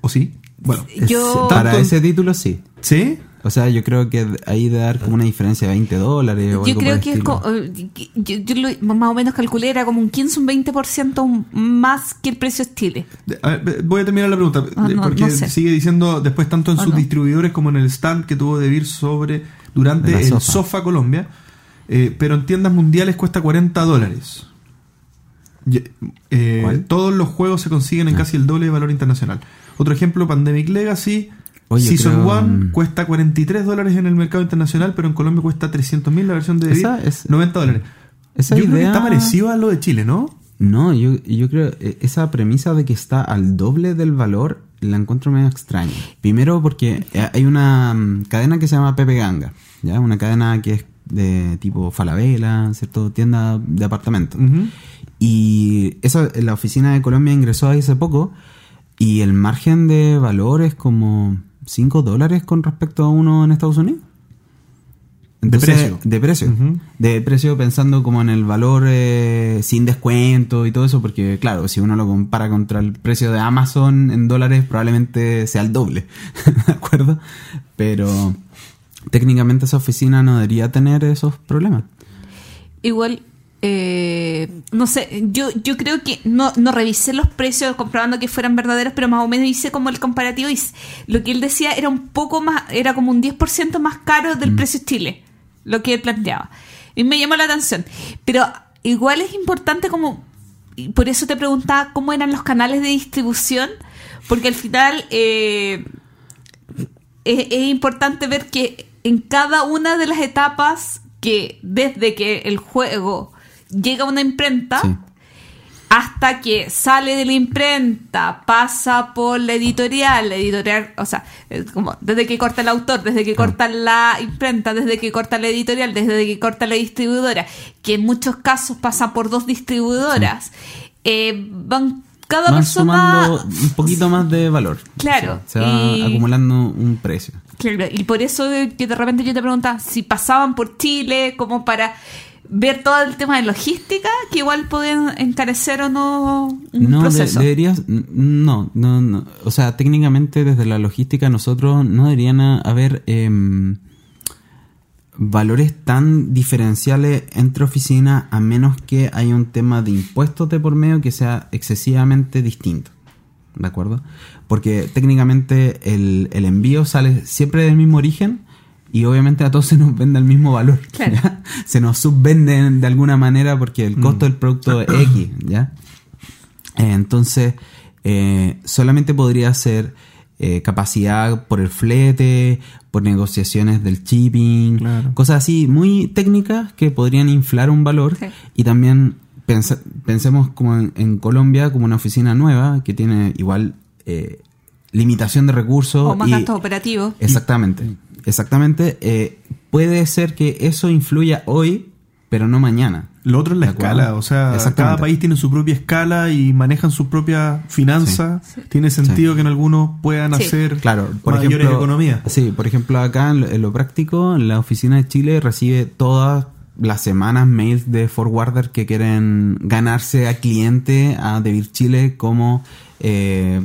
¿O sí? Bueno, Yo- Para ese título sí. ¿sí? O sea, yo creo que ahí de dar como una diferencia de 20 dólares o Yo algo creo que es estilo. co- eh, yo, yo lo- más o menos calculé, era como un 15 un 20% más que el precio Chile. De- a ver, voy a terminar la pregunta, Ah, de- no, porque no sé. sigue diciendo después tanto en Ah, sus no. distribuidores como en el stand que tuvo Devir sobre durante De el Sofa. Sofa Colombia, eh, pero en tiendas mundiales cuesta 40 dólares. Eh, todos los juegos se consiguen en Ah. casi el doble de valor internacional. Otro ejemplo, Pandemic Legacy. Oye, Season creo- 1 cuesta 43 dólares en el mercado internacional, pero en Colombia cuesta 300 mil la versión de Esa es- 90 dólares. esa Yo creo que idea- está parecido a lo de Chile, ¿no? No, yo, yo creo eh, esa premisa de que está al doble del valor la encuentro medio extraña. Primero porque eh, hay una mm, cadena que se llama Pepe Ganga, ¿ya? Una cadena que es de tipo Falabella, ¿cierto? Tienda de apartamentos. Ujú. Y esa, la oficina de Colombia ingresó ahí hace poco y el margen de valor es como 5 dólares con respecto a uno en Estados Unidos. precio. De precio. De precio pensando como en el valor eh, sin descuento y todo eso, porque claro, si uno lo compara contra el precio de Amazon en dólares, probablemente sea el doble. ¿De acuerdo? Pero técnicamente esa oficina no debería tener esos problemas. Igual, eh, no sé, yo, yo creo que no, no revisé los precios comprobando que fueran verdaderos, pero más o menos hice como el comparativo y lo que él decía era un poco más, era como un 10% más caro del precio Chile, lo que él planteaba. Y me llamó la atención. Pero igual es importante como, y por eso te preguntaba cómo eran los canales de distribución, porque al final... eh, es, es importante ver que en cada una de las etapas que desde que el juego llega a una imprenta Sí. hasta que sale de la imprenta, pasa por la editorial, la editorial, o sea, como desde que corta el autor, desde que corta la imprenta, desde que corta la editorial, desde que corta la distribuidora, que en muchos casos pasa por dos distribuidoras, eh, van cada Van persona sumando un poquito más de valor. Claro, Se va y- acumulando un precio. Claro, y por eso que de repente yo te preguntaba si pasaban por Chile como para ver todo el tema de logística, que igual pueden encarecer o no un No, de- proceso. deberías. n- No, no, no. O sea, técnicamente desde la logística nosotros no deberían haber em, valores tan diferenciales entre oficinas a menos que haya un tema de impuestos de por medio que sea excesivamente distinto. ¿De acuerdo? Porque técnicamente el, el envío sale siempre del mismo origen y obviamente a todos se nos vende al mismo valor. Claro. ¿ya? Se nos subvenden de alguna manera porque el costo del producto es X, ¿ya? Eh, Entonces, eh, solamente podría ser eh, capacidad por el flete, por negociaciones del shipping, Claro. cosas así muy técnicas que podrían inflar un valor Sí. y también pensemos como en, en Colombia como una oficina nueva que tiene igual eh, limitación de recursos o más y- gastos operativos. Exactamente, exactamente. eh, puede ser que eso influya hoy, pero no mañana. Lo otro es la escala, o sea, cada país tiene su propia escala y manejan su propia finanza. Tiene sentido que en algunos puedan Sí. hacer Claro, por mayores ejemplo, economías. Sí, por ejemplo, acá en lo, en lo práctico, la oficina de Chile recibe todas las semanas mails de forwarder que quieren ganarse a cliente a Debir Chile como eh,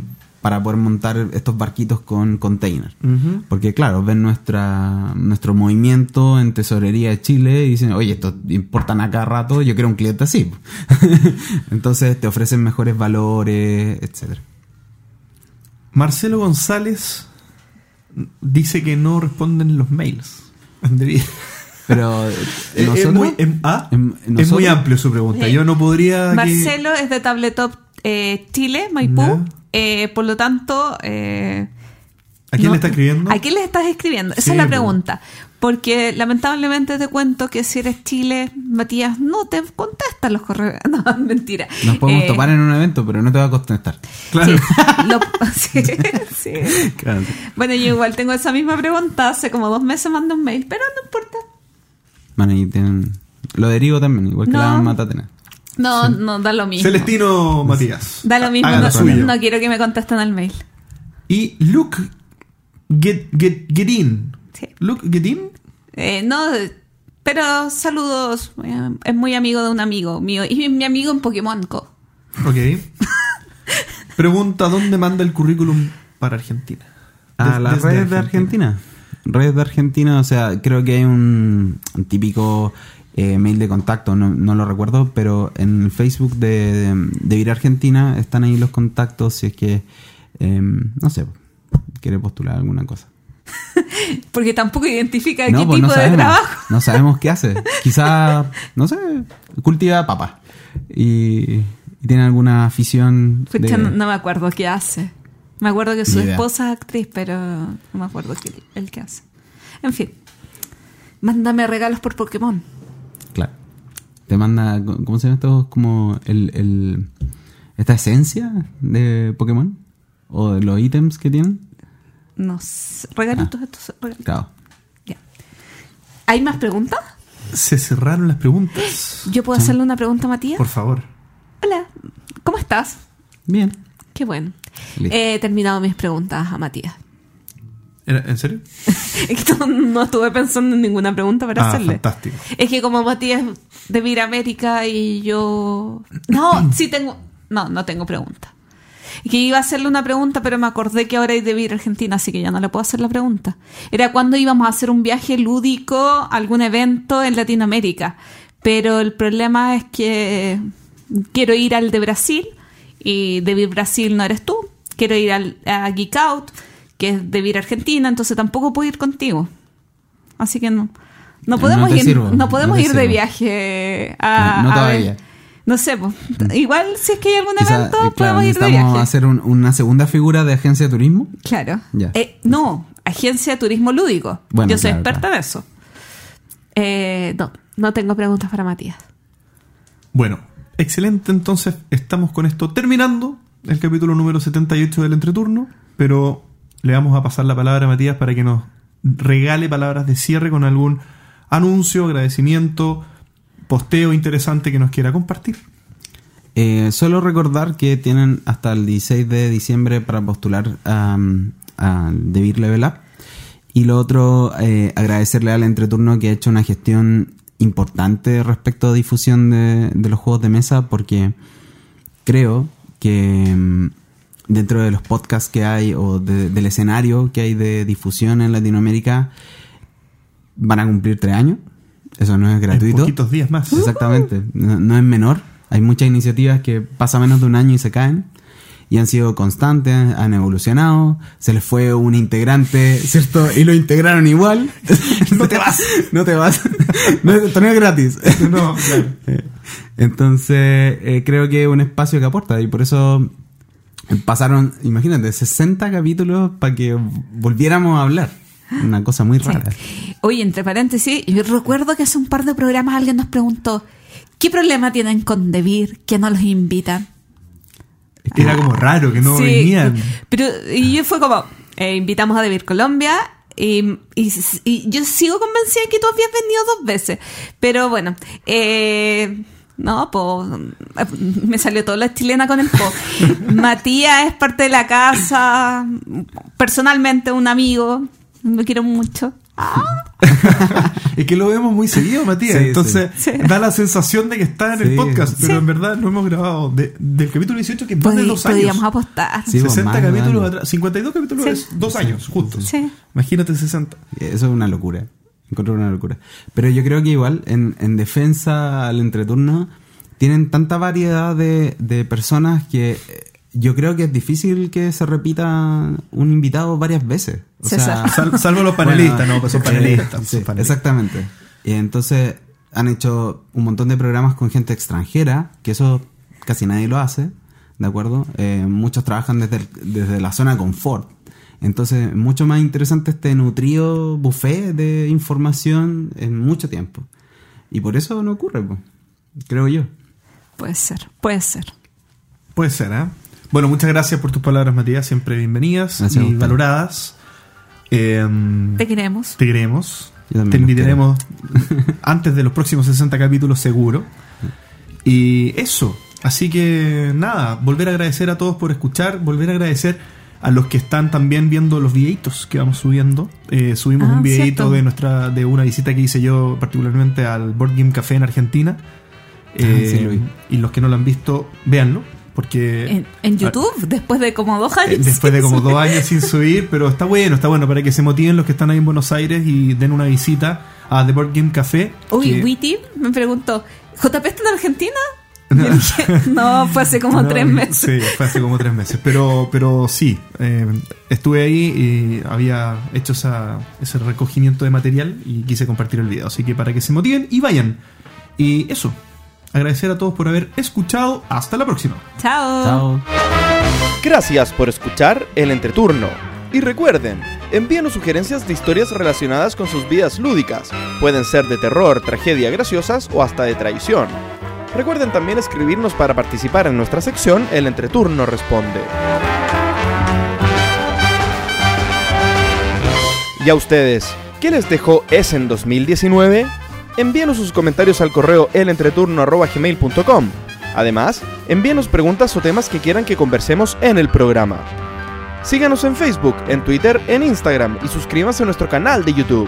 para poder montar estos barquitos con container. Ujú. Porque claro, ven nuestra nuestro movimiento en tesorería de Chile y dicen, oye, estos importan a cada rato, yo quiero un cliente así. Entonces te ofrecen mejores valores, etcétera. Marcelo González dice que no responden los mails. Pero eh, Es- nosotros... es muy, em- ah, em- es muy amplio su pregunta. Yo no podría. que- Marcelo es de Tabletop eh, Chile, Maipú. Eh, por lo tanto. eh, ¿A quién no- le está escribiendo? ¿A quién le estás escribiendo? Esa Sí, es la pregunta. Porque lamentablemente te cuento que si eres Chile, Matías, no te contestan los correos. No, mentira. Nos podemos Eh, topar en un evento, pero no te va a contestar. Claro. sí, lo- sí, sí. Claro. Bueno, yo igual tengo esa misma pregunta. Hace como dos meses mandé un mail, pero no importa. Bueno, y tienen... Lo derivo también, igual que No. la matatena. No, no, da lo mismo. Celestino Matías. Da lo mismo. No, quiero que me contesten al mail. Y Luke Get, Get, Getin. Sí. Luke Getin. Eh, no, pero saludos. eh, Es muy amigo de un amigo mío. Y mi amigo en Pokémon Co. Ok. Pregunta: ¿dónde manda el currículum para Argentina? A Des- la desde red de Argentina. Red de Argentina, o sea, creo que hay un, un típico eh, mail de contacto, no, no lo recuerdo, pero en el Facebook de, de, de Vir Argentina están ahí los contactos si es que, eh, no sé, quiere postular alguna cosa. Porque tampoco identifica no, qué pues tipo no de sabemos, trabajo. no sabemos qué hace. Quizá, no sé, cultiva papa y, y tiene alguna afición. De- no, me acuerdo qué hace. Me acuerdo que su Ni idea. esposa es actriz, pero no me acuerdo qué, el que hace. En fin. Mándame regalos por Pokémon. Claro. Te manda, ¿cómo se llama esto? Como el, el- esta esencia de Pokémon o de los ítems que tienen. No sé. Regalitos estos. regalitos. Claro. Ya. ¿Hay más preguntas? Se cerraron las preguntas. ¿Yo puedo hacerle una pregunta a Matías? Por favor. Hola. ¿Cómo estás? Bien. Qué bueno. Listo. He terminado mis preguntas a Matías. ¿Era- ¿En serio? Es que no, estuve pensando en ninguna pregunta para Ah, hacerle. fantástico. Es que como Matías es de Vir América y yo... No, sí tengo... No, no tengo pregunta. Es que iba a hacerle una pregunta, pero me acordé que ahora hay de Vir Argentina, así que ya no le puedo hacer la pregunta. Era cuando íbamos a hacer un viaje lúdico a algún evento en Latinoamérica. Pero el problema es que quiero ir al de Brasil y de Vir Brasil no eres tú. Quiero ir al, a Geek Out, que es de Vir Argentina, entonces tampoco puedo ir contigo. Así que no. No podemos ir, sirvo, no podemos no ir de viaje a. No- no a ver- todavía. no sé, pues, igual si es que hay algún Quizá, evento, eh, claro, podemos ir de viaje. hacer un- una segunda figura de agencia de turismo. Claro. Ya. Eh, no, agencia de turismo lúdico. Bueno, Yo soy claro, experta claro. en eso. Eh, no, no tengo preguntas para Matías. Bueno, excelente. Entonces, estamos con esto terminando el capítulo número 78 del entreturno. Pero le vamos a pasar la palabra a Matías para que nos regale palabras de cierre con algún anuncio, agradecimiento, posteo interesante que nos quiera compartir. Eh, solo recordar que tienen hasta el 16 de diciembre para postular a, a Beer Level Up. Y lo otro, eh, agradecerle al entreturno que ha hecho una gestión importante respecto a difusión de, de los juegos de mesa, porque creo que dentro de los podcasts que hay o de- del escenario que hay de difusión en Latinoamérica, van a cumplir tres años. Eso no es En gratuito. poquitos días más. Exactamente, no, no es menor. Hay muchas iniciativas que pasa menos de un año y se caen. Y han sido constantes, han evolucionado. Se les fue un integrante, ¿cierto? Y lo integraron igual. no te vas. no te vas. no, esto no es gratis. No, claro. Entonces, eh, creo que es un espacio que aporta. Y por eso pasaron, imagínate, 60 capítulos para que volviéramos a hablar. Una cosa muy rara. Oye, entre paréntesis, yo recuerdo que hace un par de programas alguien nos preguntó ¿qué problema tienen con Debir que no los invitan? Es que era como raro que no Sí, venían. Pero y yo fue como, eh, invitamos a Debir Colombia y, y- y yo sigo convencida de que tú habías venido dos veces. Pero bueno, eh, no, pues me salió toda la chilena con el po. Matías es parte de la casa, personalmente un amigo, me quiero mucho. Es que lo vemos muy seguido, Matías. Sí, Entonces sí. Da la sensación de que está en el podcast, pero Sí. en verdad no hemos grabado de- del capítulo 18, que es más de dos años. podríamos apostar. Sí, pues, 60 más de capítulos atrás. 52 capítulos Sí. es dos años, justos. Sí. Imagínate 60. Eso es una locura. Encuentro una locura. Pero yo creo que igual, en, en defensa al entreturno, tienen tanta variedad de, de personas que eh, yo creo que es difícil que se repita un invitado varias veces. O César. Sal- salvo los panelistas, Bueno, no, pues son eh, panelistas. sí, son panelistas. exactamente. Y entonces han hecho un montón de programas con gente extranjera, que eso casi nadie lo hace, ¿de acuerdo? Eh, muchos trabajan desde, el- desde la zona de confort. Entonces, mucho más interesante este nutrido buffet de información en mucho tiempo. Y por eso no ocurre, pues, creo yo. Puede ser, puede ser. Puede ser, ¿eh? Bueno, muchas gracias por tus palabras, Matías. Siempre bienvenidas Gracias y valoradas. Em, Te queremos. te queremos. Te invitaremos antes de los próximos 60 capítulos, seguro. Y eso. Así que nada, volver a agradecer a todos por escuchar, volver a agradecer a los que están también viendo los videitos que vamos subiendo. Eh, subimos Ah, un videito cierto. de nuestra de una visita que hice yo particularmente al Board Game Café en Argentina. Eh, sí, lo vi. y los que no lo han visto, véanlo. Porque En, en YouTube, después de como dos eh, años. Después de como dos años sin subir, pero está bueno, está bueno para que se motiven los que están ahí en Buenos Aires y den una visita a The Board Game Café. Uy, que- Witty me preguntó, ¿JP está en Argentina? Dije, no, fue hace como No, tres meses. Sí, fue hace como tres meses. Pero, pero sí, eh, estuve ahí y había hecho esa- ese recogimiento de material y quise compartir el video. Así que para que se motiven y vayan. Y eso, agradecer a todos por haber escuchado. Hasta la próxima. Chao. Chao. Gracias por escuchar el entreturno. Y recuerden, envíenos sugerencias de historias relacionadas con sus vidas lúdicas. Pueden ser de terror, tragedia, graciosas o hasta de traición. Recuerden también escribirnos para participar en nuestra sección El Entreturno Responde. ¿Y a ustedes? ¿Qué les dejó Essen 2019? Envíenos sus comentarios al correo elentreturno.gmail.com Además, envíenos preguntas o temas que quieran que conversemos en el programa. Síganos en Facebook, en Twitter, en Instagram y suscríbanse a nuestro canal de YouTube.